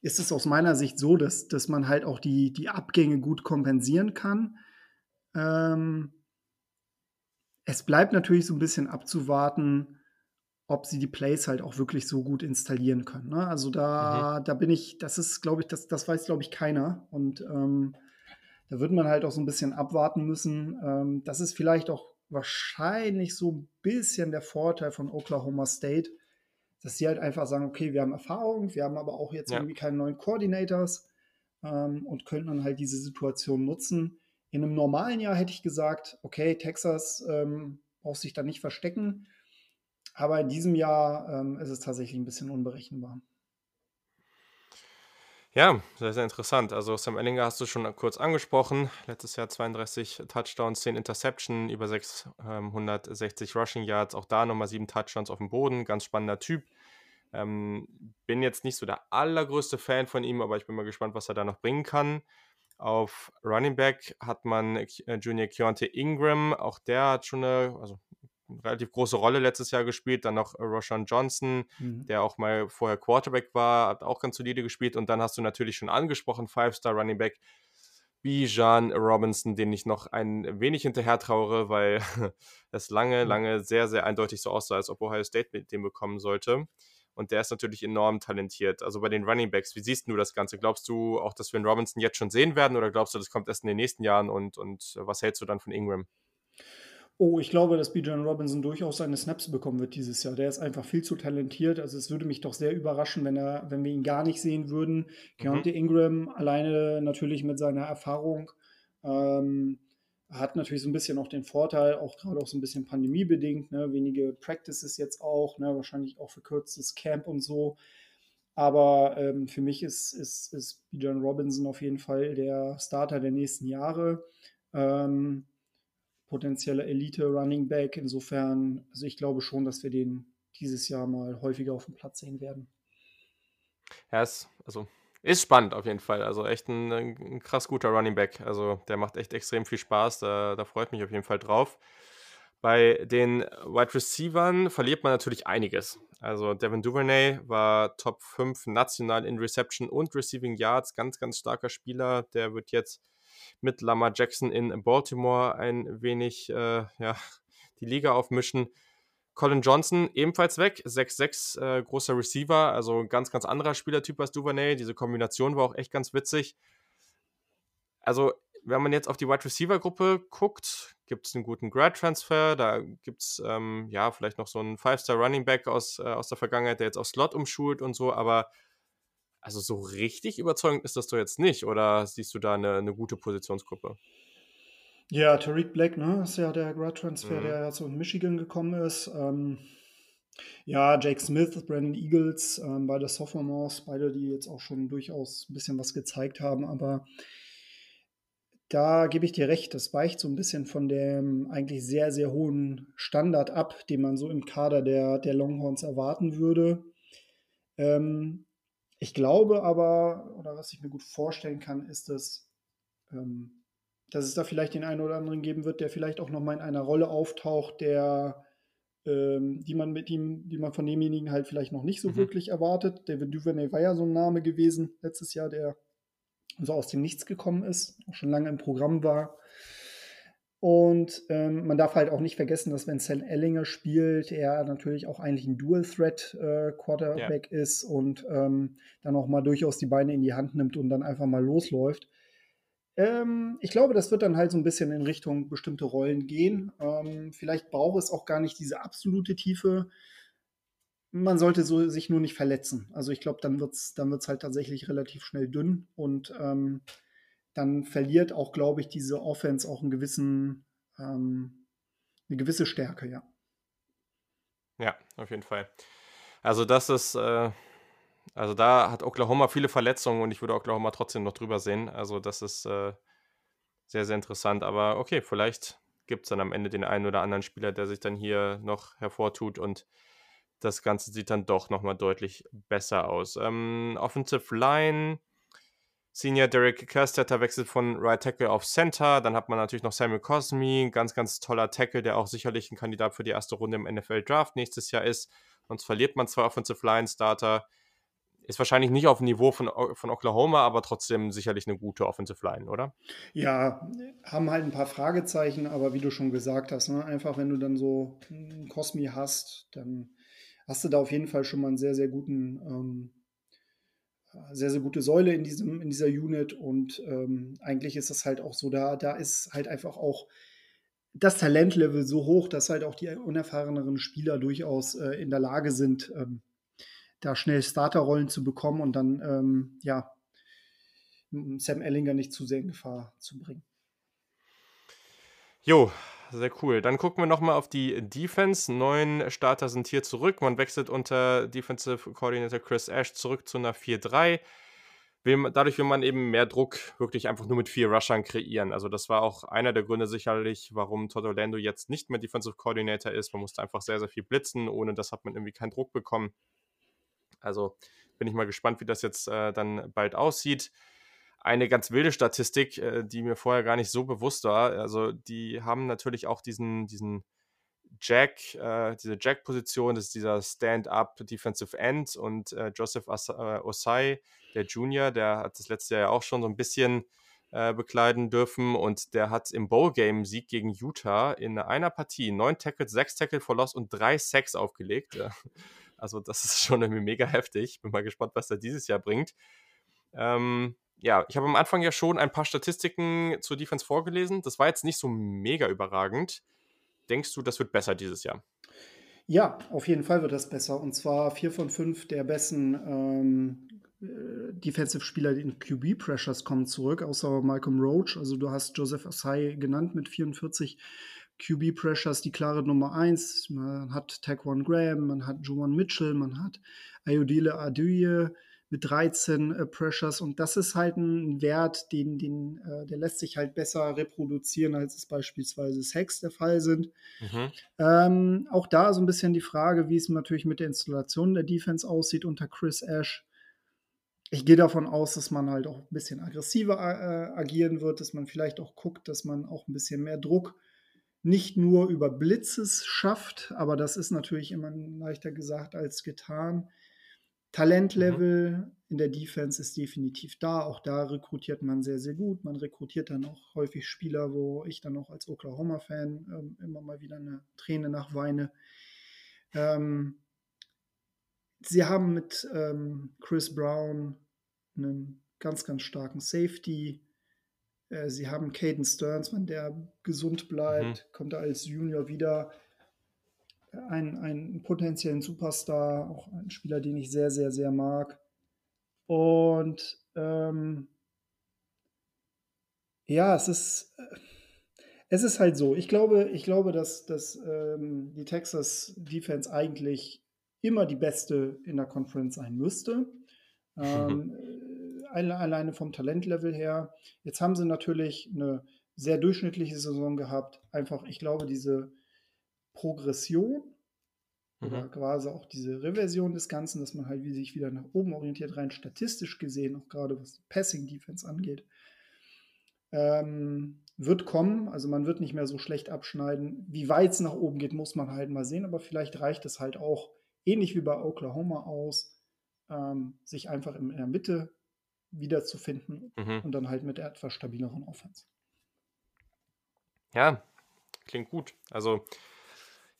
ist es aus meiner Sicht so, dass, dass man halt auch die, die Abgänge gut kompensieren kann. Ähm, es bleibt natürlich so ein bisschen abzuwarten, ob sie die Plays halt auch wirklich so gut installieren können. Ne? Also da, mhm. da bin ich, das ist, glaube ich, das, das weiß, glaube ich, keiner. Und ähm, da wird man halt auch so ein bisschen abwarten müssen. Ähm, das ist vielleicht auch wahrscheinlich so ein bisschen der Vorteil von Oklahoma State, dass sie halt einfach sagen, okay, wir haben Erfahrung, wir haben aber auch jetzt ja. irgendwie keine neuen Coordinators ähm, und können dann halt diese Situation nutzen. In einem normalen Jahr hätte ich gesagt, okay, Texas ähm, braucht sich da nicht verstecken. Aber in diesem Jahr ähm, ist es tatsächlich ein bisschen unberechenbar. Ja, sehr, sehr interessant. Also Sam Ellinger hast du schon kurz angesprochen. Letztes Jahr 32 Touchdowns, 10 Interception, über 660 ähm, Rushing Yards. Auch da nochmal 7 Touchdowns auf dem Boden. Ganz spannender Typ. Ähm, bin jetzt nicht so der allergrößte Fan von ihm, aber ich bin mal gespannt, was er da noch bringen kann. Auf Running Back hat man äh, Junior Keontae Ingram, auch der hat schon eine, also eine relativ große Rolle letztes Jahr gespielt. Dann noch Roshan Johnson, mhm. der auch mal vorher Quarterback war, hat auch ganz solide gespielt. Und dann hast du natürlich schon angesprochen, Five-Star Running Back Bijan Robinson, den ich noch ein wenig hinterher traure, weil es lange, mhm. lange sehr, sehr eindeutig so aussah, als ob Ohio State mit dem bekommen sollte. Und der ist natürlich enorm talentiert. Also bei den Running Backs, wie siehst du das Ganze? Glaubst du auch, dass wir einen Robinson jetzt schon sehen werden oder glaubst du, das kommt erst in den nächsten Jahren? Und, und was hältst du dann von Ingram? Oh, ich glaube, dass Bijan Robinson durchaus seine Snaps bekommen wird dieses Jahr. Der ist einfach viel zu talentiert. Also es würde mich doch sehr überraschen, wenn er, wenn wir ihn gar nicht sehen würden. Mhm. Ingram alleine natürlich mit seiner Erfahrung ähm, hat natürlich so ein bisschen auch den Vorteil, auch gerade auch so ein bisschen pandemiebedingt, ne, wenige Practices jetzt auch, ne, wahrscheinlich auch verkürztes Camp und so. Aber ähm, für mich ist, ist, ist Bijan Robinson auf jeden Fall der Starter der nächsten Jahre. Ähm, potenzielle Elite-Running Back. Insofern, also ich glaube schon, dass wir den dieses Jahr mal häufiger auf dem Platz sehen werden. Ja, ist, also, ist spannend auf jeden Fall. Also echt ein, ein krass guter Running Back. Also der macht echt extrem viel Spaß. Da, da freut mich auf jeden Fall drauf. Bei den Wide Receivern verliert man natürlich einiges. Also Devin Duvernay war Top 5 national in Reception und Receiving Yards. Ganz, ganz starker Spieler. Der wird jetzt mit Lamar Jackson in Baltimore ein wenig äh, ja, die Liga aufmischen. Colin Johnson ebenfalls weg, 6'6, äh, großer Receiver, also ganz, ganz anderer Spielertyp als Duvernay. Diese Kombination war auch echt ganz witzig. Also wenn man jetzt auf die Wide Receiver Gruppe guckt, gibt es einen guten Grad Transfer. Da gibt es ähm, ja vielleicht noch so einen Five-Star Running Back aus, äh, aus der Vergangenheit, der jetzt auf Slot umschult und so. Aber also so richtig überzeugend ist das doch jetzt nicht. Oder siehst du da eine, eine gute Positionsgruppe? Ja, Tariq Black, ne, ist ja der Grad Transfer, mhm. der ja so in Michigan gekommen ist. Ähm, ja, Jake Smith, Brandon Eagles, ähm, beide Sophomores, beide, die jetzt auch schon durchaus ein bisschen was gezeigt haben, aber da gebe ich dir recht, das weicht so ein bisschen von dem eigentlich sehr, sehr hohen Standard ab, den man so im Kader der, der Longhorns erwarten würde. Ähm, ich glaube aber, oder was ich mir gut vorstellen kann, ist, dass, ähm, dass es da vielleicht den einen oder anderen geben wird, der vielleicht auch nochmal in einer Rolle auftaucht, der, ähm, die man mit ihm, die man von demjenigen halt vielleicht noch nicht so mhm. wirklich erwartet. David Duvernay war ja so ein Name gewesen letztes Jahr, der so aus dem Nichts gekommen ist, auch schon lange im Programm war. Und ähm, man darf halt auch nicht vergessen, dass wenn Sam Ellinger spielt, er natürlich auch eigentlich ein Dual-Threat-Quarterback äh, ja. ist und ähm, dann auch mal durchaus die Beine in die Hand nimmt und dann einfach mal losläuft. Ähm, ich glaube, das wird dann halt so ein bisschen in Richtung bestimmte Rollen gehen. Ähm, vielleicht braucht es auch gar nicht diese absolute Tiefe, man sollte so sich nur nicht verletzen. Also ich glaube, dann wird es dann wird's halt tatsächlich relativ schnell dünn und ähm, dann verliert auch, glaube ich, diese Offense auch einen gewissen, ähm, eine gewisse Stärke, ja. Ja, auf jeden Fall. Also das ist, äh, also da hat Oklahoma viele Verletzungen und ich würde Oklahoma trotzdem noch drüber sehen. Also das ist äh, sehr, sehr interessant. Aber okay, vielleicht gibt es dann am Ende den einen oder anderen Spieler, der sich dann hier noch hervortut und das Ganze sieht dann doch nochmal deutlich besser aus. Ähm, Offensive Line, Senior Derek Kerstetter wechselt von Right Tackle auf Center. Dann hat man natürlich noch Samuel Cosme, ganz, ganz toller Tackle, der auch sicherlich ein Kandidat für die erste Runde im NFL Draft nächstes Jahr ist. Sonst verliert man zwei Offensive Line Starter. Ist wahrscheinlich nicht auf dem Niveau von, von Oklahoma, aber trotzdem sicherlich eine gute Offensive Line, oder? Ja, haben halt ein paar Fragezeichen, aber wie du schon gesagt hast, ne, einfach wenn du dann so einen Cosmi hast, dann hast du da auf jeden Fall schon mal einen sehr, sehr guten, ähm, sehr, sehr gute Säule in, diesem, in dieser Unit. Und ähm, eigentlich ist das halt auch so, da, da ist halt einfach auch das Talentlevel so hoch, dass halt auch die unerfahreneren Spieler durchaus äh, in der Lage sind, ähm, da schnell Starterrollen zu bekommen und dann, ähm, ja, Sam Ellinger nicht zu sehr in Gefahr zu bringen. Jo, sehr cool. Dann gucken wir nochmal auf die Defense. Neun Starter sind hier zurück. Man wechselt unter Defensive Coordinator Chris Ash zurück zu einer 4-3. Dadurch will man eben mehr Druck wirklich einfach nur mit vier Rushern kreieren. Also das war auch einer der Gründe sicherlich, warum Todd Orlando jetzt nicht mehr Defensive Coordinator ist. Man musste einfach sehr, sehr viel blitzen. Ohne das hat man irgendwie keinen Druck bekommen. Also bin ich mal gespannt, wie das jetzt äh, dann bald aussieht eine ganz wilde Statistik, äh, die mir vorher gar nicht so bewusst war. Also die haben natürlich auch diesen, diesen Jack, äh, diese Jack-Position, das ist dieser Stand-up Defensive End und äh, Joseph As äh, Osai, der Junior, der hat das letzte Jahr ja auch schon so ein bisschen äh, bekleiden dürfen und der hat im Bowl-Game-Sieg gegen Utah in einer Partie neun Tackles, sechs Tackle for Loss und drei Sacks aufgelegt. Also das ist schon irgendwie mega heftig. Bin mal gespannt, was er dieses Jahr bringt. Ähm, ja, ich habe am Anfang ja schon ein paar Statistiken zur Defense vorgelesen. Das war jetzt nicht so mega überragend. Denkst du, das wird besser dieses Jahr? Ja, auf jeden Fall wird das besser. Und zwar vier von fünf der besten ähm, äh, Defensive-Spieler in QB-Pressures kommen zurück, außer Malcolm Roach. Also du hast Joseph Asai genannt mit 44 QB-Pressures, die klare Nummer 1. Man hat Taquan Graham, man hat Juwan Mitchell, man hat Ayodele Aduye, mit 13 äh, Pressures. Und das ist halt ein Wert, den, den, äh, der lässt sich halt besser reproduzieren, als es beispielsweise Sex der Fall sind. Mhm. Ähm, auch da so ein bisschen die Frage, wie es natürlich mit der Installation der Defense aussieht unter Chris Ash. Ich gehe davon aus, dass man halt auch ein bisschen aggressiver äh, agieren wird, dass man vielleicht auch guckt, dass man auch ein bisschen mehr Druck nicht nur über Blitzes schafft, aber das ist natürlich immer leichter gesagt als getan. Talentlevel mhm. in der Defense ist definitiv da. Auch da rekrutiert man sehr, sehr gut. Man rekrutiert dann auch häufig Spieler, wo ich dann auch als Oklahoma-Fan ähm, immer mal wieder eine Träne nachweine. Ähm, sie haben mit ähm, Chris Brown einen ganz, ganz starken Safety. Äh, sie haben Caden Stearns, wenn der gesund bleibt, mhm. kommt er als Junior wieder einen, einen potenziellen Superstar, auch ein Spieler, den ich sehr, sehr, sehr mag. Und ähm, ja, es ist, äh, es ist halt so. Ich glaube, ich glaube, dass, dass ähm, die Texas Defense eigentlich immer die beste in der Conference sein müsste. Ähm, alleine vom Talentlevel her. Jetzt haben sie natürlich eine sehr durchschnittliche Saison gehabt. Einfach, ich glaube, diese Progression mhm. oder quasi auch diese Reversion des Ganzen, dass man halt wie sich wieder nach oben orientiert, rein statistisch gesehen, auch gerade was Passing Defense angeht, ähm, wird kommen. Also man wird nicht mehr so schlecht abschneiden. Wie weit es nach oben geht, muss man halt mal sehen, aber vielleicht reicht es halt auch, ähnlich wie bei Oklahoma aus, ähm, sich einfach in, in der Mitte wiederzufinden mhm. und dann halt mit etwas stabileren Offense. Ja, klingt gut. Also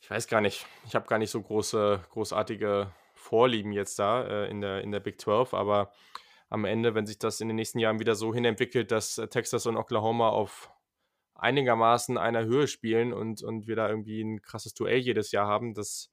ich weiß gar nicht. Ich habe gar nicht so große, großartige Vorlieben jetzt da äh, in, der, in der Big 12, aber am Ende, wenn sich das in den nächsten Jahren wieder so hinentwickelt, dass äh, Texas und Oklahoma auf einigermaßen einer Höhe spielen und, und wir da irgendwie ein krasses Duell jedes Jahr haben, das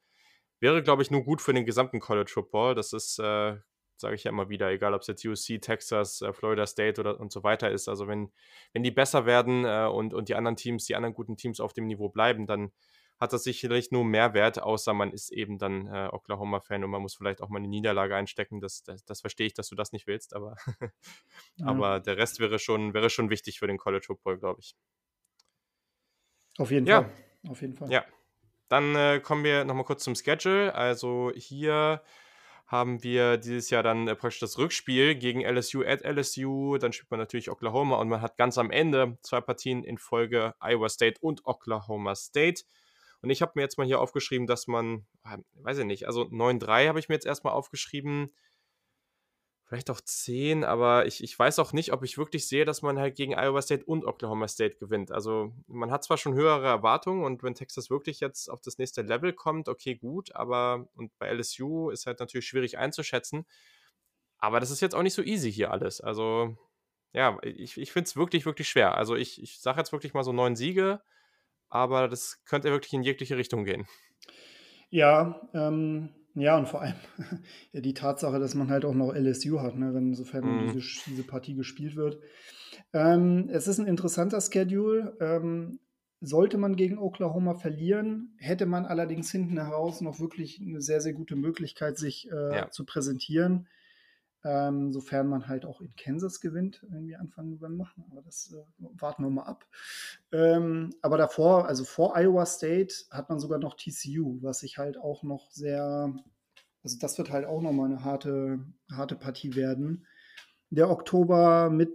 wäre, glaube ich, nur gut für den gesamten College Football. Das ist, äh, sage ich ja immer wieder, egal ob es jetzt UC, Texas, äh, Florida State oder und so weiter ist. Also wenn, wenn die besser werden äh, und, und die anderen Teams, die anderen guten Teams auf dem Niveau bleiben, dann hat das sicherlich nur Mehrwert, außer man ist eben dann äh, Oklahoma-Fan und man muss vielleicht auch mal eine Niederlage einstecken. Das, das, das verstehe ich, dass du das nicht willst, aber, ja. aber der Rest wäre schon, wäre schon wichtig für den College Football, glaube ich. Auf jeden ja. Fall. Auf jeden Fall. Ja. Dann äh, kommen wir nochmal kurz zum Schedule. Also hier haben wir dieses Jahr dann äh, praktisch das Rückspiel gegen LSU at LSU. Dann spielt man natürlich Oklahoma und man hat ganz am Ende zwei Partien in Folge Iowa State und Oklahoma State. Und ich habe mir jetzt mal hier aufgeschrieben, dass man, ah, weiß ich nicht, also 9-3 habe ich mir jetzt erstmal aufgeschrieben. Vielleicht auch 10, aber ich, ich weiß auch nicht, ob ich wirklich sehe, dass man halt gegen Iowa State und Oklahoma State gewinnt. Also man hat zwar schon höhere Erwartungen und wenn Texas wirklich jetzt auf das nächste Level kommt, okay, gut, aber und bei LSU ist halt natürlich schwierig einzuschätzen. Aber das ist jetzt auch nicht so easy hier alles. Also ja, ich, ich finde es wirklich, wirklich schwer. Also ich, ich sage jetzt wirklich mal so neun Siege aber das könnte wirklich in jegliche Richtung gehen. Ja, ähm, ja, und vor allem die Tatsache, dass man halt auch noch LSU hat, ne, wenn sofern mm. diese, diese, Partie gespielt wird. Ähm, es ist ein interessanter Schedule. Ähm, sollte man gegen Oklahoma verlieren, hätte man allerdings hinten heraus noch wirklich eine sehr, sehr gute Möglichkeit, sich äh, ja. zu präsentieren ähm, sofern man halt auch in Kansas gewinnt, irgendwie Anfang November. Aber das äh, warten wir mal ab. Ähm, aber davor, also vor Iowa State, hat man sogar noch TCU, was sich halt auch noch sehr, also das wird halt auch nochmal eine harte, harte Partie werden. Der Oktober mit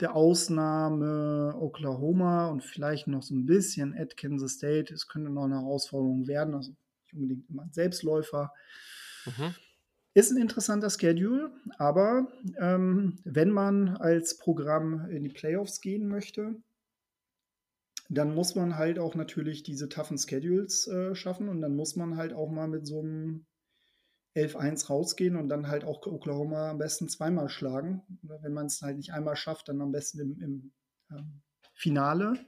der Ausnahme Oklahoma und vielleicht noch so ein bisschen at Kansas State. Es könnte noch eine Herausforderung werden, also nicht unbedingt immer ein Selbstläufer. Mhm. Ist ein interessanter Schedule, aber ähm, wenn man als Programm in die Playoffs gehen möchte, dann muss man halt auch natürlich diese toughen Schedules äh, schaffen und dann muss man halt auch mal mit so einem 11-1 rausgehen und dann halt auch Oklahoma am besten zweimal schlagen. Wenn man es halt nicht einmal schafft, dann am besten im, im ähm, Finale.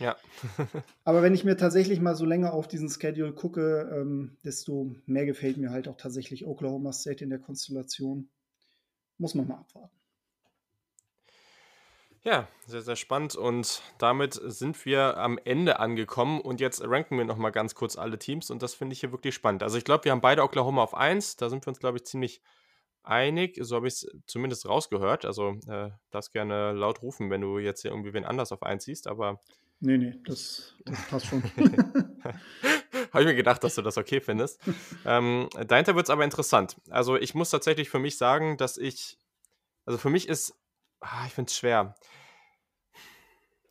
Ja. Aber wenn ich mir tatsächlich mal so länger auf diesen Schedule gucke, ähm, desto mehr gefällt mir halt auch tatsächlich Oklahoma State in der Konstellation. Muss man mal abwarten. Ja, sehr, sehr spannend. Und damit sind wir am Ende angekommen. Und jetzt ranken wir nochmal ganz kurz alle Teams. Und das finde ich hier wirklich spannend. Also ich glaube, wir haben beide Oklahoma auf 1. Da sind wir uns, glaube ich, ziemlich einig, so habe ich es zumindest rausgehört. Also äh, das gerne laut rufen, wenn du jetzt hier irgendwie wen anders auf einziehst, aber. Nee, nee, das, das passt schon. habe ich mir gedacht, dass du das okay findest. ähm, dahinter wird es aber interessant. Also ich muss tatsächlich für mich sagen, dass ich, also für mich ist, ah, ich finde es schwer.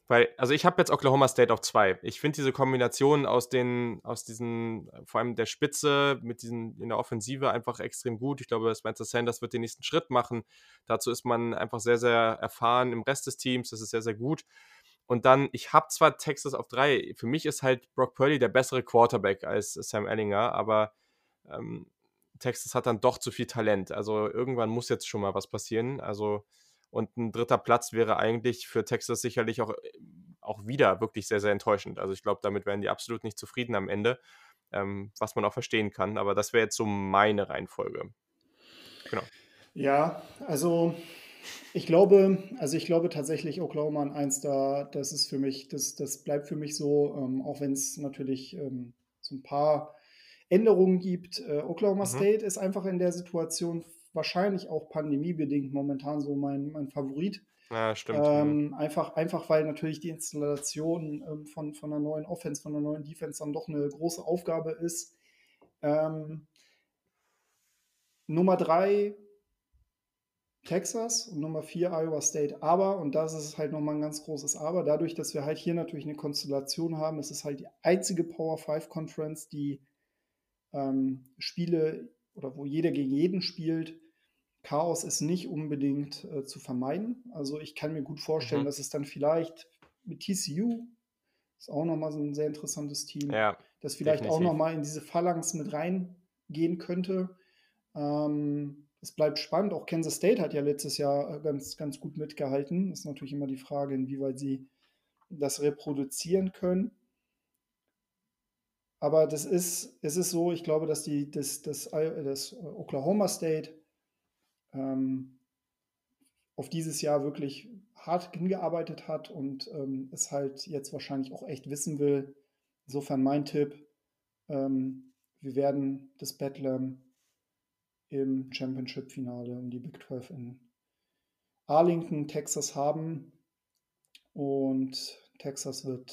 Weil, also ich habe jetzt Oklahoma State auf zwei. Ich finde diese Kombination aus den, aus diesen, vor allem der Spitze mit diesen in der Offensive einfach extrem gut. Ich glaube, Spencer Sanders wird den nächsten Schritt machen. Dazu ist man einfach sehr, sehr erfahren im Rest des Teams. Das ist sehr, sehr gut. Und dann, ich habe zwar Texas auf drei. Für mich ist halt Brock Purdy der bessere Quarterback als Sam Ellinger, aber ähm, Texas hat dann doch zu viel Talent. Also irgendwann muss jetzt schon mal was passieren. Also und ein dritter Platz wäre eigentlich für Texas sicherlich auch, auch wieder wirklich sehr, sehr enttäuschend. Also ich glaube, damit wären die absolut nicht zufrieden am Ende, ähm, was man auch verstehen kann. Aber das wäre jetzt so meine Reihenfolge. Genau. Ja, also ich glaube, also ich glaube tatsächlich Oklahoma an 1 da, das ist für mich, das, das bleibt für mich so, ähm, auch wenn es natürlich ähm, so ein paar Änderungen gibt. Äh, Oklahoma mhm. State ist einfach in der Situation wahrscheinlich auch pandemiebedingt momentan so mein, mein Favorit. Ja, stimmt. Ähm, einfach, einfach weil natürlich die Installation ähm, von, von einer neuen Offense, von einer neuen Defense dann doch eine große Aufgabe ist. Ähm, Nummer drei Texas und Nummer vier Iowa State. Aber, und das ist halt nochmal ein ganz großes Aber, dadurch, dass wir halt hier natürlich eine Konstellation haben, es ist halt die einzige Power 5 Conference, die ähm, Spiele oder wo jeder gegen jeden spielt, Chaos ist nicht unbedingt äh, zu vermeiden. Also ich kann mir gut vorstellen, mhm. dass es dann vielleicht mit TCU, ist auch nochmal so ein sehr interessantes Team, ja, das vielleicht definitiv. auch nochmal in diese Phalanx mit reingehen könnte. Ähm, es bleibt spannend. Auch Kansas State hat ja letztes Jahr äh, ganz, ganz gut mitgehalten. Ist natürlich immer die Frage, inwieweit sie das reproduzieren können. Aber das ist, es ist so, ich glaube, dass die, das, das, das Oklahoma State ähm, auf dieses Jahr wirklich hart hingearbeitet hat und ähm, es halt jetzt wahrscheinlich auch echt wissen will. Insofern mein Tipp, ähm, wir werden das Bedlam im Championship-Finale um die Big 12 in Arlington, Texas haben. Und Texas wird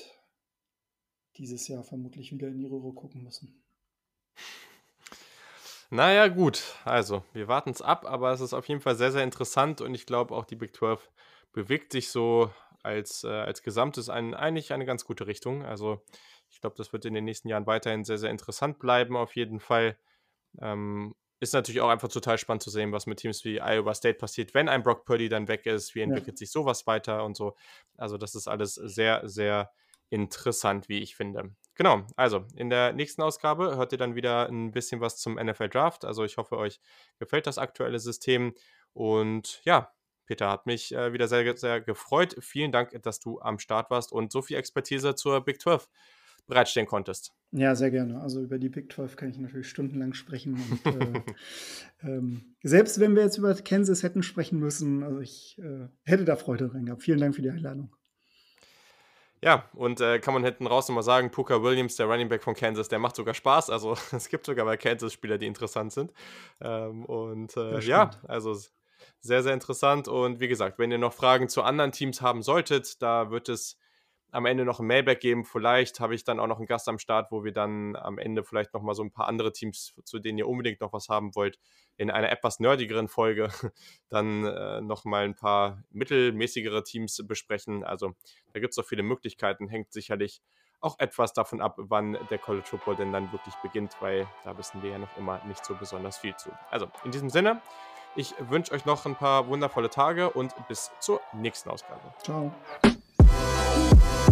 dieses Jahr vermutlich wieder in die Röhre gucken müssen. Naja, gut. Also, wir warten es ab, aber es ist auf jeden Fall sehr, sehr interessant und ich glaube auch die Big 12 bewegt sich so als, äh, als Gesamtes ein, eigentlich eine ganz gute Richtung. Also, ich glaube, das wird in den nächsten Jahren weiterhin sehr, sehr interessant bleiben, auf jeden Fall. Ähm, ist natürlich auch einfach total spannend zu sehen, was mit Teams wie Iowa State passiert, wenn ein Brock Purdy dann weg ist. Wie entwickelt ja. sich sowas weiter und so. Also, das ist alles sehr, sehr interessant, wie ich finde. Genau, also in der nächsten Ausgabe hört ihr dann wieder ein bisschen was zum NFL Draft. Also ich hoffe, euch gefällt das aktuelle System. Und ja, Peter, hat mich äh, wieder sehr, sehr gefreut. Vielen Dank, dass du am Start warst und so viel Expertise zur Big 12 bereitstellen konntest. Ja, sehr gerne. Also über die Big 12 kann ich natürlich stundenlang sprechen. Und, äh, ähm, selbst wenn wir jetzt über Kansas hätten sprechen müssen, also ich äh, hätte da Freude dran gehabt. Vielen Dank für die Einladung. Ja, und äh, kann man hinten raus nochmal sagen, Puka Williams, der Running Back von Kansas, der macht sogar Spaß. Also es gibt sogar bei Kansas Spieler, die interessant sind. Ähm, und äh, ja, also sehr, sehr interessant. Und wie gesagt, wenn ihr noch Fragen zu anderen Teams haben solltet, da wird es am Ende noch ein Mailback geben. Vielleicht habe ich dann auch noch einen Gast am Start, wo wir dann am Ende vielleicht noch mal so ein paar andere Teams, zu denen ihr unbedingt noch was haben wollt, in einer etwas nerdigeren Folge dann äh, noch mal ein paar mittelmäßigere Teams besprechen. Also da gibt es auch viele Möglichkeiten. Hängt sicherlich auch etwas davon ab, wann der College Football denn dann wirklich beginnt, weil da wissen wir ja noch immer nicht so besonders viel zu. Also in diesem Sinne, ich wünsche euch noch ein paar wundervolle Tage und bis zur nächsten Ausgabe. Ciao. Bye.